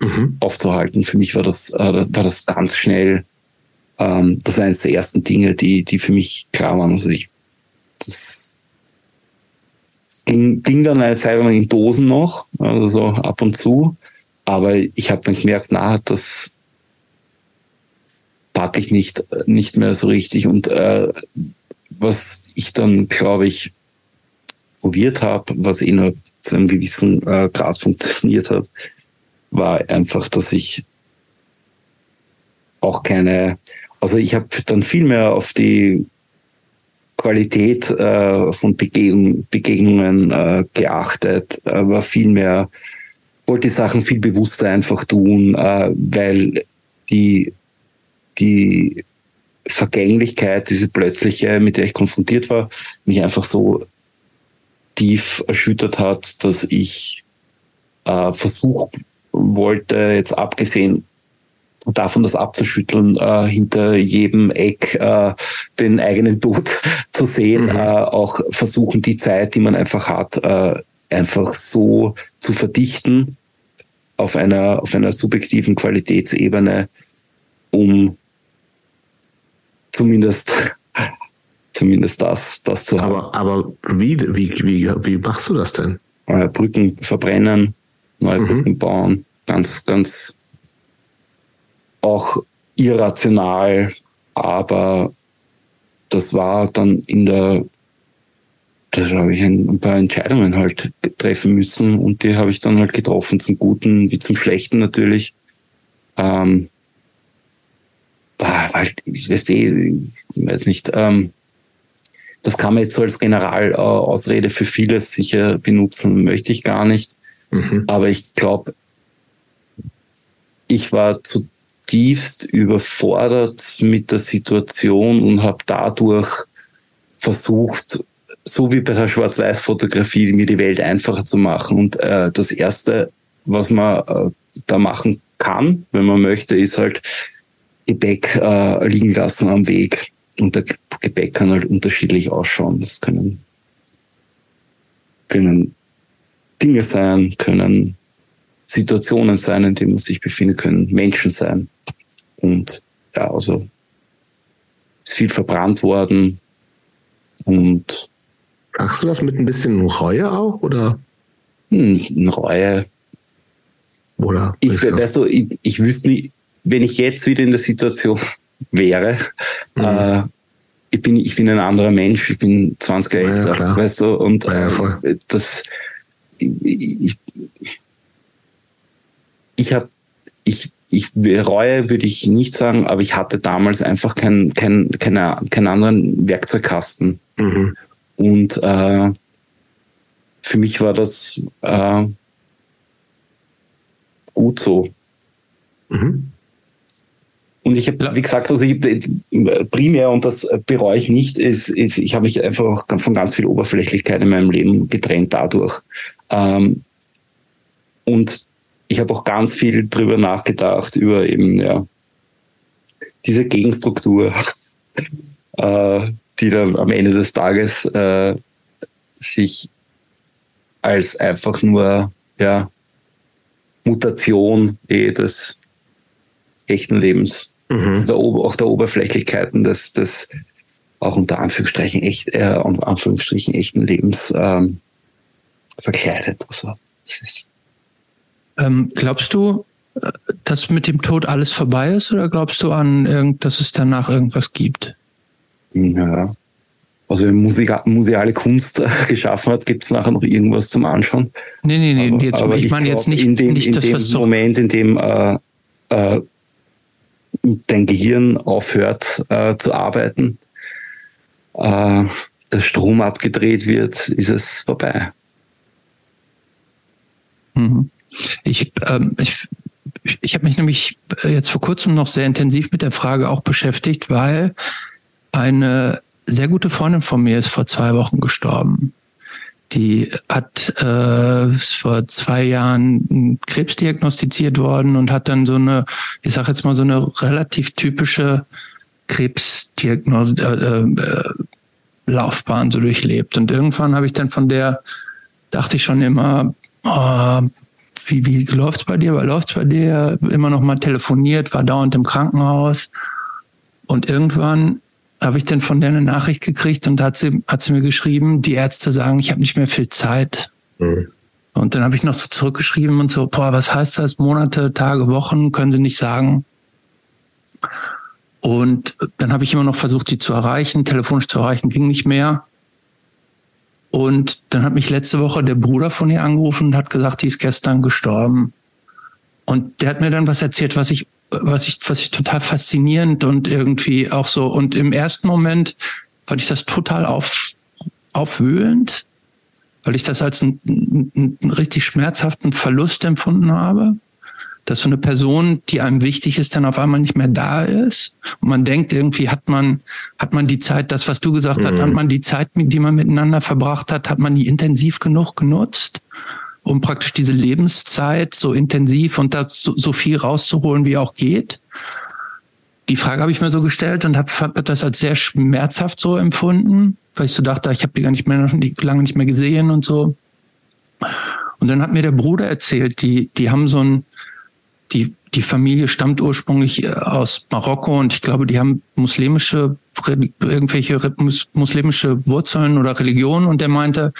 mhm. aufzuhalten. Für mich war das, äh, war das ganz schnell, ähm, das war eines der ersten Dinge, die, die für mich klar waren. Also ich, das ging, ging dann eine Zeit lang in Dosen noch, also so ab und zu. Aber ich habe dann gemerkt, na, das, packe ich nicht, nicht mehr so richtig. Und äh, was ich dann, glaube ich, probiert habe, was nur zu einem gewissen äh, Grad funktioniert hat, war einfach, dass ich auch keine, also ich habe dann viel mehr auf die Qualität äh, von Begegnung, Begegnungen äh, geachtet, äh, war viel mehr, wollte Sachen viel bewusster einfach tun, äh, weil die, die Vergänglichkeit, diese plötzliche, mit der ich konfrontiert war, mich einfach so tief erschüttert hat, dass ich äh, versucht wollte, jetzt abgesehen davon, das abzuschütteln, äh, hinter jedem Eck äh, den eigenen Tod zu sehen, mhm. äh, auch versuchen, die Zeit, die man einfach hat, äh, einfach so zu verdichten auf einer, auf einer subjektiven Qualitätsebene, um zumindest zumindest das, das zu haben. Aber, aber wie, wie, wie, wie machst du das denn? Brücken verbrennen, neue mhm. Brücken bauen, ganz, ganz auch irrational, aber das war dann in der, da habe ich ein, paar Entscheidungen halt treffen müssen und die habe ich dann halt getroffen, zum Guten wie zum Schlechten natürlich. Ähm, weil, ich weiß, eh, ich weiß nicht, ähm, das kann man jetzt so als Generalausrede für vieles sicher benutzen, möchte ich gar nicht. Mhm. Aber ich glaube, ich war zutiefst überfordert mit der Situation und habe dadurch versucht, so wie bei der Schwarz-Weiß-Fotografie, mir die Welt einfacher zu machen. Und äh, das Erste, was man äh, da machen kann, wenn man möchte, ist halt Gepäck äh, liegen lassen am Weg. Und der Gepäck kann halt unterschiedlich ausschauen. Das können, können Dinge sein, können Situationen sein, in denen man sich befindet, können Menschen sein. Und ja, also ist viel verbrannt worden. Und Machst du das mit ein bisschen Reue auch, oder? Hm, Reue. Oder? Ich, weißt du, ich, ich wüsste nicht, wenn ich jetzt wieder in der Situation wäre, mhm. äh, ich bin, ich bin ein anderer Mensch, ich bin 20 Jahre ja, älter, klar. weißt du, und ja, äh, das, ich, ich habe, ich, ich Reue würde ich nicht sagen, aber ich hatte damals einfach keinen kein, keine, keinen anderen Werkzeugkasten. Mhm. Und äh, für mich war das äh, gut so. Mhm. Und ich habe, wie gesagt, also ich, primär, und das bereue ich nicht, ist, ist ich habe mich einfach von ganz viel Oberflächlichkeit in meinem Leben getrennt dadurch. Ähm, und ich habe auch ganz viel drüber nachgedacht, über eben, ja, diese Gegenstruktur, äh, die dann am Ende des Tages äh, sich als einfach nur, ja, Mutation eh des echten Lebens mhm. der, auch der Oberflächlichkeiten des, des auch unter Anführungsstrichen echt, äh, unter Anführungsstrichen echten Lebens ähm, verkleidet. Also, ähm, glaubst du, äh, dass mit dem Tod alles vorbei ist oder glaubst du an, irgend, dass es danach irgendwas gibt? Ja. Also wenn Musika museale Kunst geschaffen hat, gibt es nachher noch irgendwas zum Anschauen. Nee, nee, nee, aber, jetzt, aber ich, ich meine jetzt nicht, in dem, nicht in dem Moment, in dem äh, äh, dein Gehirn aufhört äh, zu arbeiten, äh, der Strom abgedreht wird, ist es vorbei. Mhm. Ich, ähm, ich, ich habe mich nämlich jetzt vor kurzem noch sehr intensiv mit der Frage auch beschäftigt, weil eine sehr gute Freundin von mir ist vor zwei Wochen gestorben. Die hat äh, vor zwei Jahren Krebs diagnostiziert worden und hat dann so eine, ich sage jetzt mal so eine relativ typische Krebsdiagnose äh, äh, Laufbahn so durchlebt. Und irgendwann habe ich dann von der, dachte ich schon immer, oh, wie, wie läuft's bei dir? Was läuft's bei dir? Immer noch mal telefoniert, war dauernd im Krankenhaus. Und irgendwann habe ich dann von der eine Nachricht gekriegt und hat sie, hat sie mir geschrieben, die Ärzte sagen, ich habe nicht mehr viel Zeit. Mhm. Und dann habe ich noch so zurückgeschrieben und so, boah, was heißt das? Monate, Tage, Wochen, können sie nicht sagen. Und dann habe ich immer noch versucht, sie zu erreichen, telefonisch zu erreichen, ging nicht mehr. Und dann hat mich letzte Woche der Bruder von ihr angerufen und hat gesagt, die ist gestern gestorben. Und der hat mir dann was erzählt, was ich was ich, was ich total faszinierend und irgendwie auch so, und im ersten Moment fand ich das total auf, aufwühlend, weil ich das als einen, einen richtig schmerzhaften Verlust empfunden habe dass so eine Person, die einem wichtig ist, dann auf einmal nicht mehr da ist. Und man denkt irgendwie, hat man, hat man die Zeit, das, was du gesagt mhm. hast, hat man die Zeit, die man miteinander verbracht hat, hat man die intensiv genug genutzt, um praktisch diese Lebenszeit so intensiv und da so, so viel rauszuholen, wie auch geht. Die Frage habe ich mir so gestellt und habe hab das als sehr schmerzhaft so empfunden, weil ich so dachte, ich habe die gar nicht mehr lange nicht mehr gesehen und so. Und dann hat mir der Bruder erzählt, die, die haben so ein, die, die Familie stammt ursprünglich äh, aus Marokko und ich glaube, die haben muslimische, irgendwelche muslimische Wurzeln oder Religionen und der meinte,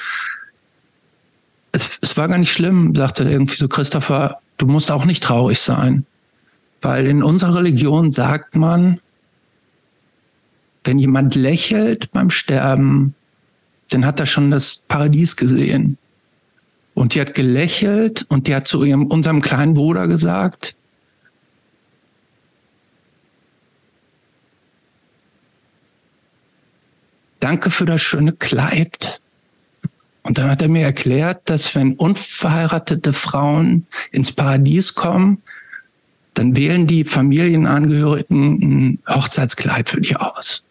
es, es war gar nicht schlimm, sagte irgendwie so Christopher, du musst auch nicht traurig sein. Weil in unserer Religion sagt man, wenn jemand lächelt beim Sterben, dann hat er schon das Paradies gesehen. Und die hat gelächelt und die hat zu ihrem, unserem kleinen Bruder gesagt, danke für das schöne Kleid. Und dann hat er mir erklärt, dass wenn unverheiratete Frauen ins Paradies kommen, dann wählen die Familienangehörigen ein Hochzeitskleid für dich aus.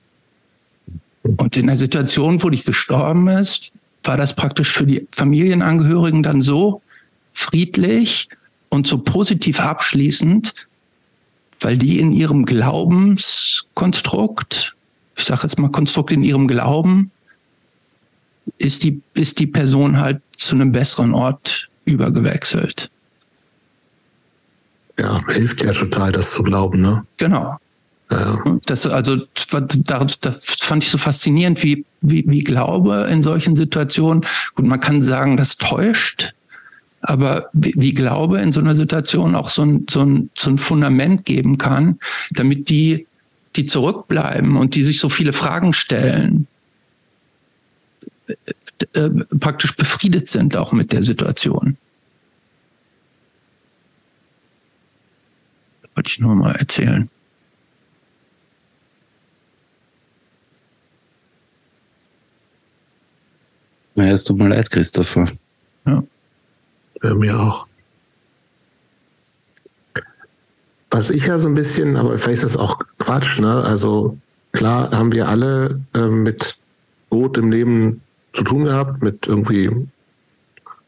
Und in der Situation, wo dich gestorben ist, war das praktisch für die Familienangehörigen dann so friedlich und so positiv abschließend, weil die in ihrem Glaubenskonstrukt, ich sage jetzt mal Konstrukt in ihrem Glauben, ist die, ist die Person halt zu einem besseren Ort übergewechselt. Ja, hilft ja total, das zu glauben, ne? Genau. Ja. Das, also, das, das fand ich so faszinierend, wie, wie, wie Glaube in solchen Situationen, gut, man kann sagen, das täuscht, aber wie, wie Glaube in so einer Situation auch so ein, so, ein, so ein Fundament geben kann, damit die, die zurückbleiben und die sich so viele Fragen stellen, äh, äh praktisch befriedet sind auch mit der Situation. Wollte ich nur mal erzählen. Naja, es tut mir leid, Christopher. Ja. ja. Mir auch. Was ich ja so ein bisschen, aber vielleicht ist das auch Quatsch, ne? Also klar haben wir alle äh, mit Tod im Leben zu tun gehabt, mit irgendwie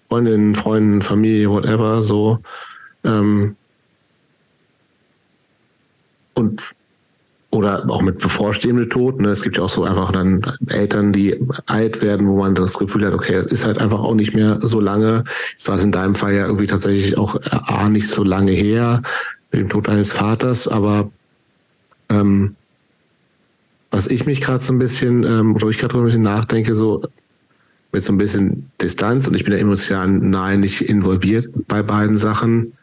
Freundinnen, Freunden, Familie, whatever, so. Ähm, und oder auch mit bevorstehendem Tod. Ne? Es gibt ja auch so einfach dann Eltern, die alt werden, wo man das Gefühl hat, okay, es ist halt einfach auch nicht mehr so lange. Es war in deinem Fall ja irgendwie tatsächlich auch A, nicht so lange her mit dem Tod eines Vaters, aber ähm, was ich mich gerade so ein bisschen, ähm, oder ich gerade ein bisschen nachdenke, so mit so ein bisschen Distanz und ich bin ja emotional nahe nicht involviert bei beiden Sachen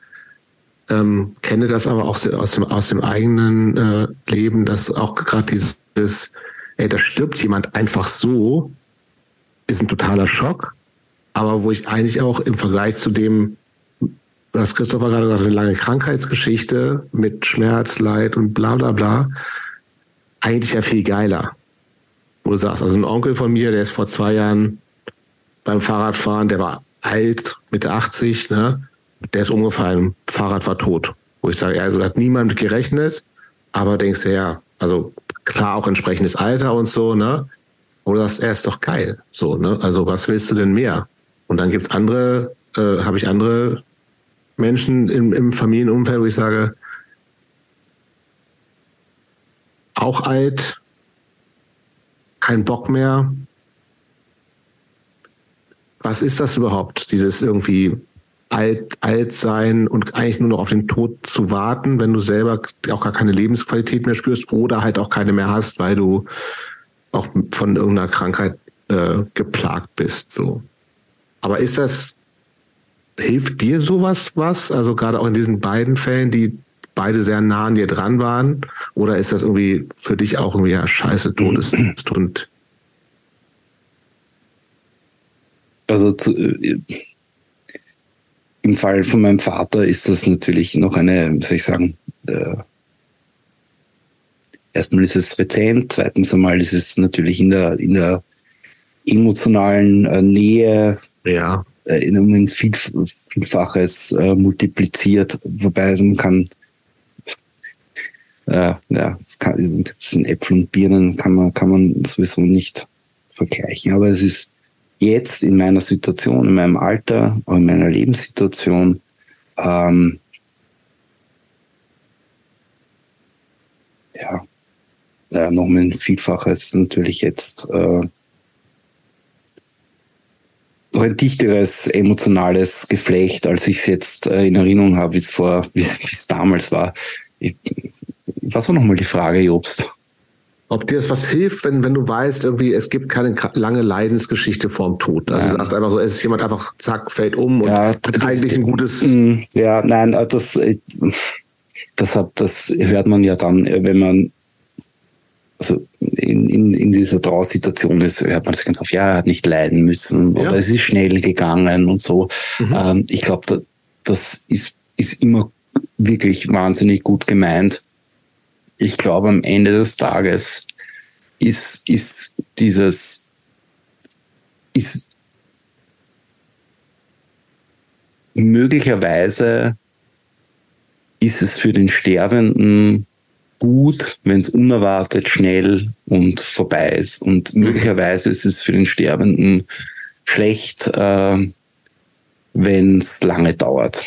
ähm, kenne das aber auch aus dem, aus dem eigenen äh, Leben, dass auch gerade dieses, ey, da stirbt jemand einfach so, ist ein totaler Schock. Aber wo ich eigentlich auch im Vergleich zu dem, was Christopher gerade gesagt hat, eine lange Krankheitsgeschichte mit Schmerz, Leid und bla bla bla, eigentlich ja viel geiler. Wo du sagst, also ein Onkel von mir, der ist vor zwei Jahren beim Fahrradfahren, der war alt, Mitte 80, ne? der ist umgefallen, Fahrrad war tot. Wo ich sage, also hat niemand gerechnet, aber denkst du, ja, also klar auch entsprechendes Alter und so, ne? Oder das er ist doch geil. So, ne? Also was willst du denn mehr? Und dann gibt's andere, äh, habe ich andere Menschen im, im Familienumfeld, wo ich sage, auch alt, kein Bock mehr. Was ist das überhaupt? Dieses irgendwie alt, alt sein und eigentlich nur noch auf den Tod zu warten, wenn du selber auch gar keine Lebensqualität mehr spürst oder halt auch keine mehr hast, weil du auch von irgendeiner Krankheit äh, geplagt bist. So. Aber ist das, hilft dir sowas was? Also gerade auch in diesen beiden Fällen, die beide sehr nah an dir dran waren? Oder ist das irgendwie für dich auch irgendwie, ja, scheiße, Todesstund? Also zu, äh, im Fall von meinem Vater ist das natürlich noch eine, wie soll ich sagen, äh, erstmal ist es rezent, zweitens einmal ist es natürlich in der, in der emotionalen äh, Nähe ja. äh, in um viel, Vielfaches äh, multipliziert, wobei man kann äh, ja, das, kann, das sind Äpfel und Birnen kann man, kann man sowieso nicht vergleichen. Aber es ist jetzt in meiner Situation, in meinem Alter, auch in meiner Lebenssituation, ähm, ja, äh, noch ein Vielfaches natürlich jetzt äh, noch ein dichteres emotionales Geflecht, als ich es jetzt äh, in Erinnerung habe, wie es wie es damals war. Ich, was war nochmal die Frage, Jobst? Ob dir das was hilft, wenn, wenn du weißt, irgendwie, es gibt keine lange Leidensgeschichte vorm Tod. Also ja. du sagst einfach so, es ist jemand einfach, zack, fällt um und ja, hat eigentlich ein gutes. Mm, ja, nein, äh, das, äh, das, hat, das hört man ja dann, äh, wenn man also in, in, in dieser Trauersituation ist, hört man das ganz auf, ja, er hat nicht leiden müssen oder ja. es ist schnell gegangen und so. Mhm. Ähm, ich glaube, da, das ist, ist immer wirklich wahnsinnig gut gemeint. Ich glaube, am Ende des Tages ist, ist dieses, ist möglicherweise ist es für den Sterbenden gut, wenn es unerwartet schnell und vorbei ist. Und möglicherweise ist es für den Sterbenden schlecht, äh, wenn es lange dauert.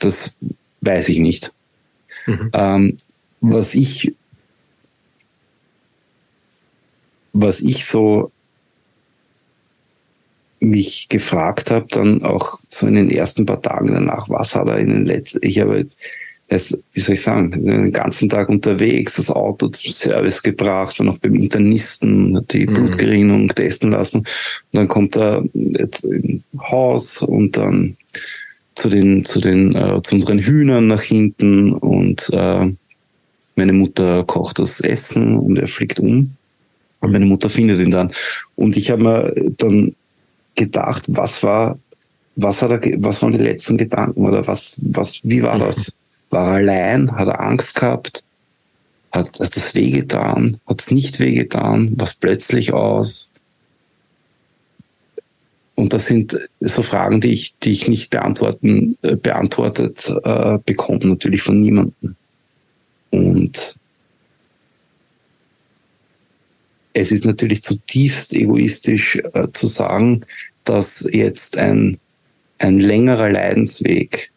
Das weiß ich nicht. Mhm. Ähm, was ich, was ich so mich gefragt habe, dann auch so in den ersten paar Tagen danach, was hat er in den letzten, ich habe er ist, wie soll ich sagen, den ganzen Tag unterwegs, das Auto zum Service gebracht, war noch beim Internisten, hat die mhm. Blutgerinnung testen lassen. Und dann kommt er jetzt ins Haus und dann zu den, zu den, äh, zu unseren Hühnern nach hinten und äh, meine Mutter kocht das Essen und er fliegt um. Und meine Mutter findet ihn dann. Und ich habe mir dann gedacht, was war, was hat er, was waren die letzten Gedanken oder was, was, wie war das? War er allein? Hat er Angst gehabt? Hat, hat es wehgetan? Hat es nicht wehgetan? Was plötzlich aus? Und das sind so Fragen, die ich, die ich nicht beantworten, äh, beantwortet äh, bekomme, natürlich von niemandem. Und es ist natürlich zutiefst egoistisch äh, zu sagen, dass jetzt ein, ein längerer Leidensweg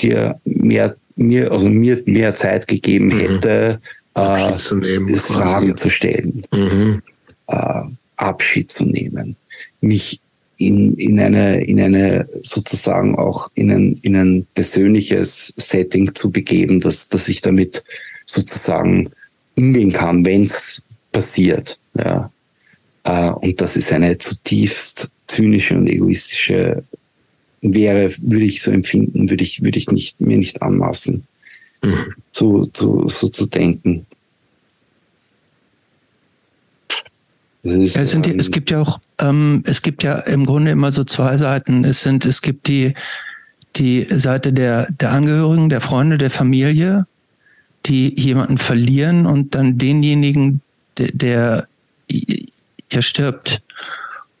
dir mehr mir, also mir mehr Zeit gegeben mhm. hätte, äh, zu nehmen, Fragen zu stellen, mhm. äh, Abschied zu nehmen, mich in, in eine, in eine sozusagen auch in ein, in ein persönliches Setting zu begeben, dass, dass ich damit sozusagen umgehen kann, wenn es passiert. Ja. Äh, und das ist eine zutiefst zynische und egoistische wäre, würde ich so empfinden, würde ich, würde ich nicht, mir nicht anmaßen, mhm. zu, zu, so zu denken. Ist, es, sind, ähm, es gibt ja auch, ähm, es gibt ja im Grunde immer so zwei Seiten. Es sind, es gibt die, die Seite der, der Angehörigen, der Freunde, der Familie, die jemanden verlieren und dann denjenigen, der, der ihr stirbt.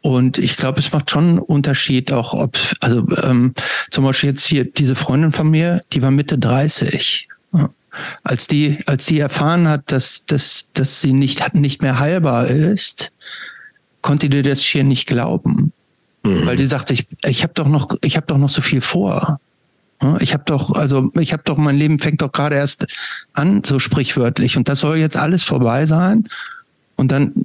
Und ich glaube, es macht schon einen Unterschied, auch ob, also ähm, zum Beispiel jetzt hier diese Freundin von mir, die war Mitte 30. Als die, als die erfahren hat, dass, dass, dass sie nicht, nicht mehr heilbar ist, konnte die das hier nicht glauben. Mhm. Weil die sagte, ich, ich habe doch noch, ich habe doch noch so viel vor. Ich habe doch, also ich habe doch, mein Leben fängt doch gerade erst an, so sprichwörtlich. Und das soll jetzt alles vorbei sein. Und dann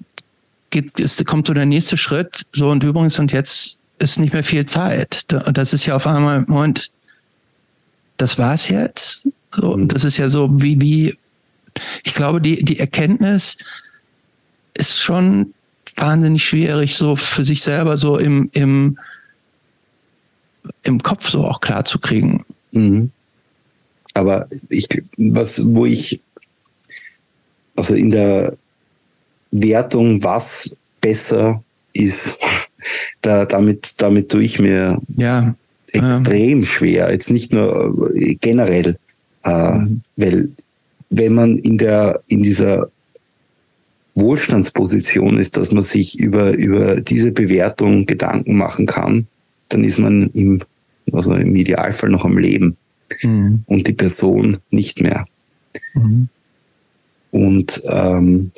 geht, ist, kommt so der nächste Schritt. So und übrigens, und jetzt ist nicht mehr viel Zeit. Das ist ja auf einmal, Moment, das war's jetzt. So, mhm. das ist ja so wie, wie, ich glaube, die, die Erkenntnis ist schon wahnsinnig schwierig, so für sich selber so im, im, im Kopf so auch klar zu kriegen. Mhm. Aber ich, was, wo ich, also in der, Wertung, was besser ist, da, damit, damit tue ich mir ja, extrem ähm. schwer. Jetzt nicht nur äh, generell, äh, mhm. weil wenn man in der, in dieser Wohlstandsposition ist, dass man sich über, über diese Bewertung Gedanken machen kann, dann ist man im, also im Idealfall noch am Leben mhm. und die Person nicht mehr. Mhm. Und ähm,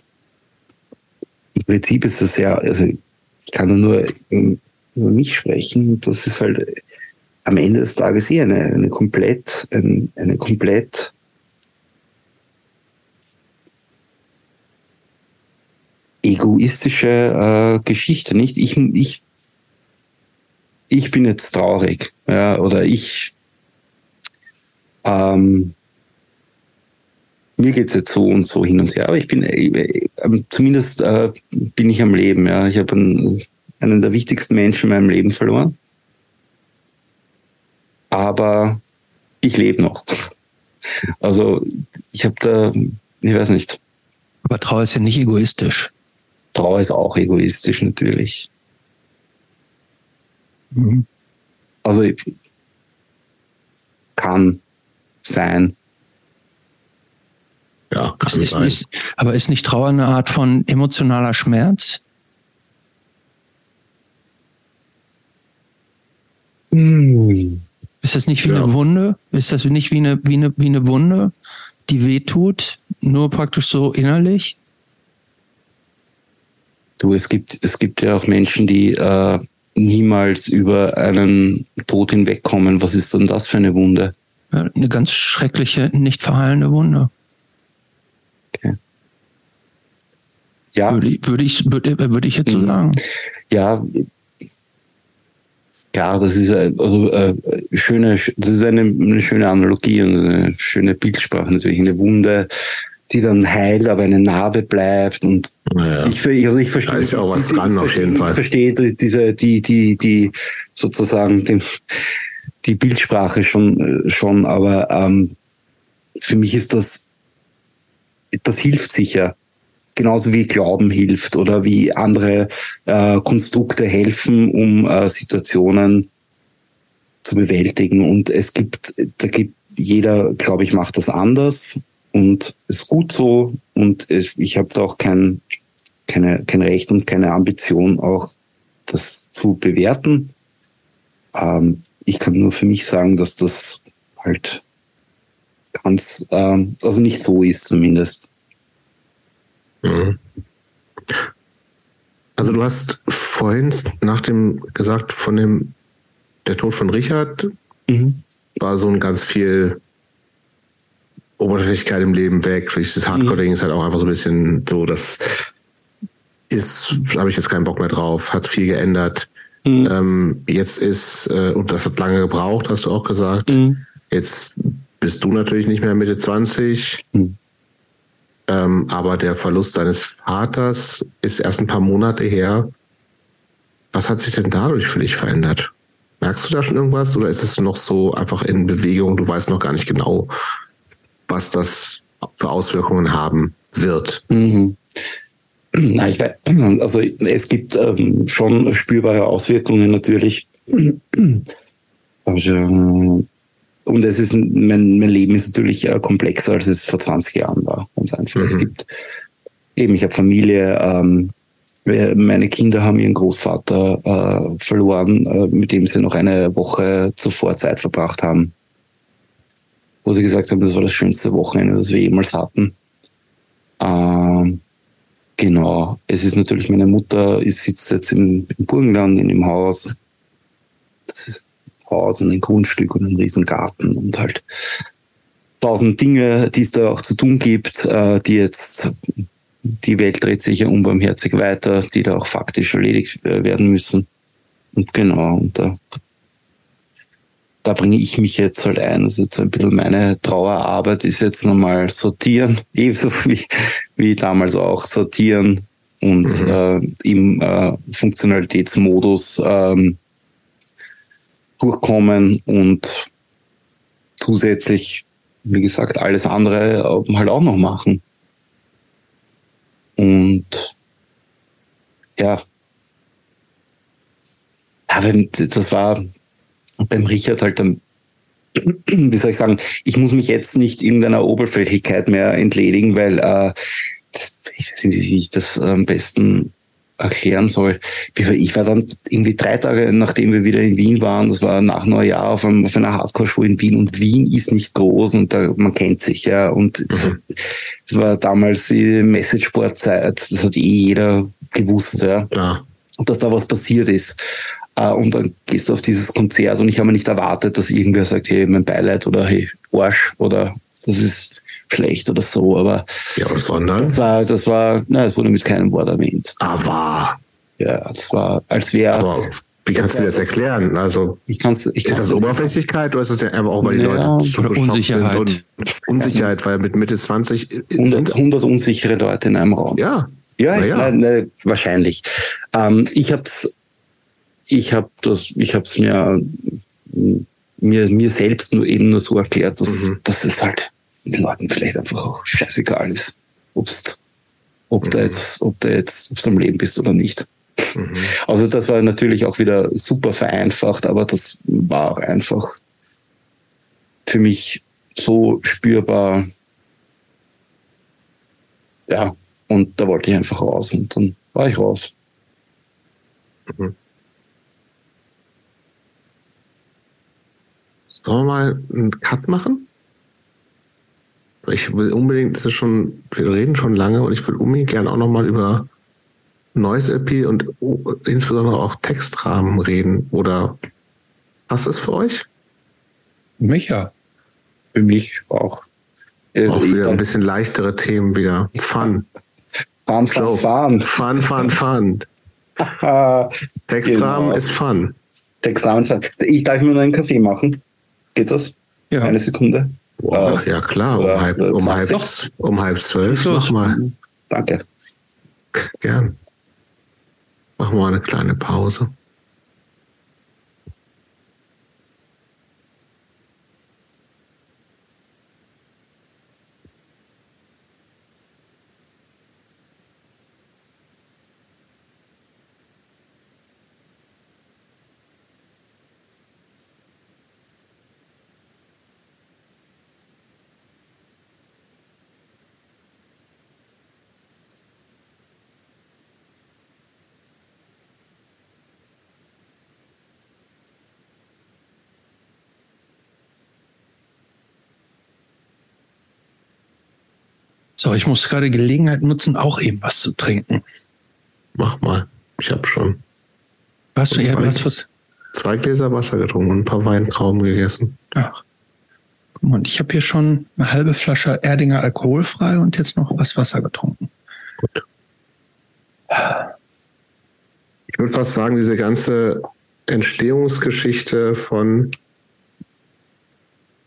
im Prinzip ist es ja, also ich kann nur über mich sprechen, das ist halt am Ende des Tages eh eine, eine komplett, eine, eine komplett egoistische äh, Geschichte, nicht? Ich, ich, ich bin jetzt traurig, ja, oder ich, ähm, mir geht's jetzt so und so hin und her, aber ich bin, äh, zumindest äh, bin ich am Leben, ja. Ich habe einen, einen der wichtigsten Menschen in meinem Leben verloren. Aber ich lebe noch. Also ich habe da, ich weiß nicht. Aber Trauer ist ja nicht egoistisch. Trauer ist auch egoistisch natürlich. Mhm. Also kann sein. Ja, kann ist sein. Nicht, aber ist nicht Trauer eine Art von emotionaler Schmerz? Hm. Ist das nicht wie ja. eine Wunde? Ist das nicht wie eine, wie, eine, wie eine Wunde, die wehtut, nur praktisch so innerlich? Du, es gibt, es gibt ja auch Menschen, die äh, niemals über einen Tod hinwegkommen. Was ist denn das für eine Wunde? Ja, eine ganz schreckliche, nicht verheilende Wunde. Okay. Ja. Würde, würde, ich, würde, würde ich jetzt so mhm. sagen. Ja, ja, das ist also äh, schöne, das ist eine, eine schöne Analogie und eine schöne Bildsprache natürlich. Eine Wunde, die dann heilt, aber eine Narbe bleibt und naja. ich, also ich verstehe, da ist auch was dran auf jeden Fall. Ich verstehe diese, die, die, die sozusagen den, die Bildsprache schon, schon, aber ähm, für mich ist das, das hilft sicher. Genauso wie Glauben hilft oder wie andere äh, Konstrukte helfen, um äh, Situationen zu bewältigen. Und es gibt, da gibt jeder, glaube ich, macht das anders und ist gut so und es, ich habe da auch kein, keine, kein Recht und keine Ambition, auch das zu bewerten. Ähm, ich kann nur für mich sagen, dass das halt ganz, ähm, also nicht so ist zumindest. Mhm. Also du hast vorhin nach dem gesagt, von dem der Tod von Richard mhm. war so ein ganz viel Oberflächlichkeit im Leben weg. Das Hardcore-Ding ist halt auch einfach so ein bisschen so, das ist, habe ich jetzt keinen Bock mehr drauf, hat viel geändert. Mhm. Ähm, jetzt ist, äh, und das hat lange gebraucht, hast du auch gesagt. Mhm. Jetzt bist du natürlich nicht mehr Mitte 20. Mhm. Ähm, aber der Verlust deines Vaters ist erst ein paar Monate her. Was hat sich denn dadurch für dich verändert? Merkst du da schon irgendwas oder ist es noch so einfach in Bewegung? Du weißt noch gar nicht genau, was das für Auswirkungen haben wird. Mhm. Na, ich weiß, also es gibt ähm, schon spürbare Auswirkungen natürlich. Und es ist mein, mein Leben ist natürlich äh, komplexer, als es vor 20 Jahren war. Ganz einfach. Mhm. Es gibt eben, ich habe Familie, ähm, meine Kinder haben ihren Großvater äh, verloren, äh, mit dem sie noch eine Woche zuvor Zeit verbracht haben wo sie gesagt haben, das war das schönste Wochenende, das wir jemals hatten. Ähm, genau. Es ist natürlich meine Mutter, ich sitze jetzt im, im Burgenland in dem Haus. Das ist ein Haus und ein Grundstück und ein Riesengarten und halt tausend Dinge, die es da auch zu tun gibt, äh, die jetzt die Welt dreht sich ja unbarmherzig weiter, die da auch faktisch erledigt äh, werden müssen. Und genau, und da da bringe ich mich jetzt halt ein. Also jetzt ein bisschen meine Trauerarbeit ist jetzt nochmal sortieren, ebenso wie, wie damals auch sortieren und mhm. äh, im äh, Funktionalitätsmodus ähm, durchkommen und zusätzlich, wie gesagt, alles andere halt auch noch machen. Und ja, aber das war beim Richard halt ein wie soll ich sagen, ich muss mich jetzt nicht irgendeiner Oberflächlichkeit mehr entledigen, weil äh, das, ich weiß nicht, wie ich das am besten erklären soll. Ich war dann irgendwie drei Tage, nachdem wir wieder in Wien waren, das war nach Neujahr auf, einem, auf einer Hardcore-Schule in Wien und Wien ist nicht groß und da, man kennt sich, ja. Und es mhm. war damals die Message-Sport-Zeit, das hat eh jeder gewusst, ja. Und dass da was passiert ist. Äh, und dann gehst du auf dieses Konzert und ich habe mir nicht erwartet, dass irgendwer sagt, hey, mein Beileid oder hey, Arsch oder das ist schlecht oder so, aber ja, sondern? das war, das war, na, es wurde mit keinem Wort erwähnt. Aber ja, das war, als wäre. Wie kannst du das erklären? Also ich kann's, ich ist das Oberflächlichkeit oder ist das ja einfach auch, weil die ja, Leute zu Unsicherheit. Und Unsicherheit, weil mit Mitte 20 100, 100 unsichere Leute in einem Raum. Ja. Ja, ja. Nein, nein, wahrscheinlich. Ähm, ich hab's, ich hab das, ich hab's mir, mir, mir selbst nur eben nur so erklärt, dass, mhm. dass es halt den Leuten vielleicht einfach auch scheißegal ist, ob's, ob mhm. da jetzt, ob da jetzt, ob's am Leben bist oder nicht. Mhm. Also das war natürlich auch wieder super vereinfacht, aber das war auch einfach für mich so spürbar. Ja, und da wollte ich einfach raus und dann war ich raus. Mhm. Sollen wir mal einen Cut machen? Ich will unbedingt, das ist schon, wir reden schon lange und ich will unbedingt gerne auch nochmal über Noise LP und insbesondere auch Textrahmen reden. Oder passt das für euch? Mich ja. Für mich auch. Äh, auch wieder ein bisschen leichtere Themen wieder. Fun. Fun, fun, fun. Fun, fun, fun. Textrahmen genau. ist fun. Textrahmen ist fun. Ich darf mir nur einen Kaffee machen. Geht das? Ja. Eine Sekunde. Boah, ja klar, um halb, um, halb, um halb zwölf. Mach mal. Danke. Gern. Machen wir eine kleine Pause. So, ich muss gerade Gelegenheit nutzen, auch eben was zu trinken. Mach mal. Ich habe schon. Hast du, zwei, hast was? Zwei Gläser Wasser getrunken und ein paar Weintrauben gegessen. Ach. Guck mal, ich habe hier schon eine halbe Flasche Erdinger alkoholfrei und jetzt noch was Wasser getrunken. Gut. Ich würde fast sagen, diese ganze Entstehungsgeschichte von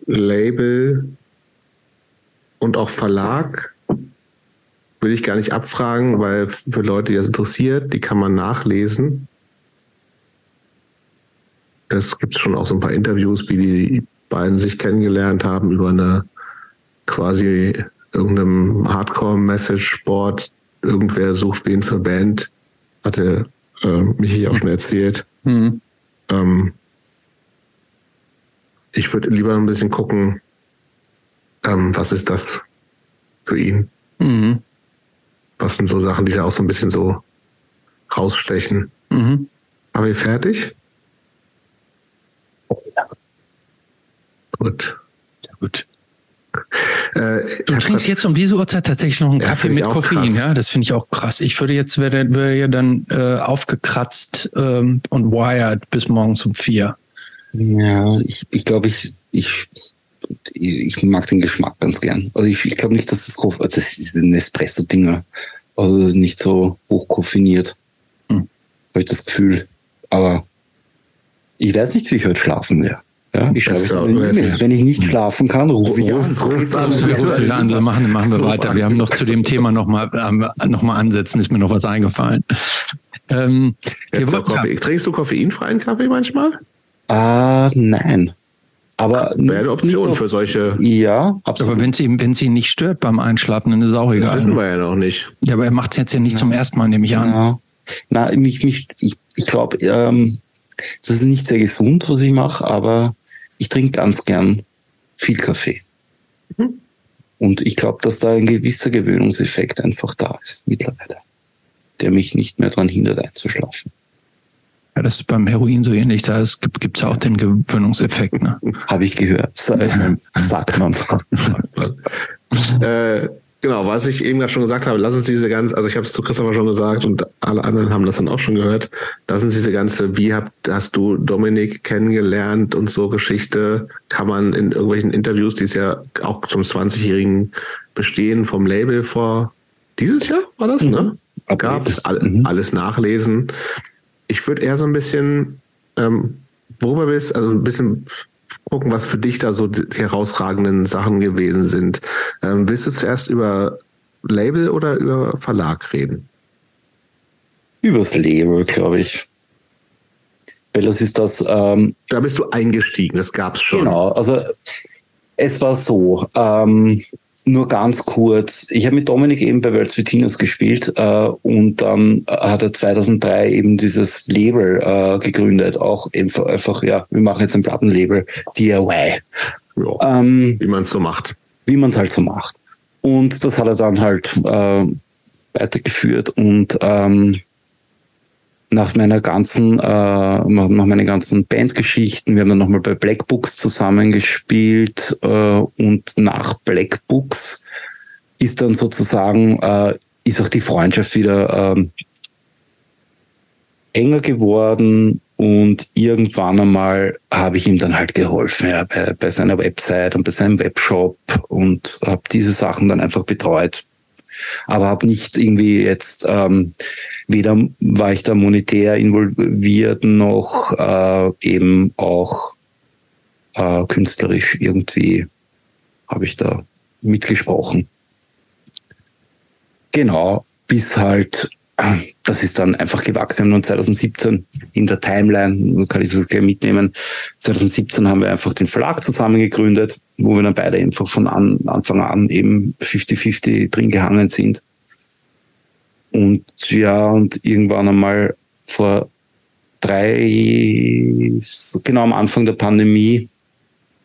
Label und auch Verlag will ich gar nicht abfragen, weil für Leute, die das interessiert, die kann man nachlesen. Es gibt schon auch so ein paar Interviews, wie die beiden sich kennengelernt haben über eine quasi irgendeinem Hardcore-Message-Board. Irgendwer sucht wen für Band. Hatte äh, Michi auch schon erzählt. Mhm. Ähm, ich würde lieber ein bisschen gucken, ähm, was ist das für ihn. Mhm was sind so Sachen, die da auch so ein bisschen so rausstechen. Mhm. Aber ihr fertig? Ja. Gut. Sehr gut. Äh, du trinkst jetzt um diese Uhrzeit tatsächlich noch einen ja, Kaffee mit Koffein, krass. ja? Das finde ich auch krass. Ich würde jetzt wäre wär ja dann äh, aufgekratzt ähm, und wired bis morgens um vier. Ja, ich, ich glaube, ich, ich ich mag den Geschmack ganz gern. Also ich, ich glaube nicht, dass das, das ist ein Espresso-Dinger. Also das ist nicht so hochkoffiniert. Hm. Habe ich das Gefühl. Aber ich weiß nicht, wie ich heute schlafen werde. Ja, ich schreibe ja, eine e Wenn ich nicht schlafen kann, rufe ich an. Rufst an. Rufst an. an. Machen, machen wir weiter. Wir haben noch zu dem Thema nochmal noch mal ansetzen. Ist mir noch was eingefallen. Ähm. Trinkst du koffeinfreien Kaffee manchmal? Ah, nein. Aber wäre eine Option für solche. Ja, absolut. Aber wenn sie, wenn sie nicht stört beim Einschlafen, dann ist es auch egal. Das wissen wir ja noch nicht. Ja, aber er macht es jetzt ja nicht ja. zum ersten Mal, nehme ich an. Ja. Na, mich, mich, ich, ich glaube, ähm, das ist nicht sehr gesund, was ich mache, aber ich trinke ganz gern viel Kaffee. Mhm. Und ich glaube, dass da ein gewisser Gewöhnungseffekt einfach da ist mittlerweile, der mich nicht mehr daran hindert, einzuschlafen. Ja, das ist beim Heroin so ähnlich. Da gibt es ja auch den Gewöhnungseffekt. Ne? Habe ich gehört. Sagt man. äh, Genau, was ich eben gerade schon gesagt habe, lass uns diese ganze, also ich habe es zu Christopher schon gesagt und alle anderen haben das dann auch schon gehört, lass uns diese ganze, wie habt, hast du Dominik kennengelernt und so Geschichte, kann man in irgendwelchen Interviews, die es ja auch zum 20-jährigen Bestehen vom Label vor dieses Jahr war das, mhm. ne? Gab es mhm. alles nachlesen. Ich würde eher so ein bisschen, ähm, worüber bist, also ein bisschen gucken, was für dich da so die herausragenden Sachen gewesen sind. Ähm, willst du zuerst über Label oder über Verlag reden? Übers Label, glaube ich. Weil das ist das. Ähm, da bist du eingestiegen, das gab es schon. Genau, also es war so. Ähm, nur ganz kurz. Ich habe mit Dominik eben bei Worlds Venus gespielt äh, und dann hat er 2003 eben dieses Label äh, gegründet. Auch einfach, einfach, ja, wir machen jetzt ein Plattenlabel, DIY. Ja, ähm, wie man es so macht. Wie man es halt so macht. Und das hat er dann halt äh, weitergeführt und ähm, nach meiner ganzen, äh, nach meinen ganzen Bandgeschichten, wir haben dann nochmal bei Black Books zusammengespielt äh, und nach Black Books ist dann sozusagen, äh, ist auch die Freundschaft wieder äh, enger geworden und irgendwann einmal habe ich ihm dann halt geholfen, ja, bei, bei seiner Website und bei seinem Webshop und habe diese Sachen dann einfach betreut. Aber habe nicht irgendwie jetzt ähm, weder war ich da monetär involviert noch äh, eben auch äh, künstlerisch irgendwie habe ich da mitgesprochen. Genau, bis halt, das ist dann einfach gewachsen. Und 2017 in der Timeline, kann ich das gleich mitnehmen, 2017 haben wir einfach den Verlag zusammen gegründet, wo wir dann beide einfach von an, Anfang an eben 50-50 drin gehangen sind. Und ja, und irgendwann einmal vor drei, genau am Anfang der Pandemie,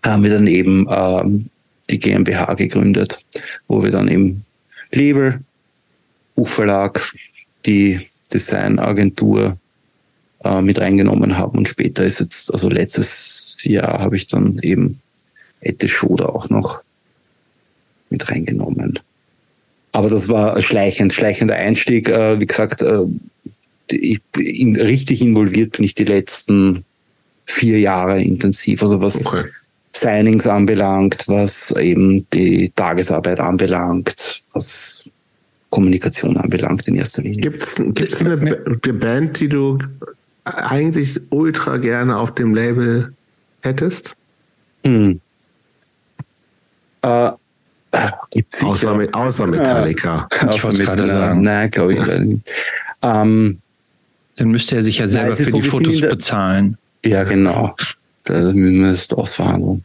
haben wir dann eben ähm, die GmbH gegründet, wo wir dann eben Label, Buchverlag, die Designagentur äh, mit reingenommen haben und später ist jetzt, also letztes Jahr habe ich dann eben Ette Schoda auch noch mit reingenommen. Aber das war schleichend, schleichender Einstieg. Äh, wie gesagt, äh, ich, in, richtig involviert bin ich die letzten vier Jahre intensiv. Also was okay. Signings anbelangt, was eben die Tagesarbeit anbelangt, was Kommunikation anbelangt in erster Linie. Gibt es eine, eine Band, die du eigentlich ultra gerne auf dem Label hättest? Hm. Äh, Gibt's außer, außer Metallica. Ja, ich wollte gerade sagen. Nein, glaube ich. Ja. Ähm, Dann müsste er sich ja selber für so die Fotos bezahlen. Ja, genau. Da müssen wir es ausverhandeln.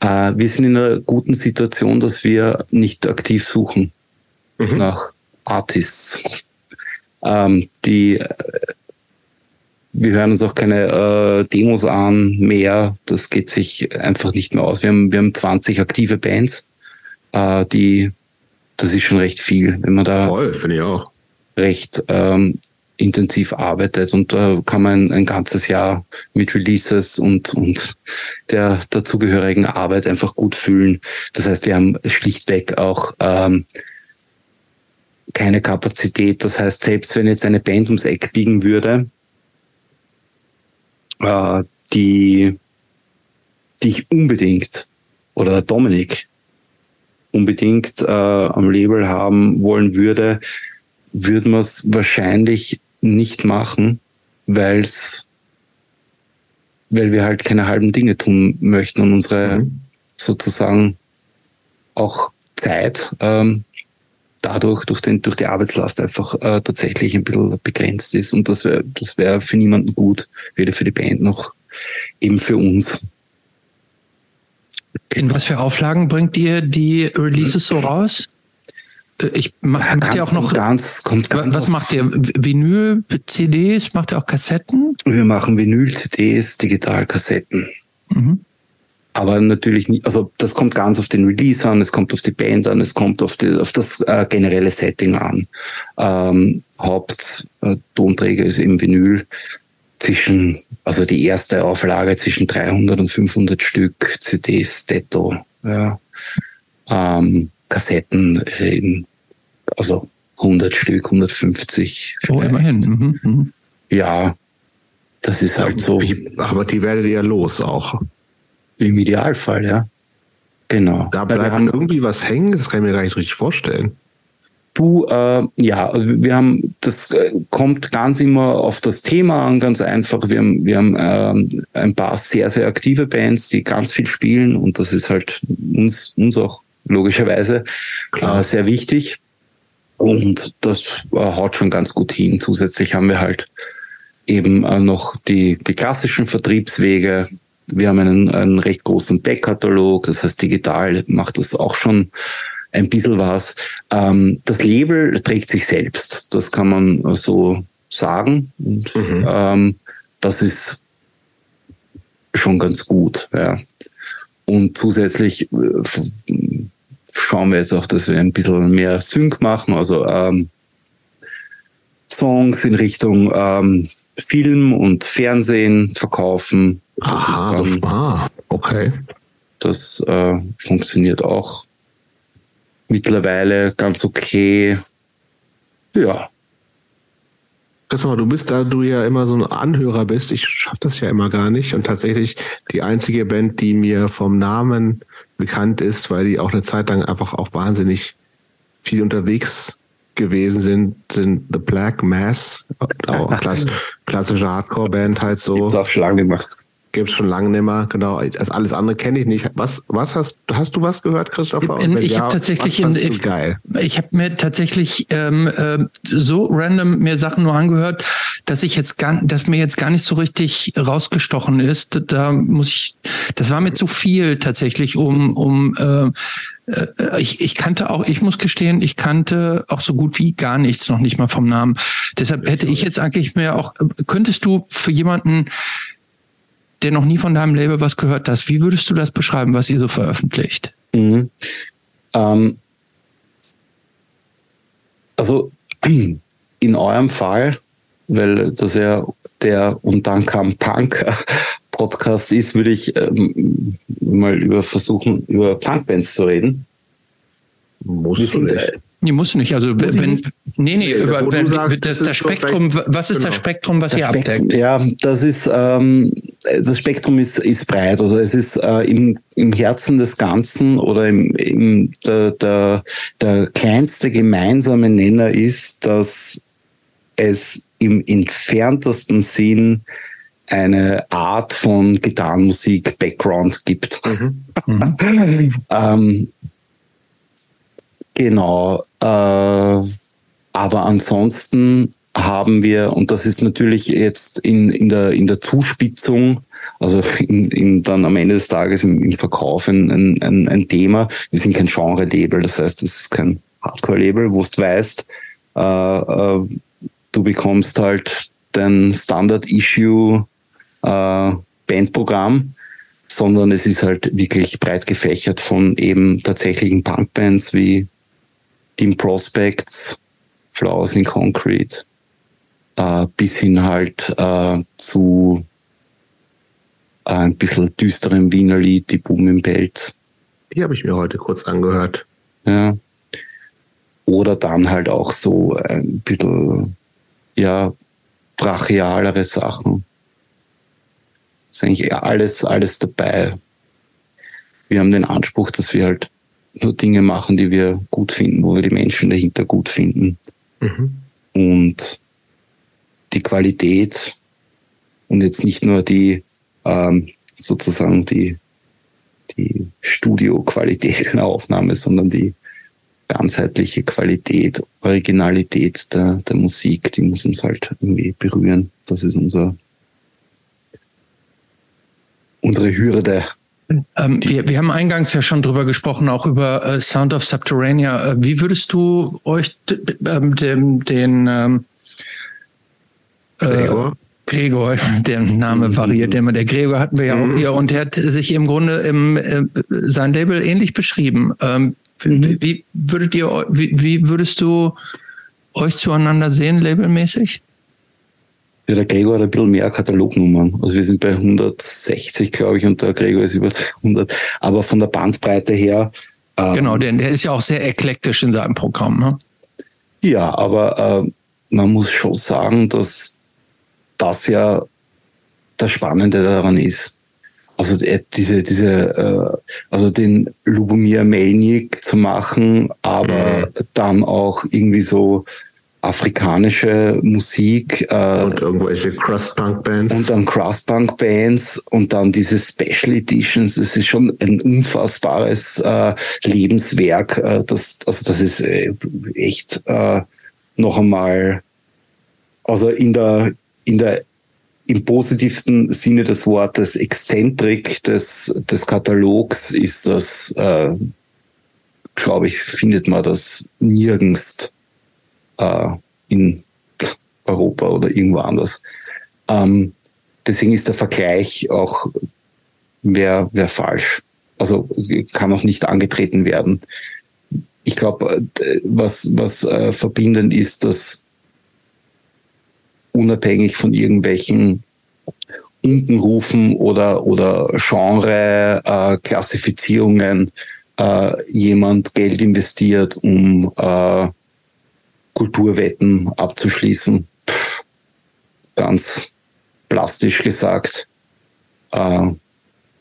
Äh, wir sind in einer guten Situation, dass wir nicht aktiv suchen mhm. nach Artists. Ähm, die äh, wir hören uns auch keine äh, Demos an mehr. Das geht sich einfach nicht mehr aus. Wir haben, wir haben 20 aktive Bands äh, die, das ist schon recht viel, wenn man da Voll, ich auch. recht ähm, intensiv arbeitet und da kann man ein ganzes Jahr mit Releases und, und der dazugehörigen Arbeit einfach gut fühlen. Das heißt, wir haben schlichtweg auch ähm, keine Kapazität. Das heißt, selbst wenn jetzt eine Band ums Eck biegen würde, äh, die, die ich unbedingt oder Dominik unbedingt äh, am Label haben wollen würde, würde man es wahrscheinlich nicht machen, weil's, weil wir halt keine halben Dinge tun möchten und unsere mhm. sozusagen auch Zeit ähm, dadurch durch, den, durch die Arbeitslast einfach äh, tatsächlich ein bisschen begrenzt ist. Und das wäre das wäre für niemanden gut, weder für die Band noch eben für uns. In was für Auflagen bringt ihr die Releases so raus? Äh, ich mach, ja, macht ihr auch noch ganz, kommt ganz was macht ihr? Vinyl, CDs? Macht ihr auch Kassetten? Wir machen Vinyl, CDs, Digitalkassetten. Mhm. aber natürlich nicht, also das kommt ganz auf den Release an, es kommt auf die Band an, es kommt auf, die, auf das äh, generelle Setting an. Ähm, Haupttonträger äh, ist eben Vinyl zwischen, also die erste Auflage zwischen 300 und 500 Stück CDs, Detto, ja. Ähm, Kassetten, in, also 100 Stück, 150. Oh, immerhin. Mhm. Mhm. Ja, das ist halt so. Aber die werdet ihr los auch. Im Idealfall, ja. Genau. Da bleibt haben, irgendwie was hängen, das kann ich mir gar nicht richtig vorstellen. Du, äh, ja, wir haben, das äh, kommt ganz immer auf das Thema an, ganz einfach. Wir haben, wir haben äh, ein paar sehr, sehr aktive Bands, die ganz viel spielen und das ist halt uns, uns auch logischerweise äh, sehr wichtig. Und das äh, haut schon ganz gut hin. Zusätzlich haben wir halt eben äh, noch die, die klassischen Vertriebswege, wir haben einen, einen recht großen Backkatalog, das heißt digital macht das auch schon ein bisschen was. Ähm, das Label trägt sich selbst, das kann man so sagen. Und, mhm. ähm, das ist schon ganz gut. Ja. Und zusätzlich äh, schauen wir jetzt auch, dass wir ein bisschen mehr Sync machen, also ähm, Songs in Richtung ähm, Film und Fernsehen verkaufen. Aha, dann, also, ah, okay. Das äh, funktioniert auch mittlerweile ganz okay. Ja. Christopher, du bist, da du ja immer so ein Anhörer bist, ich schaffe das ja immer gar nicht. Und tatsächlich die einzige Band, die mir vom Namen bekannt ist, weil die auch eine Zeit lang einfach auch wahnsinnig viel unterwegs gewesen sind, sind The Black Mass, auch klass, klassische Hardcore-Band halt so. Gibt's auch schon lange mehr. Gibt's schon lange nicht mehr, genau. Das alles andere kenne ich nicht. Was, was hast, hast du was gehört, Christopher? In, ich ja, habe tatsächlich, in, ich, ich habe mir tatsächlich ähm, äh, so random mir Sachen nur angehört, dass ich jetzt gar, dass mir jetzt gar nicht so richtig rausgestochen ist. Da muss ich, das war mir zu viel tatsächlich, um, um äh, äh, ich, ich kannte auch, ich muss gestehen, ich kannte auch so gut wie gar nichts noch nicht mal vom Namen. Deshalb hätte ich jetzt eigentlich mehr auch, könntest du für jemanden, der noch nie von deinem Label was gehört hast, wie würdest du das beschreiben, was ihr so veröffentlicht? Mhm. Ähm, also in eurem Fall, weil das ja der und dann kam Punk Podcast ist, würde ich ähm, mal über versuchen, über Punkbands zu reden. Muss du nicht. Nee, muss nicht. Also wenn, nee, nee, über, wenn, sagst, das, das Spektrum, was ist genau. das Spektrum, was das ihr Spektrum, abdeckt? Ja, das ist, ähm, das Spektrum ist, ist breit. Also es ist äh, im, im Herzen des Ganzen oder im, im der, der, der kleinste gemeinsame Nenner ist, dass es im entferntesten Sinn eine Art von Gitarrenmusik Background gibt. Mhm. Mhm. ähm, genau. Äh, aber ansonsten haben wir, und das ist natürlich jetzt in, in, der, in der Zuspitzung, also in, in dann am Ende des Tages im, im Verkauf ein, ein, ein Thema. Wir sind kein Genre-Label, das heißt, es ist kein Hardcore-Label, wo du weißt, äh, äh, du bekommst halt dein Standard-Issue äh, sondern es ist halt wirklich breit gefächert von eben tatsächlichen Punkbands wie Team Prospects, Flowers in Concrete, äh, bis hin halt äh, zu äh, ein bisschen düsterem Wiener Lied, die Boom im Pelz. Die habe ich mir heute kurz angehört. Ja. Oder dann halt auch so ein bisschen, ja, brachialere Sachen ist eigentlich alles, alles dabei. Wir haben den Anspruch, dass wir halt nur Dinge machen, die wir gut finden, wo wir die Menschen dahinter gut finden. Mhm. Und die Qualität und jetzt nicht nur die ähm, sozusagen die, die Studioqualität einer Aufnahme, sondern die ganzheitliche Qualität, Originalität der, der Musik, die muss uns halt irgendwie berühren. Das ist unser unsere Hürde. Ähm, wir, wir haben eingangs ja schon drüber gesprochen, auch über äh, Sound of Subterranea. Äh, wie würdest du euch ähm, dem, den ähm, äh, Gregor, der Name mhm. variiert immer. Der Gregor hatten wir ja auch mhm. hier und er hat sich im Grunde im, äh, sein Label ähnlich beschrieben. Ähm, mhm. Wie würdet ihr, wie, wie würdest du euch zueinander sehen, labelmäßig? Ja, der Gregor hat ein bisschen mehr Katalognummern. Also wir sind bei 160, glaube ich, und der Gregor ist über 200. Aber von der Bandbreite her. Ähm, genau, denn der ist ja auch sehr eklektisch in seinem Programm. Ne? Ja, aber äh, man muss schon sagen, dass das ja das Spannende daran ist. Also äh, diese, diese, äh, also den Lubomir Melnik zu machen, aber mhm. dann auch irgendwie so afrikanische Musik. Äh, und irgendwelche Crust-Punk-Bands. Und dann Crust-Punk-Bands und dann diese Special Editions. Das ist schon ein unfassbares äh, Lebenswerk. Äh, das, also das ist äh, echt äh, noch einmal, also in der, in der im positivsten Sinne des Wortes Exzentrik des, des Katalogs ist das, äh, glaube ich, findet man das nirgends äh, in Europa oder irgendwo anders. Ähm, deswegen ist der Vergleich auch wäre wär falsch. Also kann auch nicht angetreten werden. Ich glaube, äh, was, was äh, verbindend ist, dass unabhängig von irgendwelchen Unkenrufen oder, oder Genre-Klassifizierungen äh, äh, jemand Geld investiert, um äh, Kulturwetten abzuschließen. ganz plastisch gesagt. Äh,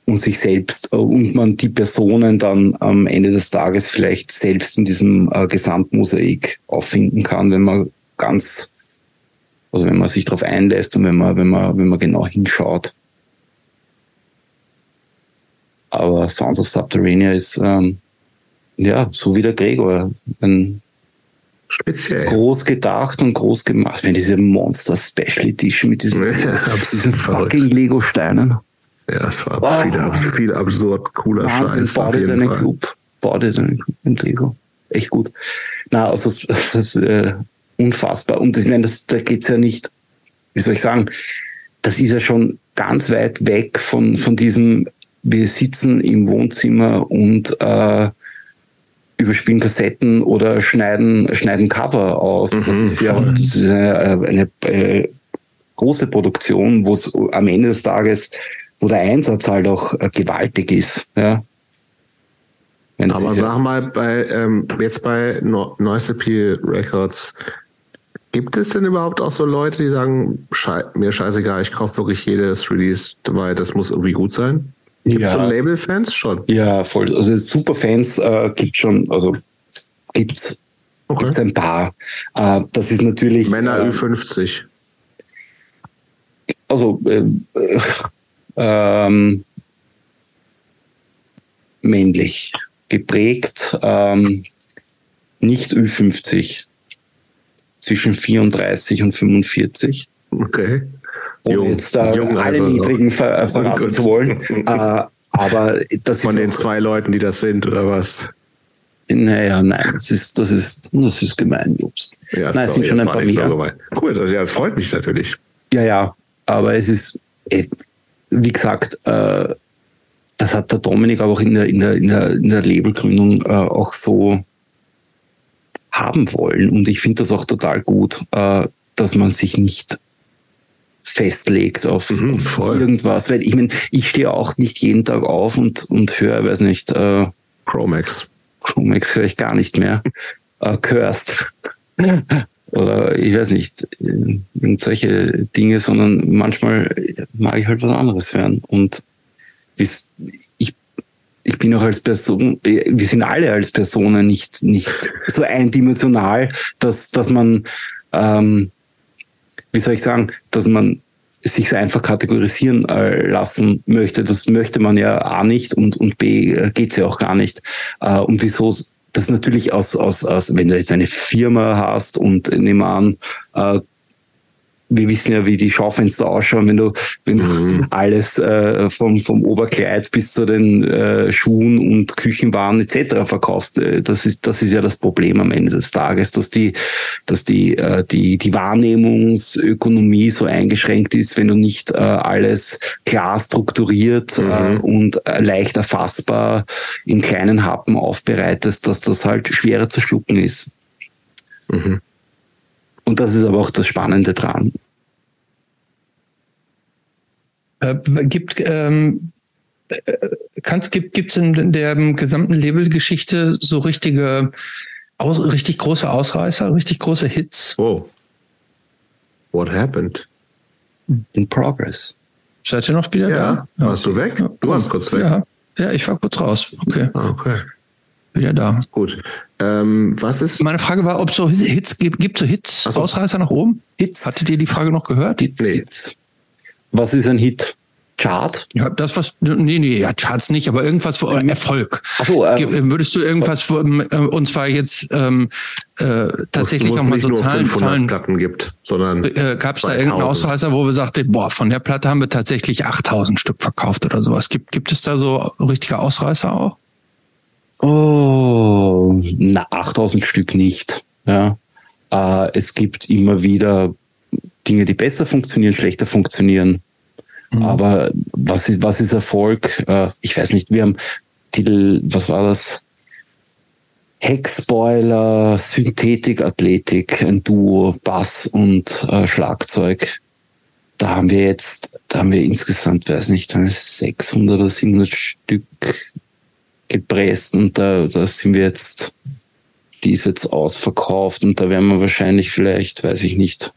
und sich selbst äh, und man die Personen dann am Ende des Tages vielleicht selbst in diesem äh, Gesamtmosaik auffinden kann, wenn man ganz, also wenn man sich darauf einlässt und wenn man, wenn man, wenn man genau hinschaut. Aber Sounds of Subterranea ist ähm, ja so wie der Gregor, ein Speziell. Groß gedacht und groß gemacht. Wenn diese Monster Special Edition mit diesen, ja, diesen fucking Lego-Steinen. Ja, es war wow. viel, viel absurd cooler Wahnsinn, Scheiß. Bau dir deinen Club. Bau dir deinen Club mit Lego. Echt gut. Na, also das ist äh, unfassbar. Und ich meine, das, da geht's ja nicht, wie soll ich sagen, das ist ja schon ganz weit weg von, von diesem, wir sitzen im Wohnzimmer und äh, überspielen Kassetten oder schneiden, schneiden Cover aus. Mhm, das ist ja das ist eine, eine, eine äh, große Produktion, wo es am Ende des Tages, wo der Einsatz halt auch äh, gewaltig ist. Ja. Wenn Aber sag mal, bei, ähm, jetzt bei no Noise Appeal Records, gibt es denn überhaupt auch so Leute, die sagen, schei mir scheißegal, ich kaufe wirklich jedes Release, weil das muss irgendwie gut sein? Gibt es ja. so Label-Fans schon? Ja, voll. Also Superfans äh, gibt schon, also gibt's, okay. gibt's ein paar. Äh, das ist natürlich. Männer äh, Ü50. Also ähm, äh, ähm, männlich geprägt, ähm, nicht Ü50, zwischen 34 und 45. Okay um jung, jetzt da jung, alle also niedrigen ver verraten zu wollen. äh, aber das Von den zwei Leuten, die das sind, oder was? Naja, nein, das ist, das ist, das ist gemein, Jobst. Ja, nein, es sind schon ein paar mehr. So cool, das ja, freut mich natürlich. Ja, ja, aber es ist, äh, wie gesagt, äh, das hat der Dominik aber auch in der, in der, in der, in der Labelgründung äh, auch so haben wollen. Und ich finde das auch total gut, äh, dass man sich nicht festlegt auf, mhm, auf irgendwas. Weil ich meine, ich stehe auch nicht jeden Tag auf und, und höre, weiß nicht, äh, Chromex. Chromex höre ich gar nicht mehr. äh, Cursed. Oder ich weiß nicht, solche Dinge, sondern manchmal mag ich halt was anderes hören. Und ich, ich bin auch als Person, wir sind alle als Personen nicht, nicht so eindimensional, dass, dass man ähm, wie soll ich sagen, dass man sich so einfach kategorisieren äh, lassen möchte. Das möchte man ja A nicht und, und B äh, geht's ja auch gar nicht. Äh, und wieso das natürlich aus, aus, aus, wenn du jetzt eine Firma hast und nehmen an, wir wissen ja, wie die Schaufenster ausschauen, wenn du, wenn mhm. du alles äh, vom, vom Oberkleid bis zu den äh, Schuhen und Küchenwaren etc. verkaufst. Äh, das ist, das ist ja das Problem am Ende des Tages, dass die, dass die, äh, die, die Wahrnehmungsökonomie so eingeschränkt ist, wenn du nicht äh, alles klar strukturiert äh, mhm. äh, und leicht erfassbar in kleinen Happen aufbereitest, dass das halt schwerer zu schlucken ist. Mhm. Und das ist aber auch das Spannende dran. Äh, gibt ähm, äh, kannst, gibt es in der gesamten Labelgeschichte so richtige, aus, richtig große Ausreißer, richtig große Hits? Oh. What happened? In progress. Seid ihr noch wieder ja. da? Warst du weg? Du warst kurz weg. Ja, ja ich war kurz raus. Okay. Ah, okay. Wieder da. Gut. Ähm, was ist? Meine Frage war, ob es so Hits gibt, gibt so Hits, so. Ausreißer nach oben? Hits. Hattet ihr die Frage noch gehört? Hits. Nee. Hits. Was ist ein Hit? Chart? Ja, das was, nee, nee, ja, Charts nicht, aber irgendwas für mhm. Erfolg. Ach so, ähm, Würdest du irgendwas, für, äh, und zwar jetzt ähm, äh, tatsächlich nochmal so Zahlen, Zahlen Platten gibt, sondern äh, gab es da irgendeinen Ausreißer, wo wir sagten, boah, von der Platte haben wir tatsächlich 8000 Stück verkauft oder sowas. Gibt, gibt es da so richtige Ausreißer auch? Oh, na, 8000 Stück nicht. Ja. Äh, es gibt immer wieder Dinge, die besser funktionieren, schlechter funktionieren. Mhm. Aber was ist, was ist Erfolg? Äh, ich weiß nicht, wir haben Titel, was war das? Heckspoiler, Synthetik, Athletik, ein Duo, Bass und äh, Schlagzeug. Da haben wir jetzt, da haben wir insgesamt, weiß nicht, 600 oder 700 Stück gepresst und da, da sind wir jetzt, die ist jetzt ausverkauft und da werden wir wahrscheinlich vielleicht, weiß ich nicht,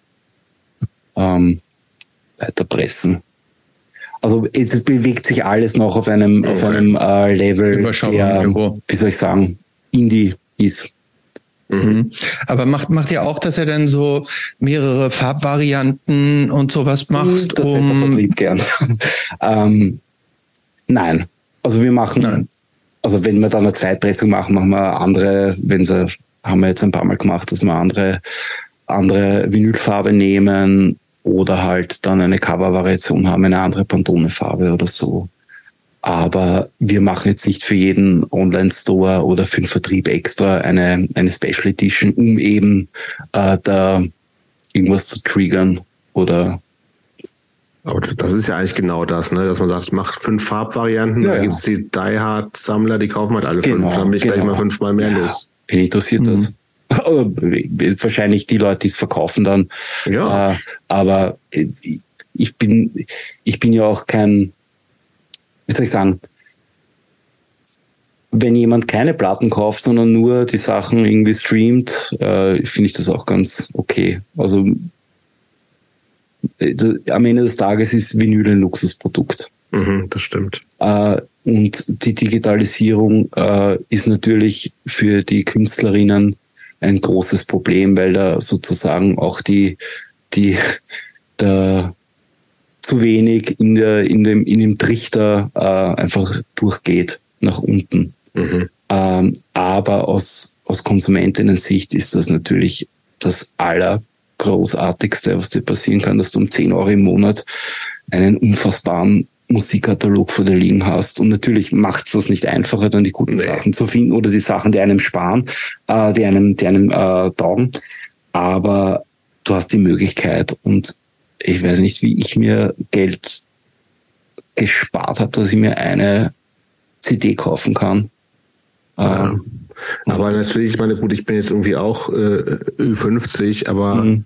ähm, weiter pressen. Also es bewegt sich alles noch auf einem, ja, auf einem äh, Level, der, wie soll ich sagen, Indie ist. Mhm. Aber macht, macht ihr auch, dass ihr dann so mehrere Farbvarianten und sowas macht? Das um hätte gern. ähm, nein. Also wir machen, nein. Also wenn wir dann eine Zweitpressung machen, machen wir andere, wenn sie, haben wir jetzt ein paar Mal gemacht, dass wir andere, andere Vinylfarbe nehmen oder halt dann eine Cover-Variation haben, eine andere Pantone-Farbe oder so. Aber wir machen jetzt nicht für jeden Online-Store oder für den Vertrieb extra eine, eine Special Edition, um eben äh, da irgendwas zu triggern oder aber das ist ja eigentlich genau das, ne? dass man sagt, macht fünf Farbvarianten, ja, dann gibt es die Die Hard-Sammler, die kaufen halt alle genau, fünf, dann bin ich genau. gleich mal fünfmal mehr ja. los. Wen interessiert mhm. das? wahrscheinlich die Leute, die es verkaufen dann. Ja. Äh, aber ich bin, ich bin ja auch kein, wie soll ich sagen, wenn jemand keine Platten kauft, sondern nur die Sachen irgendwie streamt, äh, finde ich das auch ganz okay. Also äh, am Ende des Tages ist Vinyl ein Luxusprodukt. Mhm, das stimmt. Äh, und die Digitalisierung äh, ist natürlich für die Künstlerinnen ein großes Problem, weil da sozusagen auch die, die, der zu wenig in der, in dem, in dem Trichter äh, einfach durchgeht nach unten. Mhm. Ähm, aber aus, aus Konsumentinnen-Sicht ist das natürlich das Allergroßartigste, was dir passieren kann, dass du um 10 Euro im Monat einen unfassbaren Musikkatalog vor dir liegen hast. Und natürlich macht es das nicht einfacher, dann die guten nee. Sachen zu finden oder die Sachen, die einem sparen, äh, die einem, die einem äh, taugen. Aber du hast die Möglichkeit und ich weiß nicht, wie ich mir Geld gespart habe, dass ich mir eine CD kaufen kann. Ähm, aber natürlich, ich meine, gut, ich bin jetzt irgendwie auch äh, Ü50, aber mhm.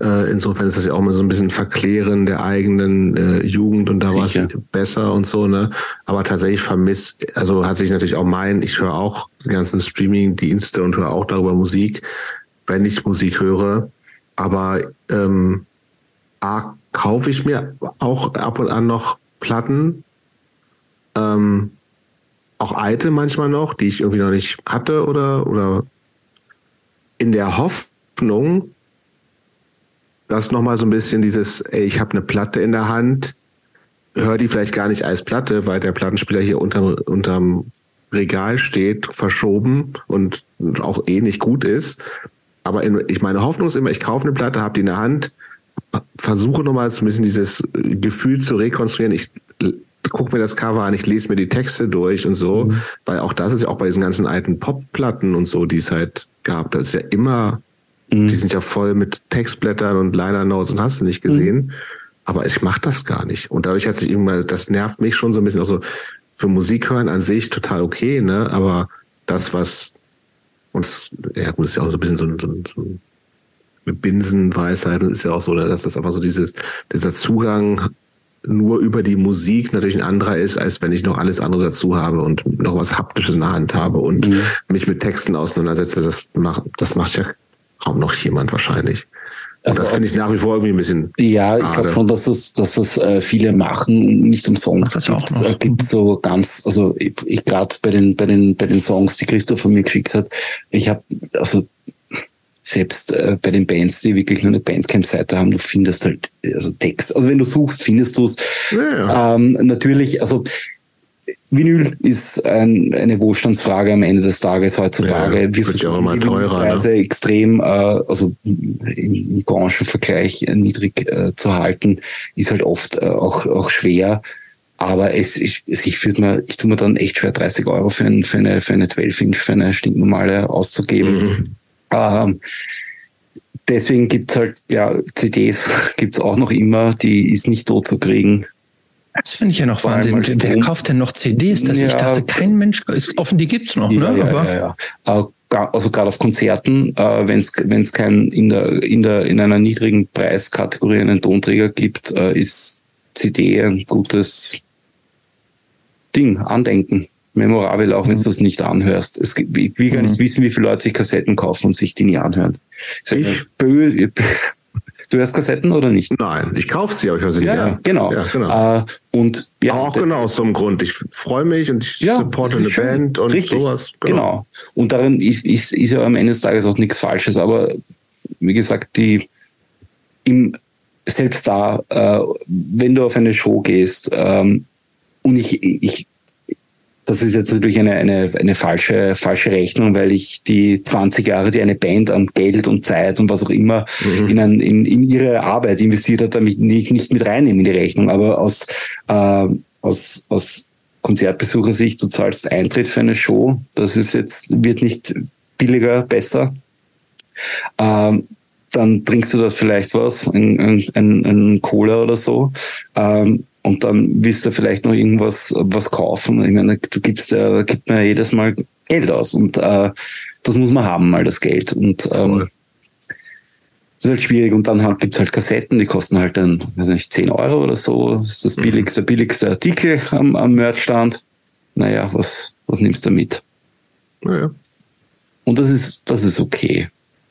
Äh, insofern ist das ja auch mal so ein bisschen Verklären der eigenen äh, Jugend und da war es besser und so, ne? Aber tatsächlich vermisst, also hat sich natürlich auch mein, ich höre auch die ganzen Streaming-Dienste und höre auch darüber Musik, wenn ich Musik höre. Aber ähm, A, kaufe ich mir auch ab und an noch Platten, ähm, auch alte manchmal noch, die ich irgendwie noch nicht hatte oder, oder in der Hoffnung, das nochmal so ein bisschen dieses, ey, ich habe eine Platte in der Hand, hör die vielleicht gar nicht als Platte, weil der Plattenspieler hier unter, unterm Regal steht, verschoben und auch eh nicht gut ist. Aber in, ich meine Hoffnung ist immer, ich kaufe eine Platte, habe die in der Hand, versuche nochmal so ein bisschen dieses Gefühl zu rekonstruieren. Ich gucke mir das Cover an, ich lese mir die Texte durch und so, mhm. weil auch das ist ja auch bei diesen ganzen alten Popplatten und so, die es halt gab, das ist ja immer, mhm. die sind ja voll mit Textblättern und Liner Notes und hast du nicht gesehen. Mhm. Aber ich mache das gar nicht. Und dadurch hat sich irgendwann, das nervt mich schon so ein bisschen, auch so für Musik hören an sich total okay, ne? Aber das, was uns, ja gut, ist ja auch so ein bisschen so, so, so eine Binsenweisheit, ist ja auch so, dass das einfach so dieses, dieser Zugang nur über die Musik natürlich ein anderer ist, als wenn ich noch alles andere dazu habe und noch was Haptisches in der Hand habe und mhm. mich mit Texten auseinandersetze. Das macht, das macht ja kaum noch jemand wahrscheinlich. Und also das finde ich nach wie vor irgendwie ein bisschen. Ja, ich glaube schon, dass es, dass es äh, viele machen, nicht umsonst. Es gibt, äh, gibt so ganz, also ich, ich gerade bei den, bei den, bei den Songs, die Christoph von mir geschickt hat, ich habe, also selbst äh, bei den Bands, die wirklich nur eine Bandcamp-Seite haben, du findest halt also Text. Also wenn du suchst, findest du es. Ja. Ähm, natürlich, also Vinyl ist ein, eine Wohlstandsfrage am Ende des Tages heutzutage. Ja, wir wird ja auch immer teurer. Preise ne? extrem, äh, also im Branchenvergleich äh, niedrig äh, zu halten, ist halt oft äh, auch, auch schwer. Aber es, ich, ich würde mir, ich tue mir dann echt schwer, 30 Euro für, ein, für eine, für eine 12-Inch, für eine stinknormale auszugeben. Mhm. Ähm, deswegen gibt's halt, ja, CDs gibt's auch noch immer, die ist nicht tot zu kriegen. Das finde ich ja noch Wahnsinn. Wer kauft denn noch CDs? Dass ja, ich dachte, kein Mensch, ist offen, die gibt's noch, ja, ne? Ja, Aber ja, ja. Also gerade auf Konzerten, äh, wenn es wenn es kein in der in der in einer niedrigen Preiskategorie einen Tonträger gibt, äh, ist CD ein gutes Ding, Andenken memorabel, auch wenn du mhm. das nicht anhörst. Es, ich will gar nicht mhm. wissen, wie viele Leute sich Kassetten kaufen und sich die nie anhören. Ich, ich? Du hörst Kassetten oder nicht? Nein, ich kaufe sie, aber ich höre sie ja, nicht an. Genau. Ja, genau. Äh, und ja, auch genau aus so einem Grund. Ich freue mich und ich ja, supporte eine schön. Band und Richtig. sowas. Genau. genau. Und darin ist, ist, ist ja am Ende des Tages auch nichts Falsches, aber wie gesagt, die im selbst da, äh, wenn du auf eine Show gehst, ähm, und ich, ich das ist jetzt natürlich eine, eine, eine falsche, falsche Rechnung, weil ich die 20 Jahre, die eine Band an Geld und Zeit und was auch immer mhm. in, ein, in, in ihre Arbeit investiert hat, damit nicht, nicht mit reinnehmen in die Rechnung. Aber aus, äh, aus, aus Konzertbesuchersicht, du zahlst Eintritt für eine Show, das ist jetzt, wird nicht billiger, besser. Ähm, dann trinkst du da vielleicht was, ein, ein, ein Cola oder so. Ähm, und dann willst du vielleicht noch irgendwas was kaufen. Ich meine, du gibst ja, gibt mir jedes Mal Geld aus und äh, das muss man haben, mal das Geld. Und ähm, das ist halt schwierig. Und dann halt, gibt's halt Kassetten, die kosten halt dann, weiß nicht, 10 Euro oder so. Das ist das mhm. billigste, billigste Artikel am, am Merchstand. Naja, was, was nimmst du mit? Naja. Und das ist, das ist okay,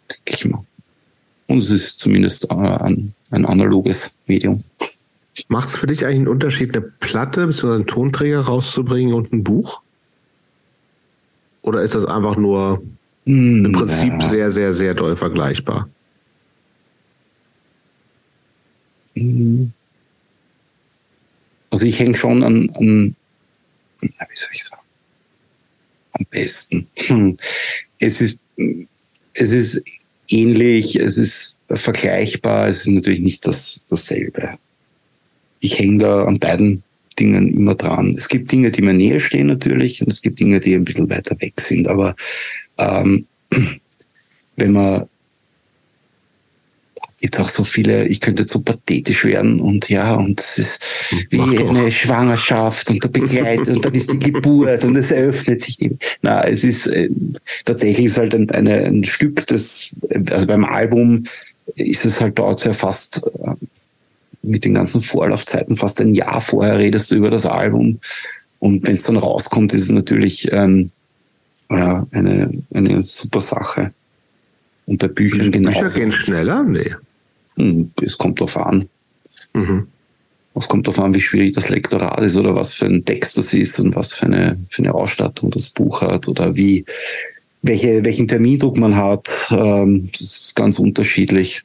denke ich mal. Und es ist zumindest äh, ein, ein analoges Medium. Macht es für dich eigentlich einen Unterschied, eine Platte bzw. einen Tonträger rauszubringen und ein Buch? Oder ist das einfach nur mm, im Prinzip ja. sehr, sehr, sehr doll vergleichbar? Hm. Also ich hänge schon an, an, wie soll ich sagen, am besten. Hm. Es ist, es ist ähnlich, es ist vergleichbar, es ist natürlich nicht das, dasselbe ich hänge da an beiden Dingen immer dran. Es gibt Dinge, die mir näher stehen natürlich und es gibt Dinge, die ein bisschen weiter weg sind. Aber ähm, wenn man gibt auch so viele, ich könnte jetzt so pathetisch werden und ja, und es ist wie eine Schwangerschaft und der Begleit und dann ist die Geburt und es eröffnet sich. Die, na, es ist äh, tatsächlich ist halt ein, eine, ein Stück, das, also beim Album ist es halt dort ja fast äh, mit den ganzen Vorlaufzeiten fast ein Jahr vorher redest du über das Album. Und wenn es dann rauskommt, ist es natürlich ähm, ja, eine, eine super Sache. Und bei Büchern genau. Bücher gehen schneller? Nee. Hm, es kommt drauf an. Mhm. Es kommt darauf an, wie schwierig das Lektorat ist oder was für ein Text das ist und was für eine, für eine Ausstattung das Buch hat oder wie, welche, welchen Termindruck man hat. Ähm, das ist ganz unterschiedlich.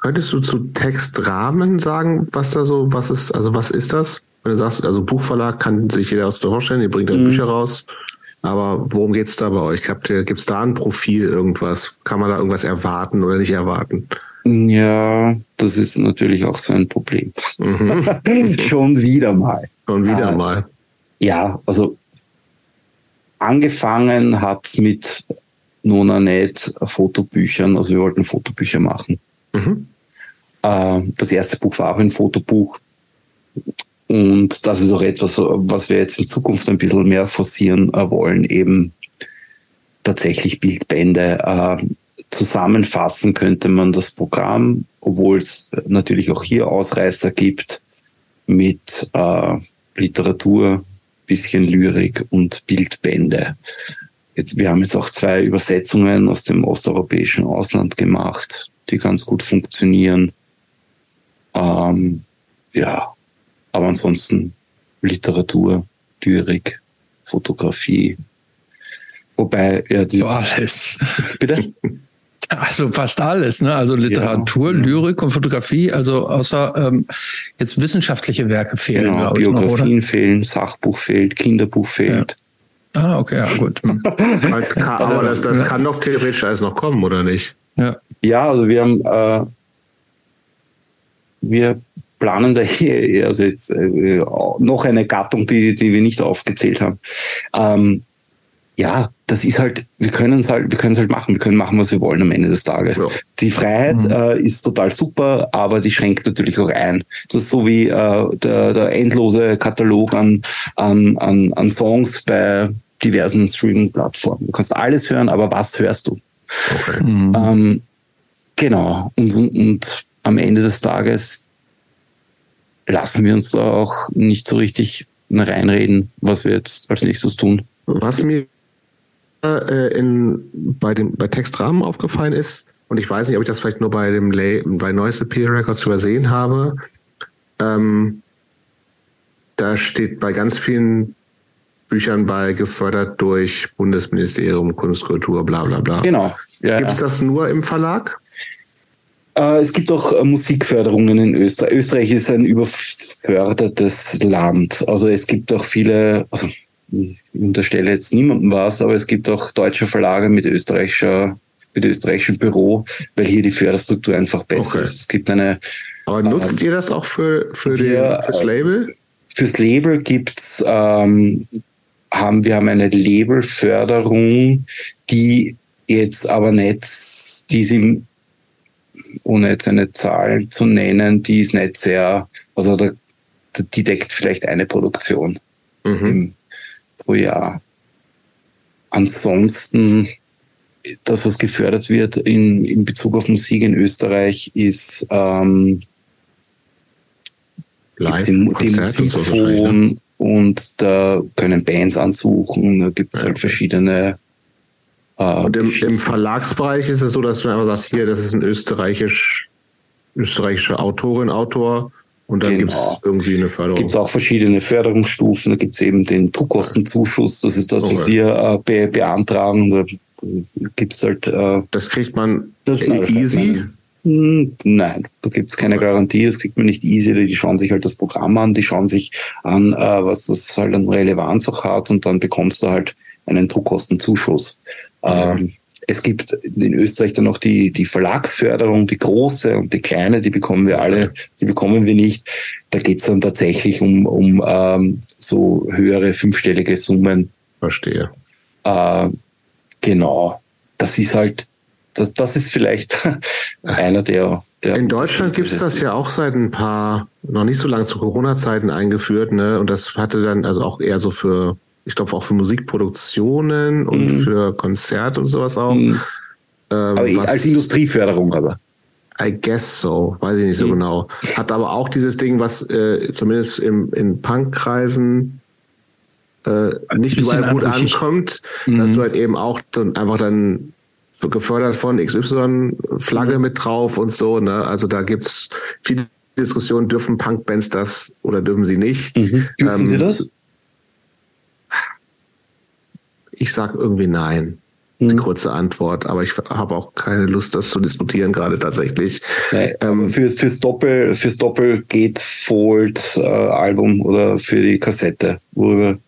Könntest du zu Textrahmen sagen, was da so, was ist, also was ist das? Wenn du sagst, also Buchverlag kann sich jeder aus der vorstellen, ihr bringt dann mhm. Bücher raus. Aber worum geht's da bei euch? Gibt es da ein Profil, irgendwas? Kann man da irgendwas erwarten oder nicht erwarten? Ja, das ist natürlich auch so ein Problem. Mhm. Schon wieder mal. Schon wieder äh, mal. Ja, also angefangen hat es mit Nona Net Fotobüchern. Also wir wollten Fotobücher machen. Mhm. Äh, das erste Buch war auch ein Fotobuch. Und das ist auch etwas, was wir jetzt in Zukunft ein bisschen mehr forcieren äh, wollen, eben tatsächlich Bildbände. Äh, zusammenfassen könnte man das Programm, obwohl es natürlich auch hier Ausreißer gibt mit äh, Literatur, bisschen Lyrik und Bildbände. Jetzt, wir haben jetzt auch zwei Übersetzungen aus dem osteuropäischen Ausland gemacht, die ganz gut funktionieren. Ähm, ja, aber ansonsten Literatur, Lyrik, Fotografie. Wobei, ja, die, so alles. Bitte? Also fast alles, ne? Also Literatur, ja, Lyrik und Fotografie, also außer ähm, jetzt wissenschaftliche Werke fehlen, genau, glaube ich. Biografien noch, fehlen, Sachbuch fehlt, Kinderbuch fehlt. Ja. Ah, okay, ja, gut. Aber das, das kann doch theoretisch alles noch kommen, oder nicht? Ja, ja also wir haben äh, wir planen da hier also jetzt äh, noch eine Gattung, die, die wir nicht aufgezählt haben. Ähm, ja, das ist halt, wir können es halt, wir können es halt machen, wir können machen, was wir wollen am Ende des Tages. Ja. Die Freiheit mhm. äh, ist total super, aber die schränkt natürlich auch ein. Das ist so wie äh, der, der endlose Katalog an, an, an, an Songs bei diversen Streaming-Plattformen. Du kannst alles hören, aber was hörst du? Okay. Mhm. Ähm, genau. Und, und, und am Ende des Tages lassen wir uns da auch nicht so richtig reinreden, was wir jetzt als nächstes tun. Was mir äh, in, bei, dem, bei Textrahmen aufgefallen ist, und ich weiß nicht, ob ich das vielleicht nur bei dem Lay, bei Neueste Peer Records übersehen habe, ähm, da steht bei ganz vielen Büchern bei gefördert durch Bundesministerium Kunst, Kultur, bla bla bla. Genau. Ja, Gibt es das nur im Verlag? Äh, es gibt auch äh, Musikförderungen in Österreich. Österreich ist ein überfördertes Land. Also es gibt auch viele, also ich unterstelle jetzt niemandem was, aber es gibt auch deutsche Verlage mit österreichischer, mit österreichischem Büro, weil hier die Förderstruktur einfach besser okay. ist. Es gibt eine. Aber nutzt ähm, ihr das auch für, für wir, den, fürs Label? Fürs Label gibt's, ähm, haben wir haben eine Labelförderung, die jetzt aber nicht, die sie, ohne jetzt eine Zahl zu nennen, die ist nicht sehr, also da, die deckt vielleicht eine Produktion mhm. im, pro Jahr. Ansonsten, das, was gefördert wird in, in Bezug auf Musik in Österreich, ist ähm, Live den Musikfon ne? Und da können Bands ansuchen, da gibt es ja. halt verschiedene äh, und im, im, Verlagsbereich ist es so, dass du einfach sagst, hier, das ist ein österreichisch, österreichischer Autorin, Autor, und dann genau. gibt es irgendwie eine Förderung. Gibt es auch verschiedene Förderungsstufen. Da gibt es eben den Druckkostenzuschuss. Das ist das, okay. was wir äh, be beantragen. Da gibt's halt. Äh, das kriegt man das easy. Hm, nein, da gibt es keine Garantie, das kriegt man nicht easy. Die schauen sich halt das Programm an, die schauen sich an, äh, was das halt an Relevanz auch hat und dann bekommst du halt einen Druckkostenzuschuss. Ähm, es gibt in Österreich dann noch die, die Verlagsförderung, die große und die kleine, die bekommen wir alle, die bekommen wir nicht. Da geht es dann tatsächlich um, um ähm, so höhere fünfstellige Summen. Verstehe. Äh, genau. Das ist halt, das, das ist vielleicht einer der, der. In Deutschland gibt es das ja auch seit ein paar, noch nicht so lange zu Corona-Zeiten eingeführt, ne? Und das hatte dann also auch eher so für ich glaube auch für Musikproduktionen und mhm. für Konzerte und sowas auch. Mhm. Ähm, aber was, als Industrieförderung aber. I guess so, weiß ich nicht so mhm. genau. Hat aber auch dieses Ding, was äh, zumindest im, in Punkkreisen äh, nicht überall gut ankommt, dass du mhm. halt eben auch dann einfach dann gefördert von XY Flagge mhm. mit drauf und so. Ne? Also da gibt's viele Diskussionen, dürfen Punkbands das oder dürfen sie nicht? Mhm. Dürfen ähm, sie das? Ich sag irgendwie nein. Die hm. kurze Antwort, aber ich habe auch keine Lust, das zu diskutieren gerade tatsächlich. Nee, ähm, fürs, fürs Doppel, fürs Doppel geht Fold äh, Album oder für die Kassette, worüber?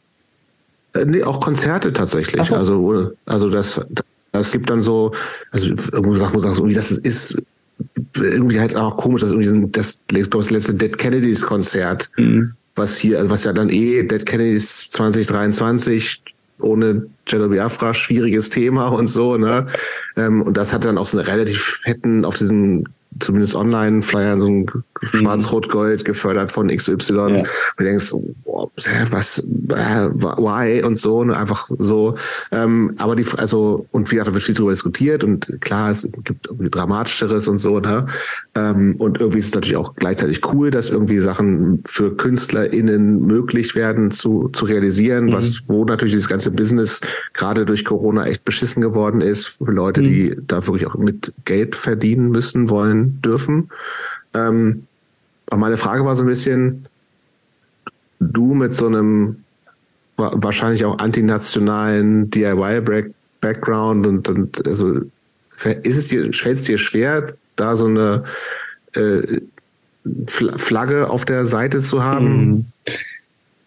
Äh, nee, auch Konzerte tatsächlich. So. Also, also das, das gibt dann so, also irgendwo sagt, wo sagst du, das ist irgendwie halt auch komisch, dass irgendwie das, das letzte Dead Kennedys Konzert, mhm. was hier, also was ja dann eh Dead Kennedys 2023 ohne Jello Biafra schwieriges Thema und so, ne? Ähm, und das hat dann auch so eine relativ fetten auf diesen zumindest online Flyer so ein Schwarz-Rot-Gold gefördert von XY. Ja. Und du denkst, was, äh, why und so, und ne, einfach so. Ähm, aber die, also, und wie gesagt, da wird viel drüber diskutiert und klar, es gibt irgendwie Dramatischeres und so, ne? Ähm, und irgendwie ist es natürlich auch gleichzeitig cool, dass irgendwie Sachen für KünstlerInnen möglich werden zu, zu realisieren, mhm. was, wo natürlich dieses ganze Business gerade durch Corona echt beschissen geworden ist, für Leute, mhm. die da wirklich auch mit Geld verdienen müssen, wollen, dürfen. Ähm, aber meine Frage war so ein bisschen, du mit so einem wahrscheinlich auch antinationalen DIY-Background und, und also ist es dir, fällt es dir schwer, da so eine äh, Flagge auf der Seite zu haben? Mhm.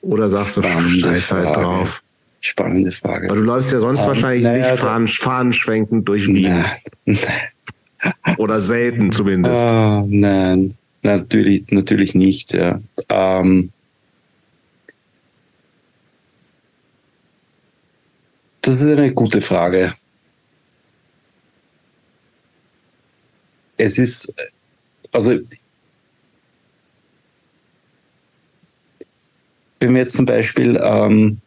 Oder sagst du, scheiß halt drauf? Spannende Frage. Aber du läufst ja sonst um, ähm, wahrscheinlich naja, nicht fahnen, fahnenschwenkend durch Wien. Oder selten zumindest. Uh, nein, natürlich, natürlich nicht. Ja. Ähm, das ist eine gute Frage. Es ist, also wenn wir jetzt zum Beispiel, ähm,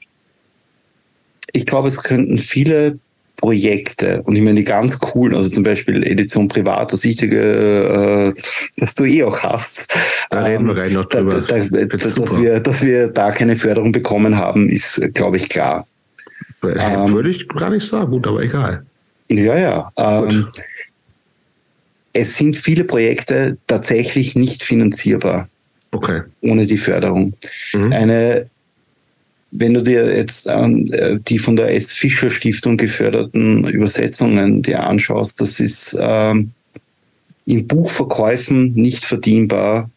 ich glaube, es könnten viele Projekte und ich meine die ganz coolen, also zum Beispiel Edition Privat, das Wichtige, äh, das du eh auch hast. Da reden wir ähm, gleich noch drüber. Da, da, dass, wir, dass wir da keine Förderung bekommen haben, ist, glaube ich, klar. Ähm, Würde ich gar nicht sagen, gut, aber egal. Ja, ja. Ähm, es sind viele Projekte tatsächlich nicht finanzierbar. Okay. Ohne die Förderung. Mhm. Eine wenn du dir jetzt äh, die von der S. Fischer Stiftung geförderten Übersetzungen dir anschaust, das ist ähm, in Buchverkäufen nicht verdienbar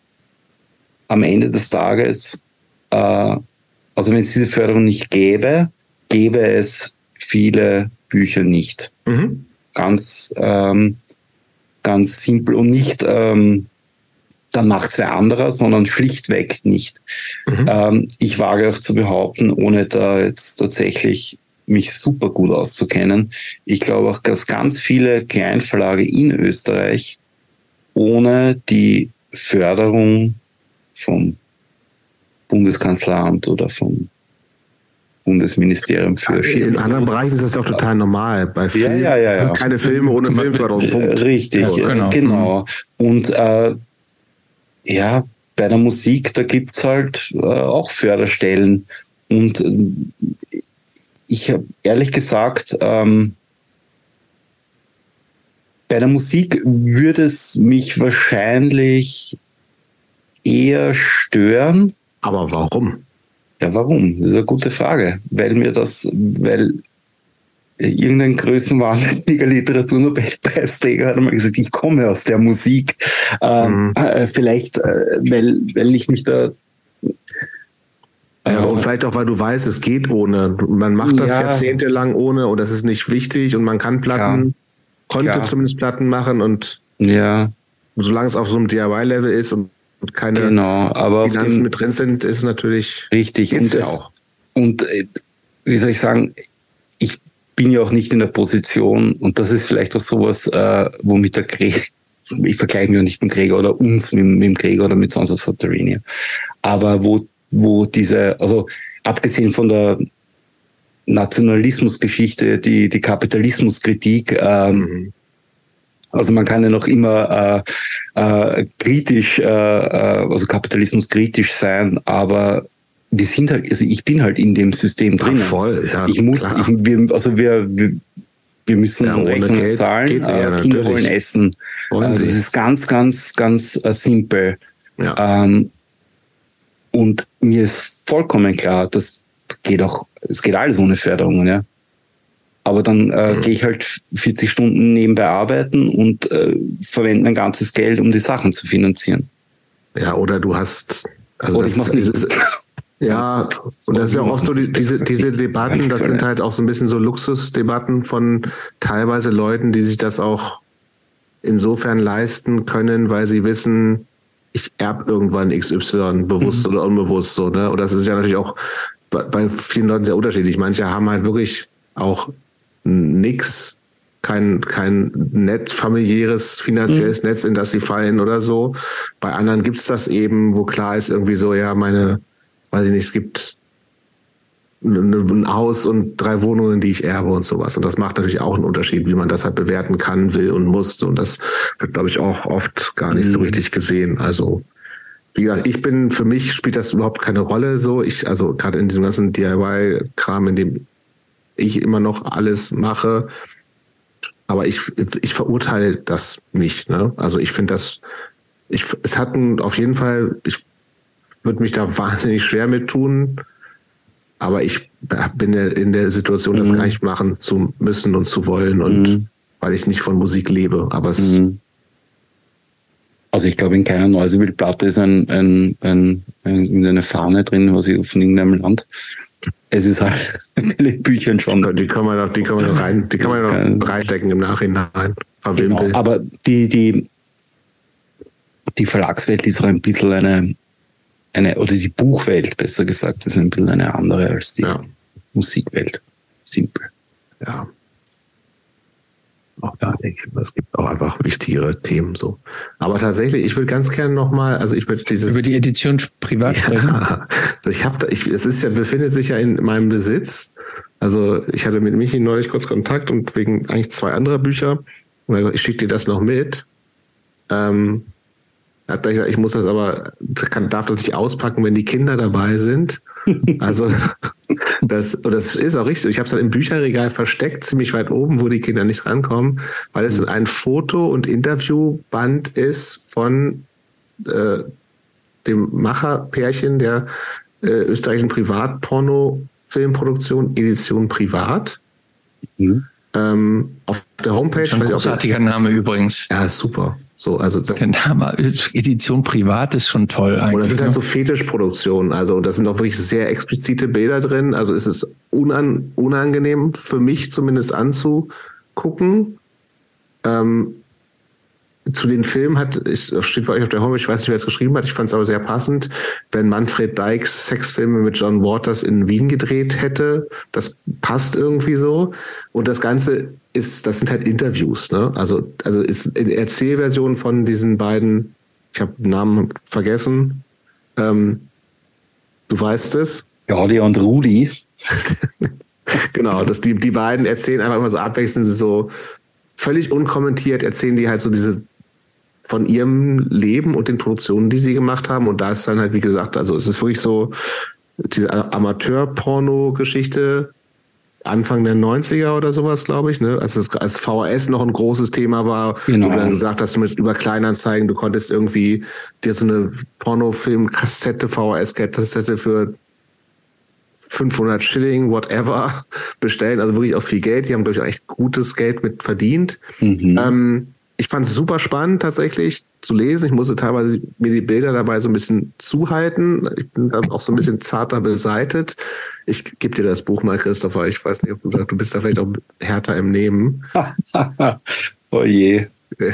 am Ende des Tages. Äh, also wenn es diese Förderung nicht gäbe, gäbe es viele Bücher nicht. Mhm. Ganz, ähm, ganz simpel und nicht ähm, dann macht es wer anderer, sondern schlichtweg nicht. Mhm. Ähm, ich wage auch zu behaupten, ohne da jetzt tatsächlich mich super gut auszukennen, ich glaube auch, dass ganz viele Kleinverlage in Österreich ohne die Förderung vom Bundeskanzleramt oder vom Bundesministerium für In anderen Bereichen ist das auch total normal. Bei Filmen, ja, ja, ja, ja. keine Filme ohne Filmförderung. Richtig, ja, genau. genau. Und äh, ja, bei der Musik, da gibt's halt äh, auch Förderstellen. Und äh, ich habe ehrlich gesagt, ähm, bei der Musik würde es mich wahrscheinlich eher stören. Aber warum? Ja, warum? Das ist eine gute Frage. Weil mir das, weil irgendein größenwahnsinniger Literaturnobelpreisträger hat einmal gesagt, ich komme aus der Musik. Ähm, mhm. äh, vielleicht, äh, weil, weil ich mich da ja, und vielleicht auch, weil du weißt, es geht ohne. Man macht das ja. jahrzehntelang ohne und das ist nicht wichtig und man kann Platten, ja. konnte Klar. zumindest Platten machen und ja. solange es auf so einem DIY-Level ist und keine genau, aber Finanzen mit drin sind, ist natürlich richtig und ja auch. Und äh, wie soll ich sagen, bin ja auch nicht in der Position, und das ist vielleicht auch sowas, äh, womit der Gregor, ich vergleiche mich auch nicht mit dem Gregor oder uns mit, mit dem Gregor oder mit Sons of Subterranean, aber wo, wo diese, also abgesehen von der Nationalismusgeschichte, die, die Kapitalismuskritik, ähm, mhm. Also man kann ja noch immer äh, äh, kritisch, äh, äh also Kapitalismus kritisch sein, aber wir sind halt, also ich bin halt in dem System drin. voll, ja. Ich muss, ich, wir, also wir, wir, wir müssen ja, Rechnungen Geld zahlen, äh, Kinder wollen essen. Also das ist ganz, ganz, ganz äh, simpel. Ja. Ähm, und mir ist vollkommen klar, das geht auch, es geht alles ohne Förderungen, ja. Aber dann äh, mhm. gehe ich halt 40 Stunden nebenbei arbeiten und äh, verwende mein ganzes Geld, um die Sachen zu finanzieren. Ja, oder du hast also oder ich mache nicht. Ja, und das ist ja auch so, die, diese, diese Debatten, das sind halt auch so ein bisschen so Luxusdebatten von teilweise Leuten, die sich das auch insofern leisten können, weil sie wissen, ich erb irgendwann XY, bewusst mhm. oder unbewusst so, ne? Und das ist ja natürlich auch bei, bei vielen Leuten sehr unterschiedlich. Manche haben halt wirklich auch nix, kein, kein Netz, familiäres, finanzielles mhm. Netz, in das sie fallen oder so. Bei anderen gibt's das eben, wo klar ist irgendwie so, ja, meine, weiß ich nicht, es gibt ein Haus und drei Wohnungen, die ich erbe und sowas. Und das macht natürlich auch einen Unterschied, wie man das halt bewerten kann, will und muss. Und das wird, glaube ich, auch oft gar nicht mhm. so richtig gesehen. Also, wie gesagt, ich bin, für mich spielt das überhaupt keine Rolle so. Ich, also gerade in diesem ganzen DIY-Kram, in dem ich immer noch alles mache. Aber ich, ich verurteile das nicht. Ne? Also ich finde das, ich, es hat auf jeden Fall, ich würde mich da wahnsinnig schwer mit tun, aber ich bin in der Situation, das mhm. gar nicht machen zu müssen und zu wollen und mhm. weil ich nicht von Musik lebe. Aber es. Mhm. Also ich glaube, in keiner Neusebildplatte ist ein, ein, ein, ein, eine Fahne drin, was ich von irgendeinem Land. Es ist halt in den Büchern schon. Die kann man noch, die kann man noch rein, die kann man noch reinstecken im Nachhinein. Genau, aber die, die, die Verlagswelt ist auch ein bisschen eine, eine, oder die Buchwelt, besser gesagt, ist ein bisschen eine andere als die ja. Musikwelt. Simpel. Ja. Auch da denke ich, es gibt auch einfach wichtigere Themen so. Aber tatsächlich, ich will ganz gerne nochmal, also ich würde dieses. Über die Edition privat sprechen. Ja, ich habe ich, es ist ja, befindet sich ja in meinem Besitz. Also ich hatte mit Michi neulich kurz Kontakt und wegen eigentlich zwei anderer Bücher. Und ich schicke dir das noch mit. Ähm, hat er gesagt, ich muss das aber, kann, darf das nicht auspacken, wenn die Kinder dabei sind. Also das, das ist auch richtig. Ich habe es dann im Bücherregal versteckt, ziemlich weit oben, wo die Kinder nicht rankommen, weil es ein Foto- und Interviewband ist von äh, dem Macherpärchen der äh, österreichischen Privatporno-Filmproduktion Edition Privat. Mhm. Ähm, auf der Homepage. Ein großartiger Name übrigens. Ja, super. So, also das Der Name, Edition Privat ist schon toll eigentlich. Und das sind halt ne? so Fetischproduktionen. Also da sind auch wirklich sehr explizite Bilder drin. Also es ist unan, unangenehm für mich zumindest anzugucken. Ähm, zu den Filmen hat, ich, steht bei euch auf der Homepage, ich weiß nicht, wer es geschrieben hat, ich fand es aber sehr passend, wenn Manfred Dykes Sexfilme mit John Waters in Wien gedreht hätte, das passt irgendwie so. Und das Ganze ist, das sind halt Interviews, ne? Also, also ist in Erzählversion von diesen beiden, ich habe den Namen vergessen, ähm, du weißt es. Claudia und Rudi. genau, dass die, die beiden erzählen einfach immer so abwechselnd, so völlig unkommentiert erzählen die halt so diese von ihrem Leben und den Produktionen, die sie gemacht haben. Und da ist dann halt, wie gesagt, also es ist wirklich so diese Amateur-Porno-Geschichte Anfang der 90er oder sowas, glaube ich, ne? als es als VHS noch ein großes Thema war, genau. wo du dann gesagt hast, mit über Kleinanzeigen, du konntest irgendwie dir so eine Pornofilm-Kassette, VHS-Kassette für 500 Schilling, whatever, bestellen. Also wirklich auch viel Geld. Die haben, glaube ich, auch echt gutes Geld mit verdient. Mhm. Ähm, ich fand es super spannend tatsächlich zu lesen. Ich musste teilweise mir die Bilder dabei so ein bisschen zuhalten. Ich bin dann auch so ein bisschen zarter beseitet. Ich gebe dir das Buch mal, Christopher. Ich weiß nicht, ob du sagst, du bist da vielleicht auch härter im Nehmen. oh je.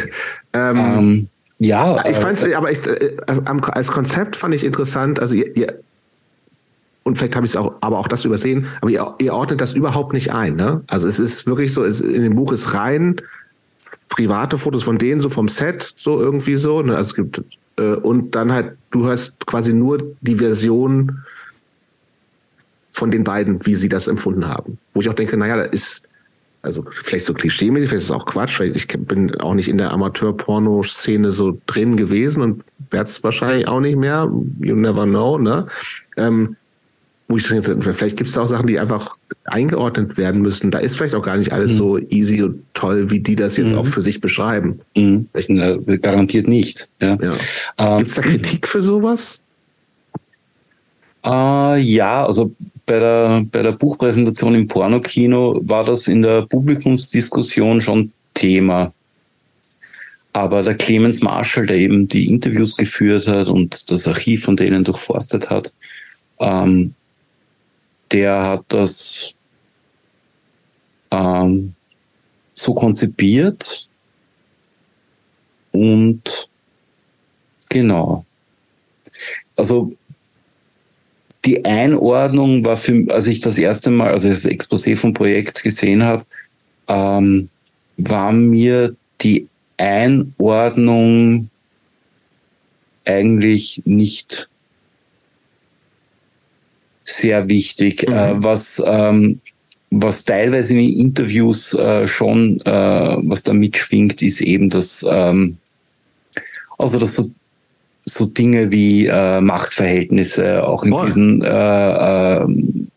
ähm, um, ähm, ja. Ich fand es, äh, aber ich, also als Konzept fand ich interessant. Also ihr, ihr und vielleicht habe ich es auch, aber auch das übersehen, aber ihr, ihr ordnet das überhaupt nicht ein. Ne? Also es ist wirklich so, es, in dem Buch ist rein private Fotos von denen, so vom Set, so irgendwie so. Ne? Also es gibt, äh, und dann halt, du hörst quasi nur die Version von den beiden, wie sie das empfunden haben. Wo ich auch denke, naja, da ist, also vielleicht so klischeemäßig, vielleicht ist es auch Quatsch, weil ich bin auch nicht in der Amateur-Porno-Szene so drin gewesen und werde es wahrscheinlich auch nicht mehr. You never know, ne? Ähm, wo ich denke, vielleicht gibt es auch Sachen, die einfach eingeordnet werden müssen. Da ist vielleicht auch gar nicht alles mhm. so easy und toll, wie die das jetzt mhm. auch für sich beschreiben. Mhm. Garantiert nicht. Ja. ja. Ähm, gibt es da Kritik für sowas? Äh, ja, also bei der, bei der Buchpräsentation im Pornokino war das in der Publikumsdiskussion schon Thema. Aber der Clemens Marshall, der eben die Interviews geführt hat und das Archiv von denen durchforstet hat, ähm, der hat das ähm, so konzipiert, und genau. Also die Einordnung war für, als ich das erste Mal, also das Exposé vom Projekt gesehen habe, ähm, war mir die Einordnung eigentlich nicht sehr wichtig. Mhm. Äh, was, ähm, was teilweise in den Interviews äh, schon, äh, was da mitschwingt, ist eben das, ähm, also das so, so Dinge wie äh, Machtverhältnisse, auch in oh. diesen äh, ähm,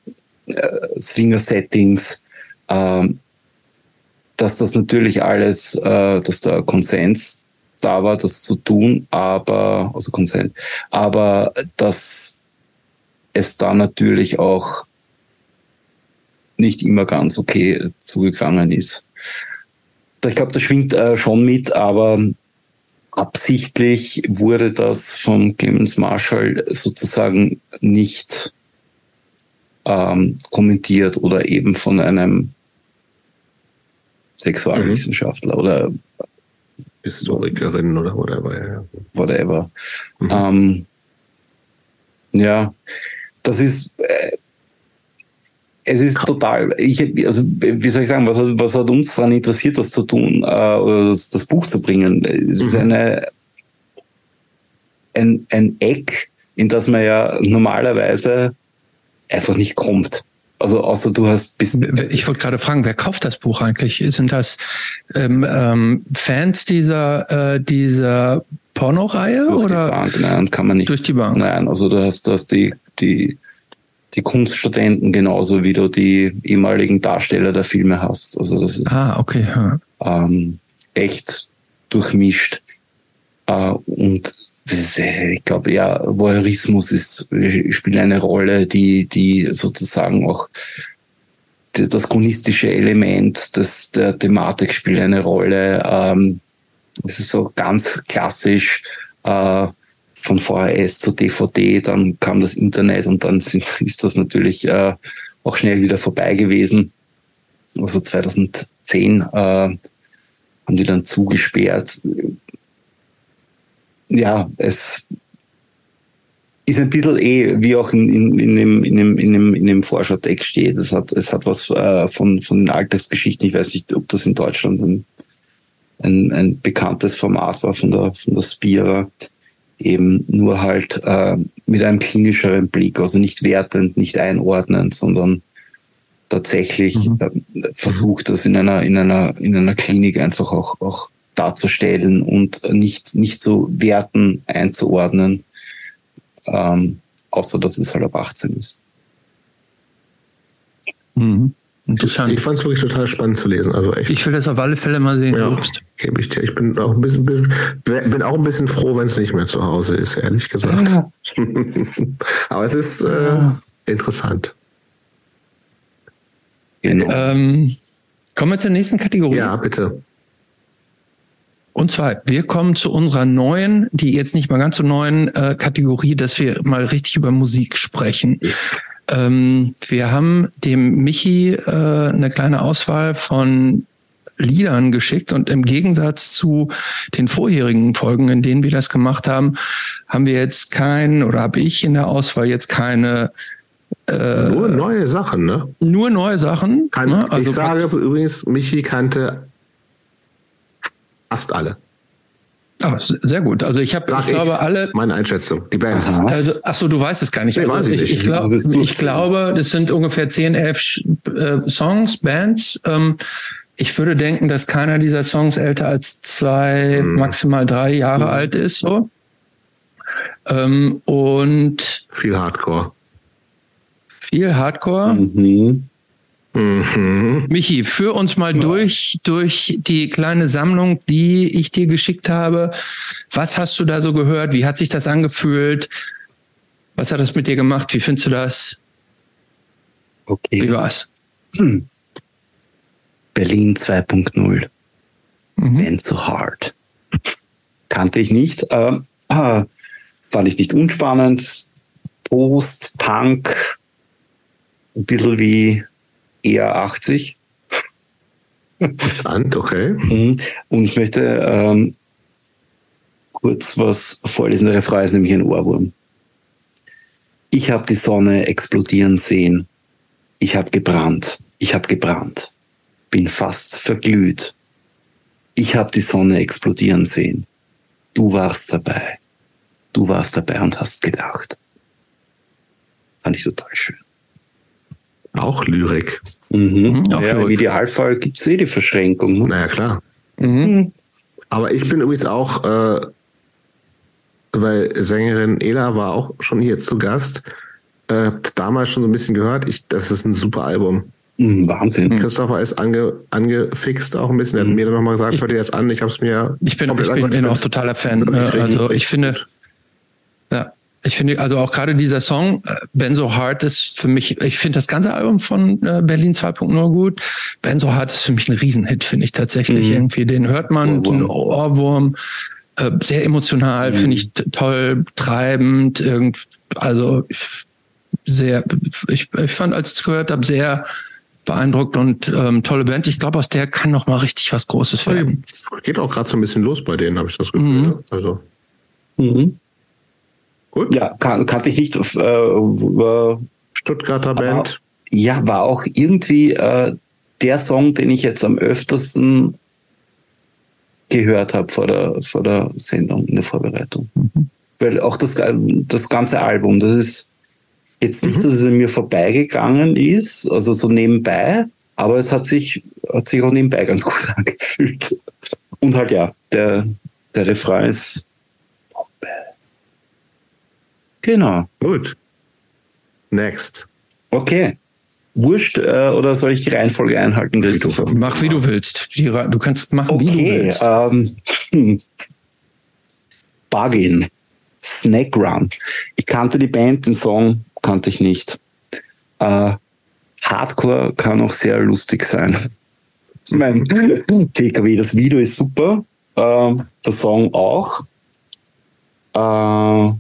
äh, Swinger-Settings, äh, dass das natürlich alles, äh, dass da Konsens da war, das zu tun, aber, also Konsens, aber dass es da natürlich auch nicht immer ganz okay zugegangen ist. Ich glaube, das schwingt äh, schon mit, aber absichtlich wurde das von Clemens Marshall sozusagen nicht ähm, kommentiert oder eben von einem Sexualwissenschaftler mhm. oder Historikerin oder whatever. Ja. Whatever. Mhm. Ähm, ja, das ist, äh, es ist total, ich, also, wie soll ich sagen, was, was hat uns daran interessiert, das zu tun, äh, oder das, das Buch zu bringen? Es ist mhm. eine, ein, ein Eck, in das man ja normalerweise einfach nicht kommt. Also außer du hast bis. Ich wollte gerade fragen, wer kauft das Buch eigentlich? Sind das ähm, ähm, Fans dieser äh, dieser Pornoreihe durch oder? Die Bank, nein, kann man nicht. Durch die Bank. Nein, also du hast, du hast die die die Kunststudenten genauso wie du die ehemaligen Darsteller der Filme hast. Also das ist ah, okay. Ja. ähm, echt durchmischt. Äh, und ich glaube, ja, Voyeurismus ist, spielt eine Rolle, die, die sozusagen auch das chronistische Element des, der Thematik spielt eine Rolle. Ähm, es ist so ganz klassisch äh, von VHS zu DVD, dann kam das Internet und dann sind, ist das natürlich äh, auch schnell wieder vorbei gewesen. Also 2010 äh, haben die dann zugesperrt ja, es ist ein bisschen eh, wie auch in, in, in, dem, in, dem, in, dem, in dem Forschertext steht. Es hat, es hat was äh, von, von den Alltagsgeschichten. Ich weiß nicht, ob das in Deutschland ein, ein, ein bekanntes Format war von der, von der Spira. Eben nur halt äh, mit einem klinischeren Blick, also nicht wertend, nicht einordnend, sondern tatsächlich mhm. äh, versucht, das in einer, in einer, in einer Klinik einfach auch, auch darzustellen und nicht, nicht so Werten einzuordnen, ähm, außer dass es halt ab 18 ist. Mhm. Interessant. Ich fand es wirklich total spannend zu lesen. Also echt. Ich will das auf alle Fälle mal sehen. Ja, gebe ich dir. Ich bin auch ein bisschen, bisschen bin auch ein bisschen froh, wenn es nicht mehr zu Hause ist, ehrlich gesagt. Ja. Aber es ist äh, interessant. Genau. Ähm, kommen wir zur nächsten Kategorie. Ja, bitte. Und zwar, wir kommen zu unserer neuen, die jetzt nicht mal ganz so neuen äh, Kategorie, dass wir mal richtig über Musik sprechen. Ähm, wir haben dem Michi äh, eine kleine Auswahl von Liedern geschickt und im Gegensatz zu den vorherigen Folgen, in denen wir das gemacht haben, haben wir jetzt kein oder habe ich in der Auswahl jetzt keine äh, nur neue Sachen, ne? Nur neue Sachen. Kann, ne? also ich sage übrigens, Michi kannte Fast alle. Ah, sehr gut. Also ich habe, ich, ich glaube alle. Meine Einschätzung, die Bands. Also, ach so, du weißt es gar nicht. Nee, also, ich, ich, ich, glaub, ich glaube, das sind ungefähr 10, 11 äh, Songs, Bands. Ähm, ich würde denken, dass keiner dieser Songs älter als zwei, hm. maximal drei Jahre hm. alt ist. So. Ähm, und viel Hardcore. Viel Hardcore. Mhm. Mhm. Michi, führ uns mal ja. durch, durch die kleine Sammlung, die ich dir geschickt habe. Was hast du da so gehört? Wie hat sich das angefühlt? Was hat das mit dir gemacht? Wie findest du das? Okay. Wie war's? Hm. Berlin 2.0. Mhm. Band so hard. Kannte ich nicht. Äh, äh, fand ich nicht unspannend. Post, Punk, ein bisschen wie eher 80. Interessant, okay. Mhm. Und ich möchte ähm, kurz was vorlesen. Der Refrain ist nämlich ein Ohrwurm. Ich habe die Sonne explodieren sehen. Ich habe gebrannt. Ich habe gebrannt. Bin fast verglüht. Ich habe die Sonne explodieren sehen. Du warst dabei. Du warst dabei und hast gedacht. Fand ich total schön. Auch Lyrik. Mhm. mhm ja, Im Idealfall gibt es eh die Verschränkung. Ne? Naja, klar. Mhm. Aber ich bin übrigens auch, äh, weil Sängerin Ela war auch schon hier zu Gast, äh, damals schon so ein bisschen gehört. Ich, das ist ein super Album. Mhm, Wahnsinn. Christopher ist ange, angefixt auch ein bisschen. Er hat mhm. mir dann nochmal gesagt, hör dir das an. Ich habe es mir. Ich bin, ich bin, bin auch totaler Fan. Äh, also ich finde, ja, ich finde, also auch gerade dieser Song, äh, Ben So Hard ist für mich, ich finde das ganze Album von äh, Berlin 2.0 gut. Ben So Hard ist für mich ein Riesenhit, finde ich tatsächlich. Mhm. Irgendwie, den hört man, Ohrwurm. ein Ohrwurm, äh, sehr emotional, mhm. finde ich toll, treibend, irgend, also sehr, ich, ich fand, als ich es gehört habe, sehr beeindruckt und ähm, tolle Band. Ich glaube, aus der kann noch mal richtig was Großes werden. Geht auch gerade so ein bisschen los bei denen, habe ich das Gefühl. Mhm. Also. Mhm. Gut. Ja, kan kannte ich nicht. Äh, äh, Stuttgarter Band. Ja, war auch irgendwie äh, der Song, den ich jetzt am öftersten gehört habe vor der, vor der Sendung, in der Vorbereitung. Mhm. Weil auch das, das ganze Album, das ist jetzt nicht, mhm. dass es an mir vorbeigegangen ist, also so nebenbei, aber es hat sich, hat sich auch nebenbei ganz gut angefühlt. Und halt ja, der, der Refrain ist Genau. Gut. Next. Okay. Wurscht, äh, oder soll ich die Reihenfolge einhalten, Christopher? Mach wie du willst. Du kannst machen, okay, wie du willst. Ähm, hm. Bargain. Snack Run. Ich kannte die Band, den Song kannte ich nicht. Äh, Hardcore kann auch sehr lustig sein. mein TKW, das Video ist super. Äh, der Song auch. Äh,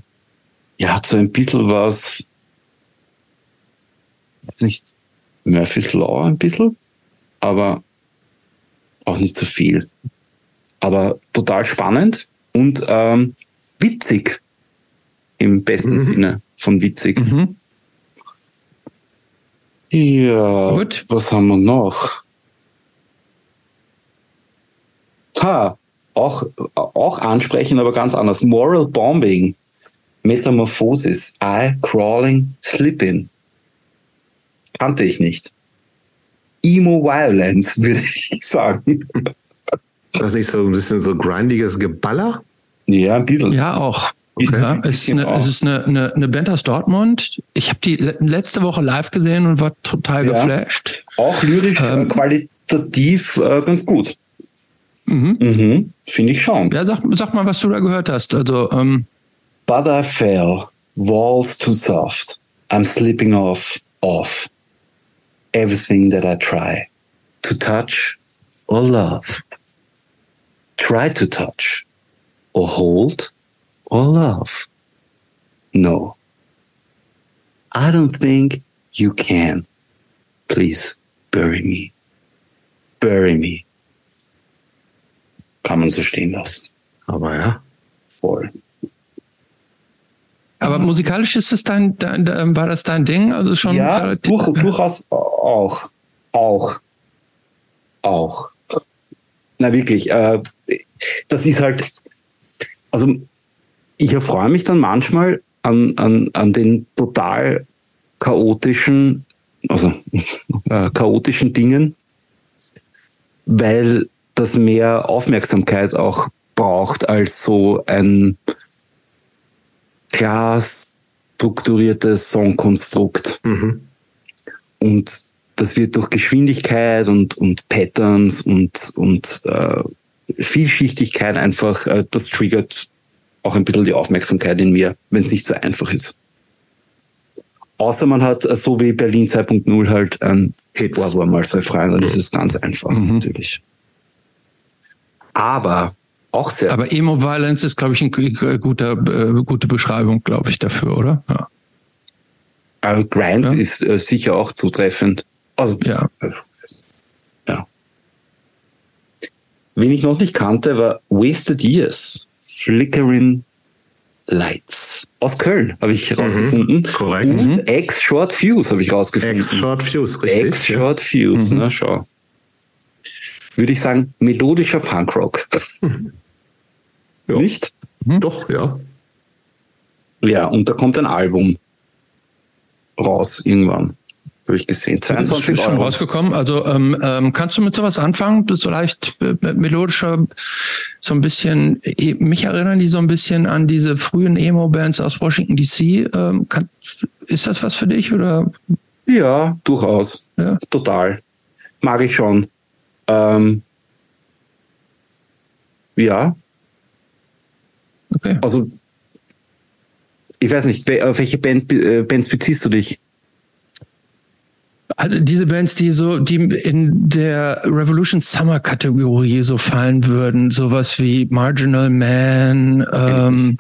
ja, hat so ein bisschen was, nicht Murphy's Law ein bisschen, aber auch nicht so viel. Aber total spannend und ähm, witzig im besten mhm. Sinne von witzig. Mhm. Ja, Gut. was haben wir noch? Ha, auch, auch ansprechen, aber ganz anders. Moral Bombing. Metamorphosis, Eye Crawling, Slipping. Kannte ich nicht. Emo Violence, würde ich sagen. Ist das nicht so ein bisschen so grindiges Geballer? Ja, ein bisschen. Ja, auch. Okay. Ja, es ist, eine, es ist eine, eine, eine Band aus Dortmund. Ich habe die letzte Woche live gesehen und war total ja. geflasht. Auch lyrisch äh, ähm, qualitativ äh, ganz gut. Mhm. Mhm, Finde ich schon. Ja, sag, sag mal, was du da gehört hast. Also, ähm, But I fell, walls too soft. I'm slipping off, off. Everything that I try to touch or love. Try to touch or hold or love. No. I don't think you can. Please bury me. Bury me. Kann man so stehen lassen. Aber ja. Voll. Aber musikalisch ist es dein, dein, dein, war das dein Ding? Also schon ja, durch, durchaus auch. Auch. Auch. Na wirklich, äh, das ist halt, also ich erfreue mich dann manchmal an, an, an den total chaotischen, also äh, chaotischen Dingen, weil das mehr Aufmerksamkeit auch braucht als so ein klar strukturiertes Songkonstrukt. Mhm. Und das wird durch Geschwindigkeit und, und Patterns und, und äh, Vielschichtigkeit einfach, äh, das triggert auch ein bisschen die Aufmerksamkeit in mir, wenn es nicht so einfach ist. Außer man hat, äh, so wie Berlin 2.0, halt ein Hit-Ohrwurm als Refrain, dann mhm. ist es ganz einfach mhm. natürlich. Aber auch sehr. Aber Emo Violence ist, glaube ich, eine guter, äh, gute Beschreibung, glaube ich, dafür, oder? Ja. Aber Grind ja. ist äh, sicher auch zutreffend. Also, ja. Äh, ja. Wen ich noch nicht kannte, war Wasted Years Flickering Lights aus Köln, habe ich herausgefunden. Mhm, korrekt. Und mhm. X-Short Fuse habe ich rausgefunden. X-Short Fuse, richtig. X-Short Fuse, mhm. na schau. Würde ich sagen, melodischer Punkrock. Ja. Nicht? Mhm. Doch, ja. Ja, und da kommt ein Album raus irgendwann. Habe ich gesehen. 22 ist schon Euro. rausgekommen. Also ähm, ähm, kannst du mit sowas anfangen? So leicht äh, melodischer, so ein bisschen, äh, mich erinnern die so ein bisschen an diese frühen Emo-Bands aus Washington DC. Ähm, kann, ist das was für dich oder? Ja, durchaus. Ja. Total. Mag ich schon. Ähm, ja. Okay. Also ich weiß nicht, auf welche Band, äh, Bands beziehst du dich? Also diese Bands, die so, die in der Revolution Summer Kategorie so fallen würden, sowas wie Marginal Man, ähm,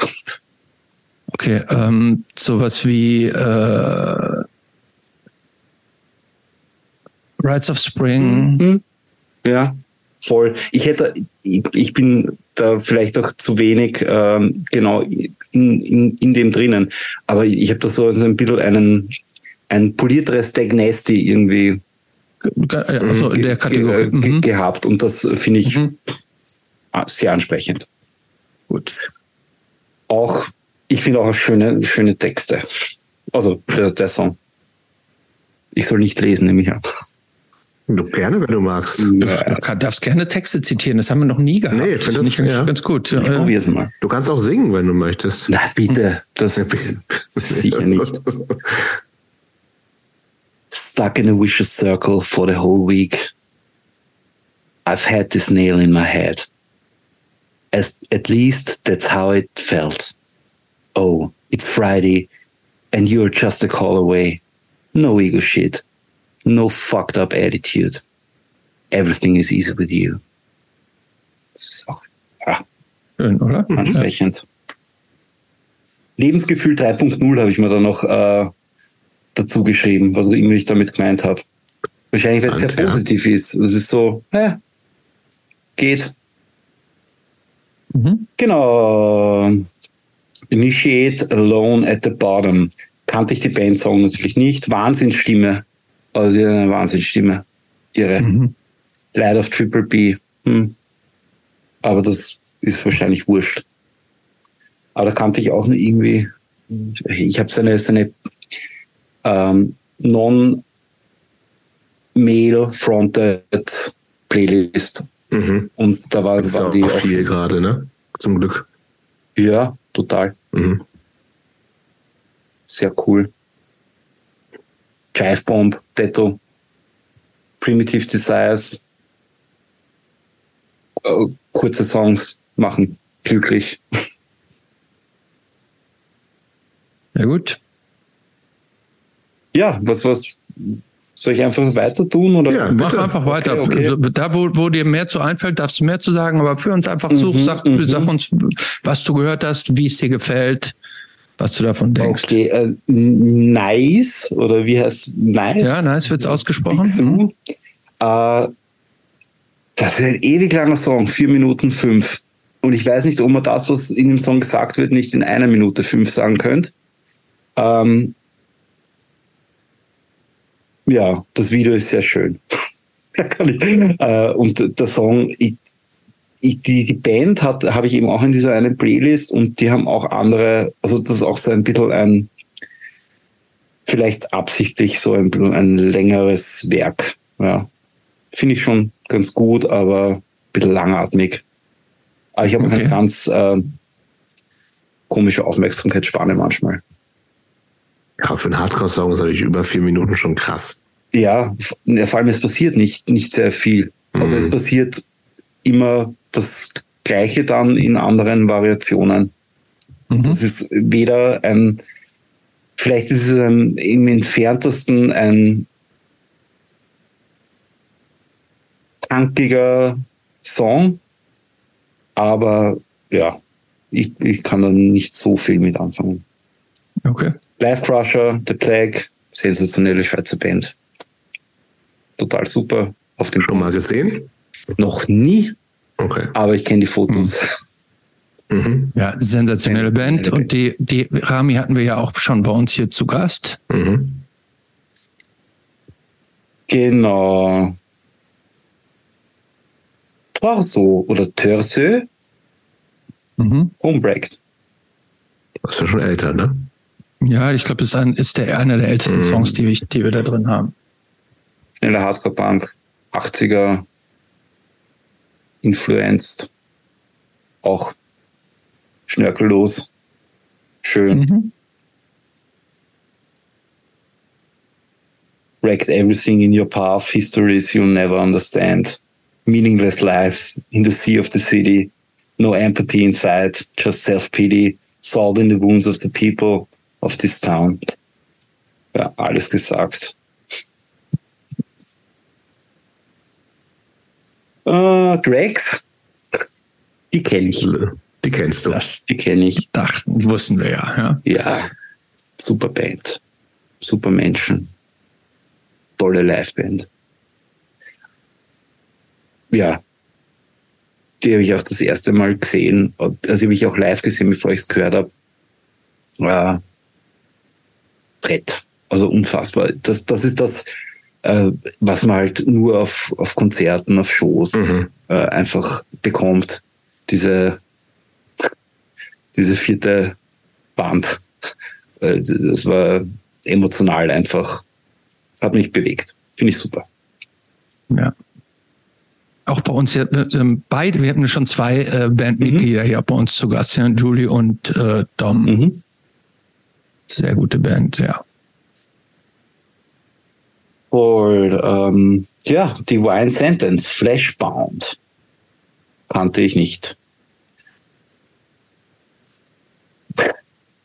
okay, ähm, sowas wie äh, Rides of Spring. Mhm. Ja, voll. Ich hätte, ich bin da vielleicht auch zu wenig ähm, genau in, in, in dem drinnen. Aber ich habe da so ein bisschen einen ein polierteres Nasty irgendwie also in der Kategorie. Ge mhm. gehabt und das finde ich mhm. sehr ansprechend. Gut. Auch, ich finde auch schöne, schöne Texte. Also der, der Song. Ich soll nicht lesen, nehme ich an. Du gerne, wenn du magst. Ja. Du darfst gerne Texte zitieren, das haben wir noch nie gehabt. Nee, ich finde das, das ja. ganz gut. Ich ja. probier's mal. Du kannst auch singen, wenn du möchtest. Na, bitte. Das sicher nicht. Stuck in a vicious circle for the whole week. I've had this nail in my head. As, at least that's how it felt. Oh, it's Friday and you're just a call away. No ego shit. No fucked up attitude. Everything is easy with you. So. Ja. Schön, oder? Ansprechend. Mhm. Lebensgefühl 3.0 habe ich mir da noch äh, dazu geschrieben, was auch immer ich damit gemeint habe. Wahrscheinlich, weil es sehr ja. positiv ist. Es ist so, ja, geht. Mhm. Genau. Initiate Alone at the Bottom. Kannte ich die Band-Song natürlich nicht. Wahnsinnsstimme. Also eine Wahnsinnsstimme. Ihre mhm. Light of Triple B. Hm. Aber das ist wahrscheinlich wurscht. Aber da kannte ich auch nur irgendwie, ich habe seine, seine ähm, Non-Mail-Fronted Playlist. Mhm. Und da war, das war die auch viel gerade, ne? Zum Glück. Ja, total. Mhm. Sehr cool. Jive Bomb, Detto, Primitive Desires, äh, kurze Songs machen glücklich. Ja gut. Ja, was, was, soll ich einfach weiter tun? Oder? Ja, Mach einfach weiter. Okay, okay. Da, wo, wo dir mehr zu einfällt, darfst du mehr zu sagen, aber für uns einfach zu, mhm, sag, mhm. sag uns, was du gehört hast, wie es dir gefällt, was du davon denkst. Okay, äh, nice, oder wie heißt nice? Ja, nice wird's ausgesprochen. Äh, das ist ein ewig langer Song, vier Minuten fünf. Und ich weiß nicht, ob man das, was in dem Song gesagt wird, nicht in einer Minute fünf sagen könnte. Ähm, ja, das Video ist sehr schön. äh, und der Song, ich, ich, die, die Band hat, habe ich eben auch in dieser einen Playlist und die haben auch andere, also das ist auch so ein bisschen ein, vielleicht absichtlich so ein, ein längeres Werk. Ja. Finde ich schon ganz gut, aber ein bisschen langatmig. Aber ich habe okay. eine ganz äh, komische Aufmerksamkeitsspanne manchmal. Ja, für einen Hardcore-Song ist natürlich über vier Minuten schon krass. Ja, vor allem es passiert nicht, nicht sehr viel. Also mhm. es passiert immer das Gleiche dann in anderen Variationen. Mhm. Das ist weder ein, vielleicht ist es ein, im entferntesten ein tankiger Song, aber ja, ich, ich kann da nicht so viel mit anfangen. Okay. Life Crusher, The Plague, sensationelle Schweizer Band. Total super. Auf dem Schon mal gesehen? Noch nie. Okay. Aber ich kenne die Fotos. Hm. Mhm. Ja, sensationelle Band. Und die, die Rami hatten wir ja auch schon bei uns hier zu Gast. Mhm. Genau. Torso oder Törse. Mhm. Homebreaked. Das ist ja schon älter, ne? Ja, ich glaube, das ist, ein, ist der, einer der ältesten mhm. Songs, die, die wir da drin haben. Schneller Hardcore-Punk, 80er, influenced, auch schnörkellos, schön. Mhm. Wrecked everything in your path, histories you'll never understand, meaningless lives in the sea of the city, no empathy inside, just self-pity, salt in the wounds of the people of this town. Ja, alles gesagt. Äh, Drax, die kenne ich. Die kennst du. Das, die kenne ich. Dachten, wussten wir ja, ja. Ja, super Band. Super Menschen. Tolle Liveband. Ja, die habe ich auch das erste Mal gesehen. Also habe ich auch live gesehen, bevor ich es gehört habe. Äh, Brett. Also unfassbar. Das, das ist das, äh, was man halt nur auf, auf Konzerten, auf Shows mhm. äh, einfach bekommt. Diese, diese vierte Band. Äh, das war emotional einfach, hat mich bewegt. Finde ich super. Ja. Auch bei uns, beide, wir hatten schon zwei äh, Bandmitglieder mhm. hier bei uns zu Gast, ja, Julie und äh, Dom. Mhm. Sehr gute Band, ja. Und ähm, ja, die Wine Sentence, Flashbound, kannte ich nicht.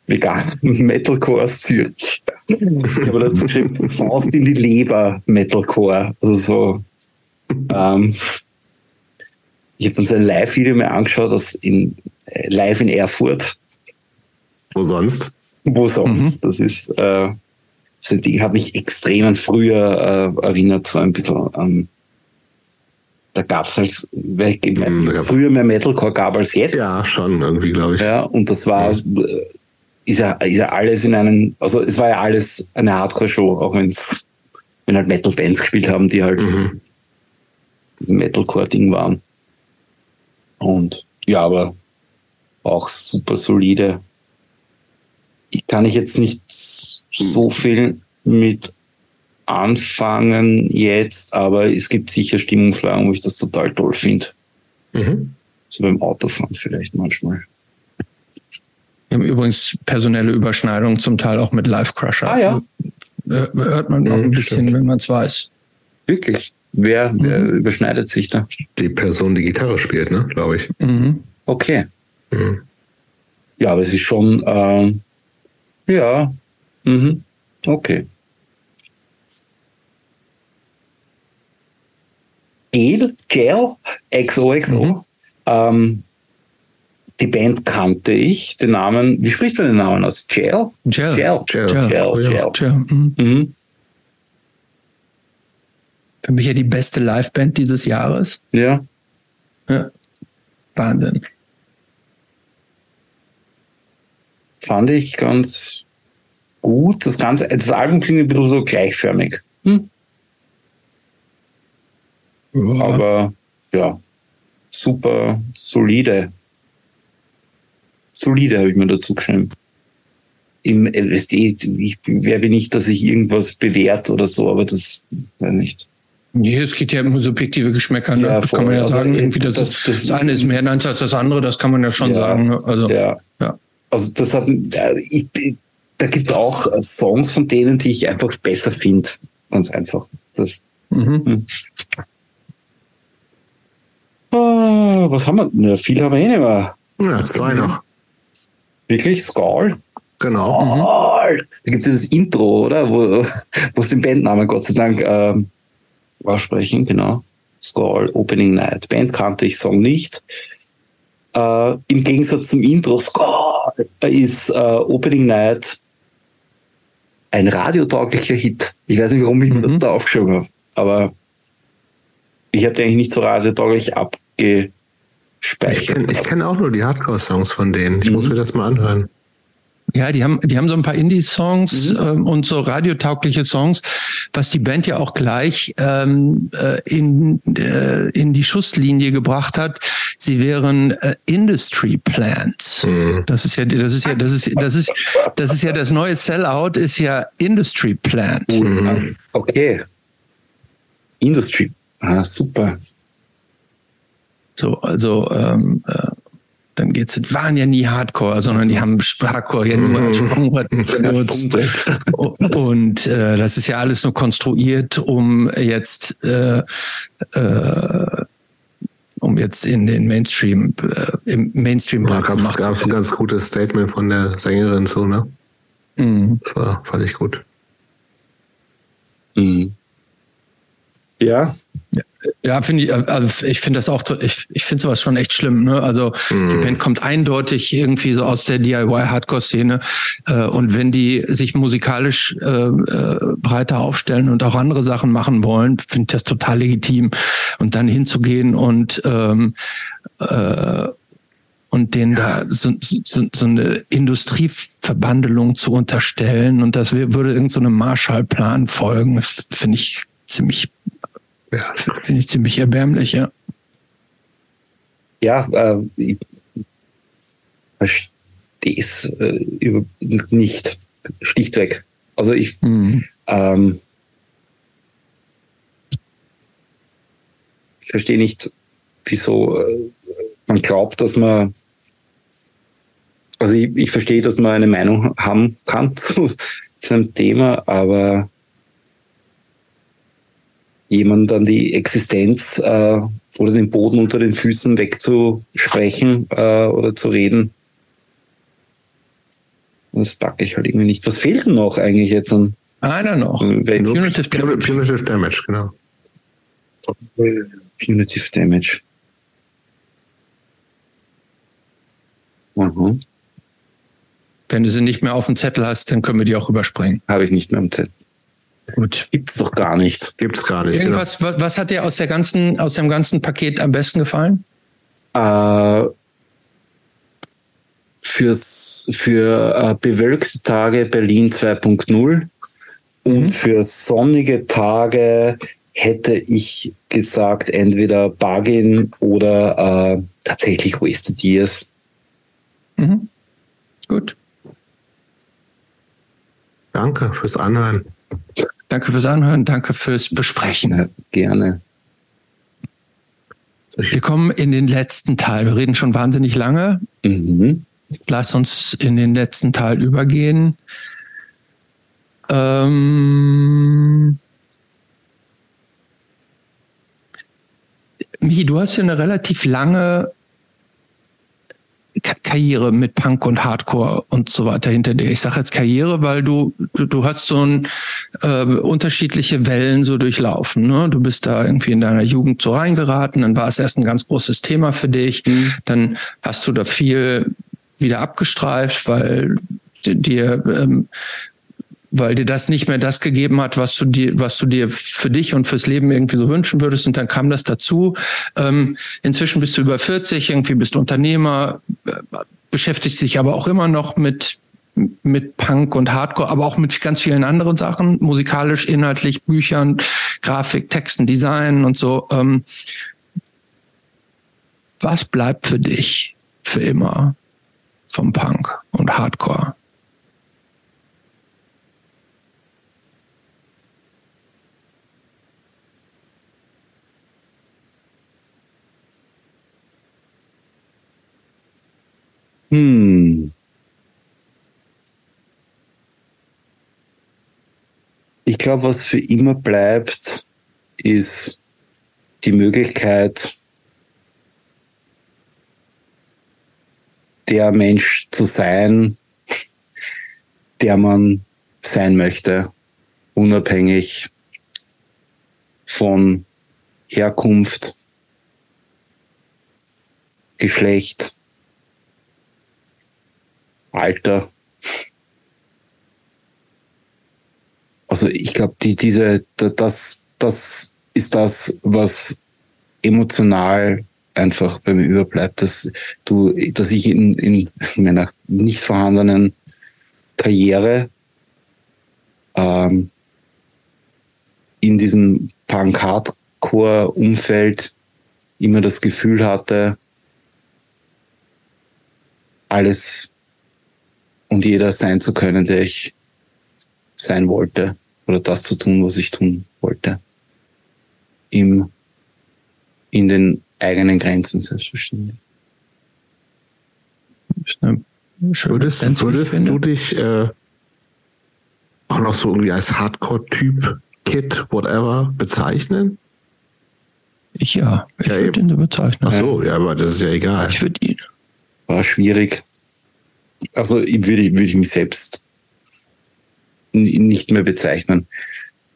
Vegan Metalcore aus Zürich. Ich habe dazu geschrieben, Faust in die Leber Metalcore. Also so. Ähm, ich habe uns ein Live-Video mir angeschaut, das in äh, live in Erfurt. Wo sonst? Wo sonst? Mhm. Das ist äh, so ein Ding hat mich extrem an früher äh, erinnert, so ein bisschen ähm, da gab's halt, weil mhm, früher mehr Metalcore gab als jetzt. Ja, schon irgendwie, glaube ich. Ja, und das war, ja. ist, ja, ist ja alles in einem, also es war ja alles eine Hardcore-Show, auch wenn's, wenn halt Metal-Bands gespielt haben, die halt mhm. Metalcore-Ding waren. Und ja, aber auch super solide. Ich kann ich jetzt nicht so viel mit anfangen jetzt, aber es gibt sicher Stimmungslagen, wo ich das total toll finde. Mhm. So beim Autofahren vielleicht manchmal. Wir haben übrigens personelle Überschneidungen, zum Teil auch mit Live Crusher. Ah ja. Äh, hört man auch ein bisschen, stimmt. wenn man es weiß. Wirklich? Wer, wer mhm. überschneidet sich da? Die Person, die Gitarre spielt, ne, glaube ich. Mhm. Okay. Mhm. Ja, aber es ist schon, ähm, ja, mhm. okay. Gel, Gel, XOXO. Mhm. Ähm, die Band kannte ich, den Namen, wie spricht man den Namen aus? Gel? Gel. Gel. Gel. Gel. Gel. Gel. Gel. Mhm. Mhm. Für mich ja die beste Liveband dieses Jahres. Ja. Ja. Wahnsinn. Fand ich ganz gut. Das ganze, das Album klingt ein bisschen so gleichförmig. Hm? Ja. Aber ja, super solide. Solide habe ich mir dazu geschrieben. Im LSD, ich werbe nicht, dass ich irgendwas bewährt oder so, aber das weiß nicht. Nee, es geht ja um subjektive Geschmäcker, ne? Ja, das kann man ja also sagen. Irgendwie das, das, das, das, eine ist mehr Neins als das andere, das kann man ja schon ja, sagen. Ne? Also, ja. ja. Also das hat, ich, da gibt's auch Songs von denen, die ich einfach besser finde. Ganz einfach. Das, mhm. Hm. Oh, was haben wir? Ja, viel haben wir eh nicht mehr. Ja, zwei noch. Wirklich? Skull? Genau. Skull. Mhm. Da gibt's ja das Intro, oder? Wo, wo es den Bandnamen Gott sei Dank ähm, aussprechen, genau. Skull, Opening Night. Band kannte ich, Song nicht. Äh, Im Gegensatz zum Intro, Skull ist äh, Opening Night ein radiotauglicher Hit. Ich weiß nicht, warum ich mir das mhm. da aufgeschrieben habe, aber ich habe den eigentlich nicht so radiotauglich abge, speichert. Ich kenne kenn auch nur die Hardcore-Songs von denen. Ich mhm. muss mir das mal anhören. Ja, die haben, die haben so ein paar Indie-Songs mhm. ähm, und so radiotaugliche Songs, was die Band ja auch gleich ähm, äh, in, äh, in die Schusslinie gebracht hat. Sie wären äh, Industry Plants. Mhm. Das ist ja, das ist ja, das ist, das ist, das ist ja das neue Sellout ist ja Industry Plant. Mhm. Okay. Industry. Ah, super. So, also ähm, äh, dann geht's, waren ja nie Hardcore, sondern die haben Hardcore ja nur als Sprungbrett benutzt. Und äh, das ist ja alles nur konstruiert, um jetzt äh, äh, um jetzt in den Mainstream, äh, im Mainstream ja, gab es ein ganz gutes Statement von der Sängerin so, ne? Mhm. Das war, fand ich gut. Mhm. Ja. Ja, finde ich, also ich finde das auch, ich, ich finde sowas schon echt schlimm. Ne? Also mm. die Band kommt eindeutig irgendwie so aus der DIY-Hardcore-Szene äh, und wenn die sich musikalisch äh, äh, breiter aufstellen und auch andere Sachen machen wollen, finde ich das total legitim. Und dann hinzugehen und ähm, äh, und denen ja. da so, so, so eine Industrieverbandelung zu unterstellen und das würde irgendeinem so Marshallplan folgen, finde ich ziemlich ja, finde ich ziemlich erbärmlich, ja. Ja, äh, ich verstehe es äh, nicht. Schlichtweg. Also ich mhm. ähm, ich verstehe nicht, wieso äh, man glaubt, dass man also ich, ich verstehe, dass man eine Meinung haben kann zu, zu einem Thema, aber jemand dann die Existenz äh, oder den Boden unter den Füßen wegzusprechen äh, oder zu reden. Das packe ich halt irgendwie nicht. Was fehlt denn noch eigentlich jetzt an? Einer noch. Punitive Damage. Punitive Damage, genau. Punitive Damage. Mhm. Wenn du sie nicht mehr auf dem Zettel hast, dann können wir die auch überspringen. Habe ich nicht mehr am Zettel. Gut. Gibt's doch gar nicht. Gibt's gar nicht. Irgendwas, genau. was, was hat dir aus der ganzen, aus dem ganzen Paket am besten gefallen? Äh, fürs, für äh, bewölkte Tage Berlin 2.0 und mhm. für sonnige Tage hätte ich gesagt, entweder Bargain oder äh, tatsächlich Wasted Years. Mhm. Gut. Danke fürs Anhören. Danke fürs Anhören, danke fürs Besprechen. Ja, gerne. Wir kommen in den letzten Teil. Wir reden schon wahnsinnig lange. Mhm. Lass uns in den letzten Teil übergehen. Ähm Michi, du hast ja eine relativ lange Karriere mit Punk und Hardcore und so weiter hinter dir. Ich sage jetzt Karriere, weil du, du, du hast so ein, äh, unterschiedliche Wellen so durchlaufen. Ne? Du bist da irgendwie in deiner Jugend so reingeraten, dann war es erst ein ganz großes Thema für dich. Mhm. Dann hast du da viel wieder abgestreift, weil dir ähm, weil dir das nicht mehr das gegeben hat, was du dir, was du dir für dich und fürs Leben irgendwie so wünschen würdest. Und dann kam das dazu. Ähm, inzwischen bist du über 40, irgendwie bist du Unternehmer, äh, beschäftigst dich aber auch immer noch mit mit Punk und Hardcore, aber auch mit ganz vielen anderen Sachen, musikalisch, inhaltlich, Büchern, Grafik, Texten, Design und so. Ähm, was bleibt für dich für immer vom Punk und Hardcore? Hm. Ich glaube, was für immer bleibt, ist die Möglichkeit, der Mensch zu sein, der man sein möchte, unabhängig von Herkunft, Geschlecht, Alter. Also ich glaube, die, diese, das, das ist das, was emotional einfach bei mir überbleibt, dass du, dass ich in, in meiner nicht vorhandenen Karriere ähm, in diesem Punk-Hardcore-Umfeld immer das Gefühl hatte, alles und jeder sein zu können, der ich sein wollte oder das zu tun, was ich tun wollte. Im, in den eigenen Grenzen selbstverständlich. Würdest, würdest du dich äh, auch noch so irgendwie als Hardcore-Typ, Kid, whatever bezeichnen? Ich ja, ich ja, würde ihn so bezeichnen. Ach so, ja, aber das ist ja egal. Ich würde ihn. War schwierig. Also würde, würde ich mich selbst nicht mehr bezeichnen.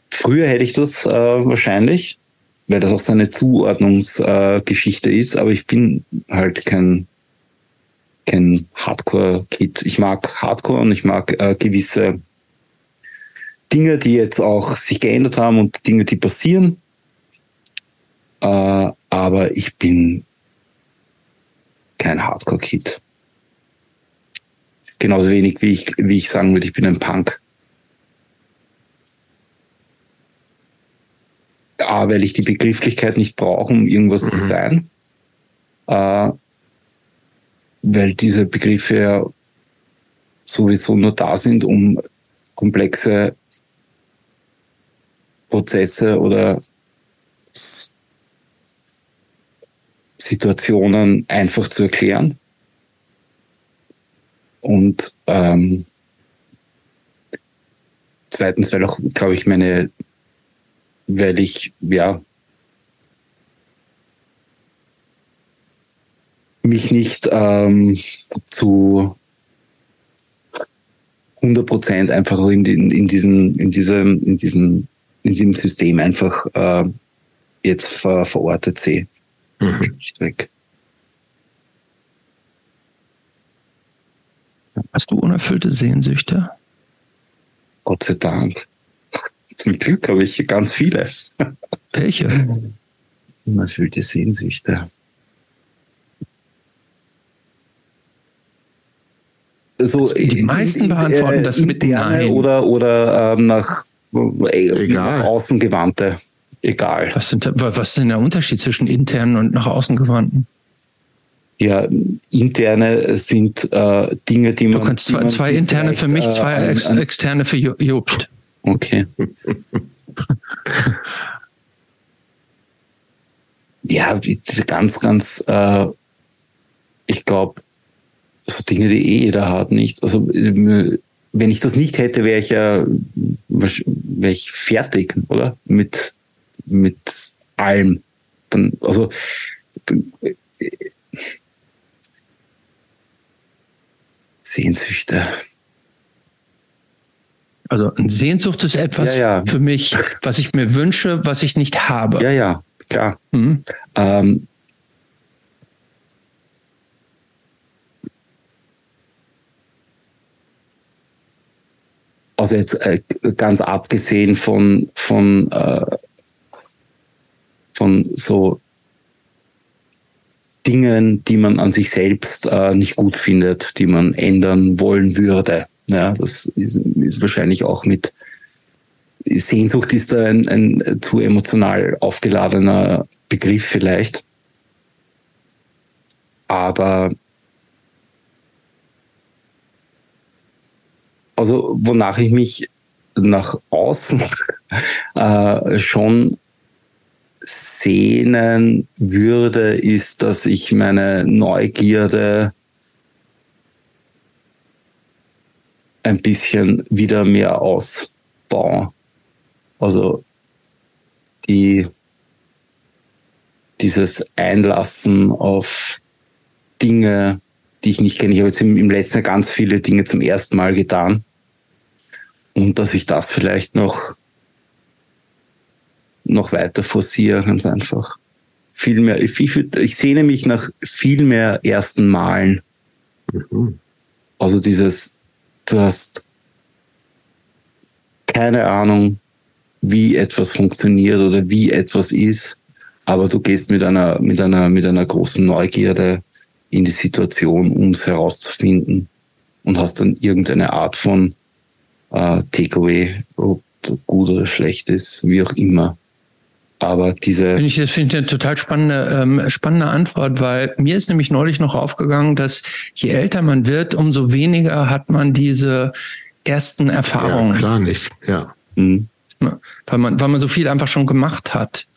Früher hätte ich das äh, wahrscheinlich, weil das auch so eine Zuordnungsgeschichte äh, ist, aber ich bin halt kein, kein Hardcore-Kid. Ich mag Hardcore und ich mag äh, gewisse Dinge, die jetzt auch sich geändert haben und Dinge, die passieren. Äh, aber ich bin kein Hardcore-Kid. Genauso wenig wie ich, wie ich sagen würde, ich bin ein Punk. A, weil ich die Begrifflichkeit nicht brauche, um irgendwas mhm. zu sein. Äh, weil diese Begriffe ja sowieso nur da sind, um komplexe Prozesse oder Situationen einfach zu erklären. Und ähm, zweitens, weil auch, glaube ich, meine weil ich, ja, mich nicht ähm, zu 100 Prozent einfach in, in, in, diesen, in, diesem, in, diesem, in diesem System einfach äh, jetzt ver, verortet sehe. Mhm. Weg. Hast du unerfüllte Sehnsüchte? Gott sei Dank. Zum Glück habe ich ganz viele. Welche? Unerfüllte Sehnsüchte. So, die meisten beantworten das mit Nein. Oder, oder ähm, nach, äh, nach außen gewandte. Egal. Was, sind, was ist denn der Unterschied zwischen internen und nach außen gewandten? Ja, interne sind äh, Dinge, die man. Du kannst zwei, zwei interne für mich, zwei äh, ex, externe für Jobst. Okay. ja, ganz, ganz, äh, ich glaube, so Dinge, die eh jeder hat, nicht. Also wenn ich das nicht hätte, wäre ich ja wäre ich fertig, oder? Mit, mit allem. Dann, also äh, Sehnsüchte. Also Sehnsucht ist etwas ja, ja. für mich, was ich mir wünsche, was ich nicht habe. Ja, ja, klar. Mhm. Ähm, also jetzt äh, ganz abgesehen von, von, äh, von so Dingen, die man an sich selbst äh, nicht gut findet, die man ändern wollen würde. Ja, das ist, ist wahrscheinlich auch mit Sehnsucht ist da ein, ein zu emotional aufgeladener Begriff vielleicht. Aber also wonach ich mich nach außen äh, schon sehnen würde, ist, dass ich meine Neugierde ein bisschen wieder mehr ausbauen. Also die, dieses Einlassen auf Dinge, die ich nicht kenne. Ich habe jetzt im, im letzten Jahr ganz viele Dinge zum ersten Mal getan. Und dass ich das vielleicht noch, noch weiter forciere, ganz einfach. Viel mehr, ich, ich sehne mich nach viel mehr ersten Malen. Mhm. Also dieses du hast keine Ahnung, wie etwas funktioniert oder wie etwas ist. aber du gehst mit einer, mit einer, mit einer großen Neugierde in die Situation, um es herauszufinden und hast dann irgendeine Art von äh, Takeaway, ob gut oder schlecht ist, wie auch immer. Aber diese. Ich, das finde ich eine total spannende, ähm, spannende Antwort, weil mir ist nämlich neulich noch aufgegangen, dass je älter man wird, umso weniger hat man diese ersten Erfahrungen. Ja, klar nicht, ja. Mhm. Weil man, weil man so viel einfach schon gemacht hat.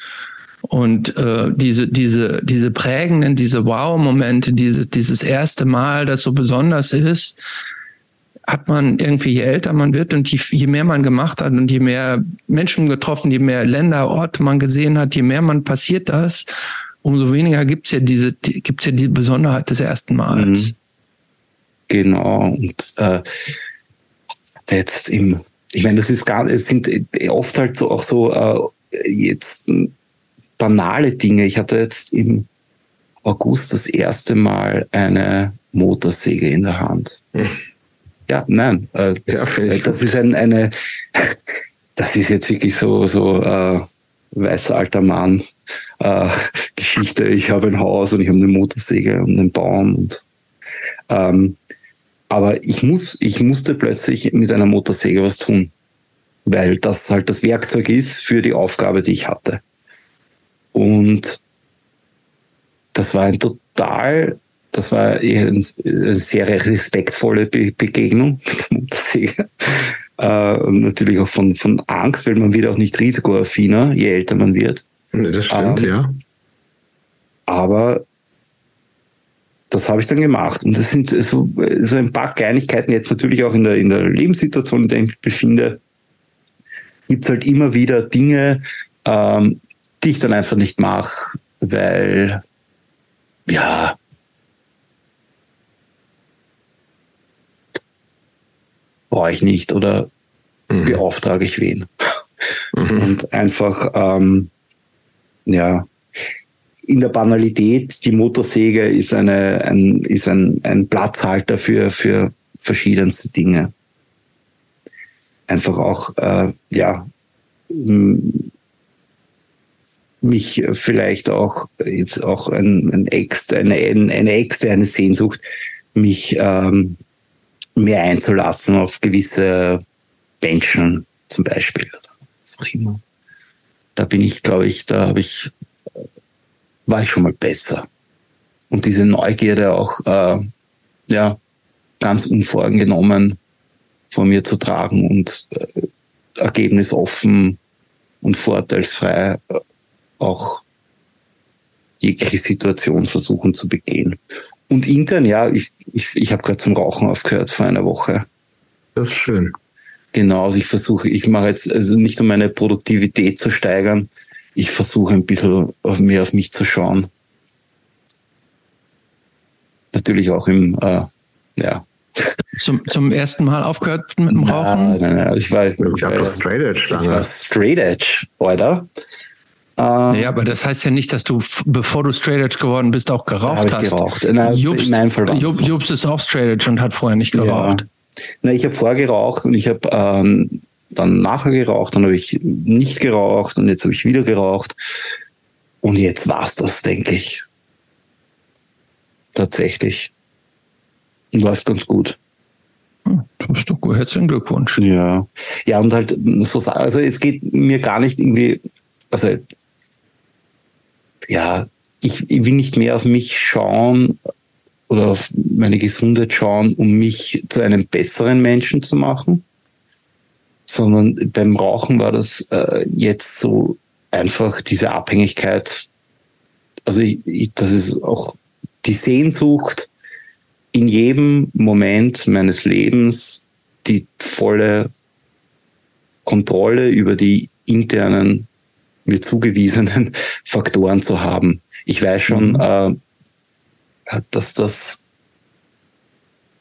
Und äh, diese, diese, diese prägenden, diese Wow-Momente, diese, dieses erste Mal, das so besonders ist, hat man irgendwie, je älter man wird und je, je mehr man gemacht hat und je mehr Menschen getroffen, je mehr Länder, Orte man gesehen hat, je mehr man passiert das, umso weniger gibt's ja diese, gibt's ja die Besonderheit des ersten Mals. Mhm. Genau. Und äh, jetzt im, ich meine, das ist gar, es sind oft halt so auch so äh, jetzt banale Dinge. Ich hatte jetzt im August das erste Mal eine Motorsäge in der Hand. Ja, nein. Äh, ja, äh, das ist ein, eine, das ist jetzt wirklich so, so äh, weißer alter Mann äh, Geschichte. Ich habe ein Haus und ich habe eine Motorsäge und einen Baum und ähm, aber ich muss, ich musste plötzlich mit einer Motorsäge was tun, weil das halt das Werkzeug ist für die Aufgabe, die ich hatte. Und das war ein total, das war eine sehr respektvolle Begegnung mit der Motorsäge. Äh, und natürlich auch von, von Angst, weil man wird auch nicht risikoaffiner, je älter man wird. Das stimmt, ähm, ja. Aber das habe ich dann gemacht. Und das sind so, so ein paar Kleinigkeiten jetzt natürlich auch in der, in der Lebenssituation, in der ich mich befinde, gibt es halt immer wieder Dinge, ähm, die ich dann einfach nicht mache, weil, ja, brauche ich nicht oder mhm. beauftrage ich wen. Mhm. Und einfach, ähm, ja, in der Banalität, die Motorsäge ist, eine, ein, ist ein, ein Platzhalter für, für verschiedenste Dinge. Einfach auch, äh, ja, mich vielleicht auch jetzt auch ein, ein ex, eine, eine externe Sehnsucht, mich ähm, mehr einzulassen auf gewisse Menschen zum Beispiel. Da bin ich, glaube ich, da habe ich, war ich schon mal besser. Und diese Neugierde auch, äh, ja, ganz unvorgenommen von mir zu tragen und äh, ergebnisoffen und vorteilsfrei äh, auch jegliche Situation versuchen zu begehen. Und intern, ja, ich, ich, ich habe gerade zum Rauchen aufgehört vor einer Woche. Das ist schön. Genau, also ich versuche, ich mache jetzt, also nicht um meine Produktivität zu steigern, ich versuche ein bisschen auf, mehr auf mich zu schauen. Natürlich auch im, äh, ja. Zum, zum ersten Mal aufgehört mit dem Rauchen? Nein, nein, nein. Ich war, ich, ich habe Straight Edge lange. Ich war Straight Edge, oder? Ähm, ja, aber das heißt ja nicht, dass du, bevor du Straight Edge geworden bist, auch geraucht hast. geraucht. Na, Jobst, in meinem Fall Jub, Jobst ist auch Straight Edge und hat vorher nicht geraucht. Ja. Na, ich habe vorher geraucht und ich habe ähm, dann nachher geraucht, dann habe ich nicht geraucht und jetzt habe ich wieder geraucht. Und jetzt war's das, denke ich. Tatsächlich. Und läuft ganz gut. Hm, das ist doch gut. Herzlichen Glückwunsch. Ja. Ja, und halt so, also es geht mir gar nicht irgendwie, also ja, ich, ich will nicht mehr auf mich schauen oder auf meine Gesundheit schauen, um mich zu einem besseren Menschen zu machen, sondern beim Rauchen war das äh, jetzt so einfach diese Abhängigkeit. Also ich, ich, das ist auch die Sehnsucht, in jedem Moment meines Lebens die volle Kontrolle über die internen mir zugewiesenen Faktoren zu haben. Ich weiß schon, mhm. äh, dass das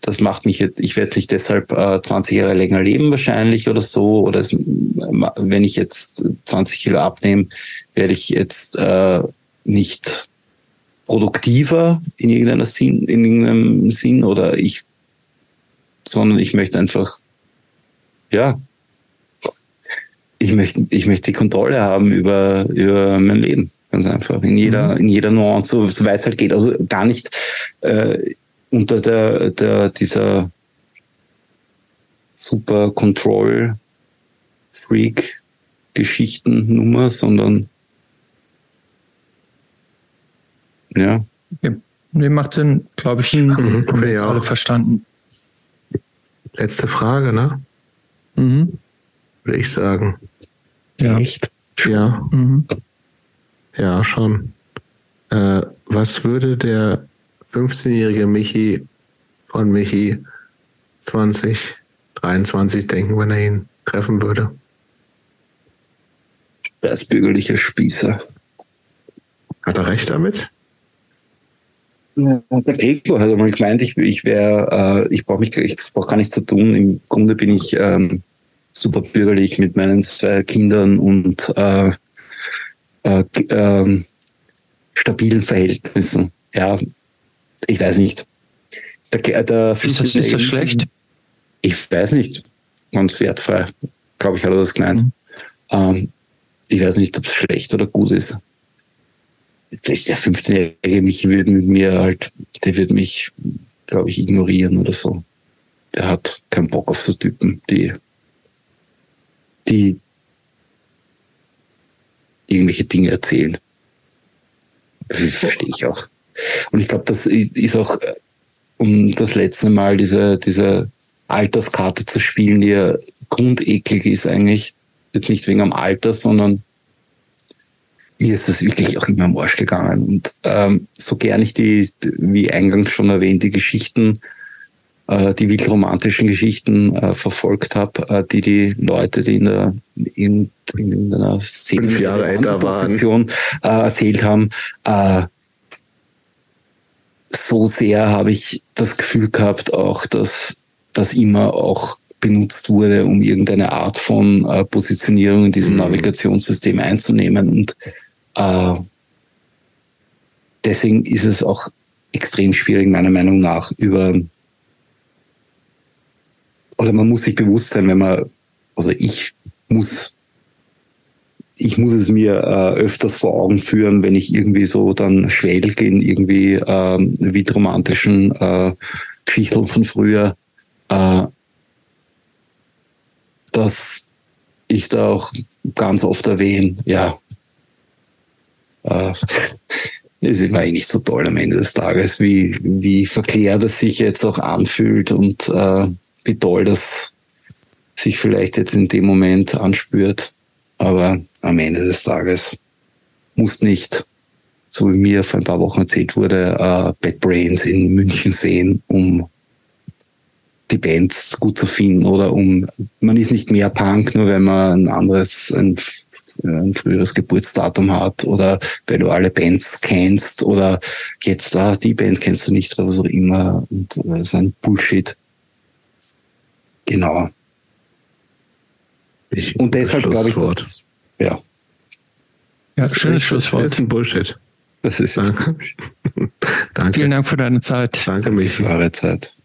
das macht mich jetzt, ich werde nicht deshalb äh, 20 Jahre länger leben wahrscheinlich oder so. Oder es, wenn ich jetzt 20 Kilo abnehme, werde ich jetzt äh, nicht produktiver in irgendeiner Sinn, in irgendeinem Sinn oder ich, sondern ich möchte einfach, ja, ich möchte, ich möchte die Kontrolle haben über, über mein Leben. Ganz einfach. In jeder, mhm. in jeder Nuance, so, so weit es halt geht. Also gar nicht äh, unter der, der, dieser super Control Freak Geschichtennummer, sondern ja. ja. Nee, macht Sinn, glaube ich. Mhm. Haben wir ja alle verstanden. Letzte Frage, ne? Mhm. Würde ich sagen. Ja. Echt? Ja. Mhm. Ja, schon. Äh, was würde der 15-jährige Michi von Michi 2023 denken, wenn er ihn treffen würde? Das bürgerliche Spießer. Hat er recht damit? Ja, der Gregor hat einmal gemeint, ich, ich wäre, äh, ich brauche mich, ich brauche gar nichts zu tun. Im Grunde bin ich ähm, super bürgerlich mit meinen zwei Kindern und äh, äh, äh, stabilen Verhältnissen. Ja, ich weiß nicht. Der, der ist das, ist das schlecht? Ich weiß nicht. Ganz wertfrei, glaube ich, hat er das gemeint. Mhm. Ähm, ich weiß nicht, ob es schlecht oder gut ist. Der 15-jährige mich würde mit mir halt, der wird mich, glaube ich, ignorieren oder so. Der hat keinen Bock auf so Typen, die, die irgendwelche Dinge erzählen. Verstehe ich auch. Und ich glaube, das ist auch, um das letzte Mal diese, diese Alterskarte zu spielen, die ja grundeklig ist eigentlich. Jetzt nicht wegen am Alter, sondern mir ist es wirklich auch immer am Arsch gegangen. Und ähm, so gern ich die, wie eingangs schon erwähnt, die Geschichten, äh, die wildromantischen Geschichten äh, verfolgt habe, äh, die die Leute, die in der in, in einer Szene Fünf Jahre älter Position äh, erzählt haben, äh, so sehr habe ich das Gefühl gehabt, auch dass das immer auch benutzt wurde, um irgendeine Art von äh, Positionierung in diesem mhm. Navigationssystem einzunehmen. Und äh, deswegen ist es auch extrem schwierig, meiner Meinung nach, über oder man muss sich bewusst sein, wenn man, also ich muss ich muss es mir äh, öfters vor Augen führen, wenn ich irgendwie so dann schwelge in irgendwie ähm, wildromantischen äh, Geschichten von früher, äh, dass ich da auch ganz oft erwähne, ja, äh, es ist mir eigentlich nicht so toll am Ende des Tages, wie, wie verkehrt es sich jetzt auch anfühlt und äh, wie toll das sich vielleicht jetzt in dem Moment anspürt. Aber am Ende des Tages muss nicht, so wie mir vor ein paar Wochen erzählt wurde, äh, Bad Brains in München sehen, um die Bands gut zu finden oder um, man ist nicht mehr Punk, nur wenn man ein anderes, ein, ein früheres Geburtsdatum hat oder weil du alle Bands kennst oder jetzt ah, die Band kennst du nicht oder auch immer und das äh, ist ein Bullshit. Genau. Ich und deshalb glaube ich, dass, ja. Ja, schönes Schlusswort. Das ist ein Bullshit. Das ist Danke. Danke. Vielen Dank für deine Zeit. Danke, mich. Für eure Zeit.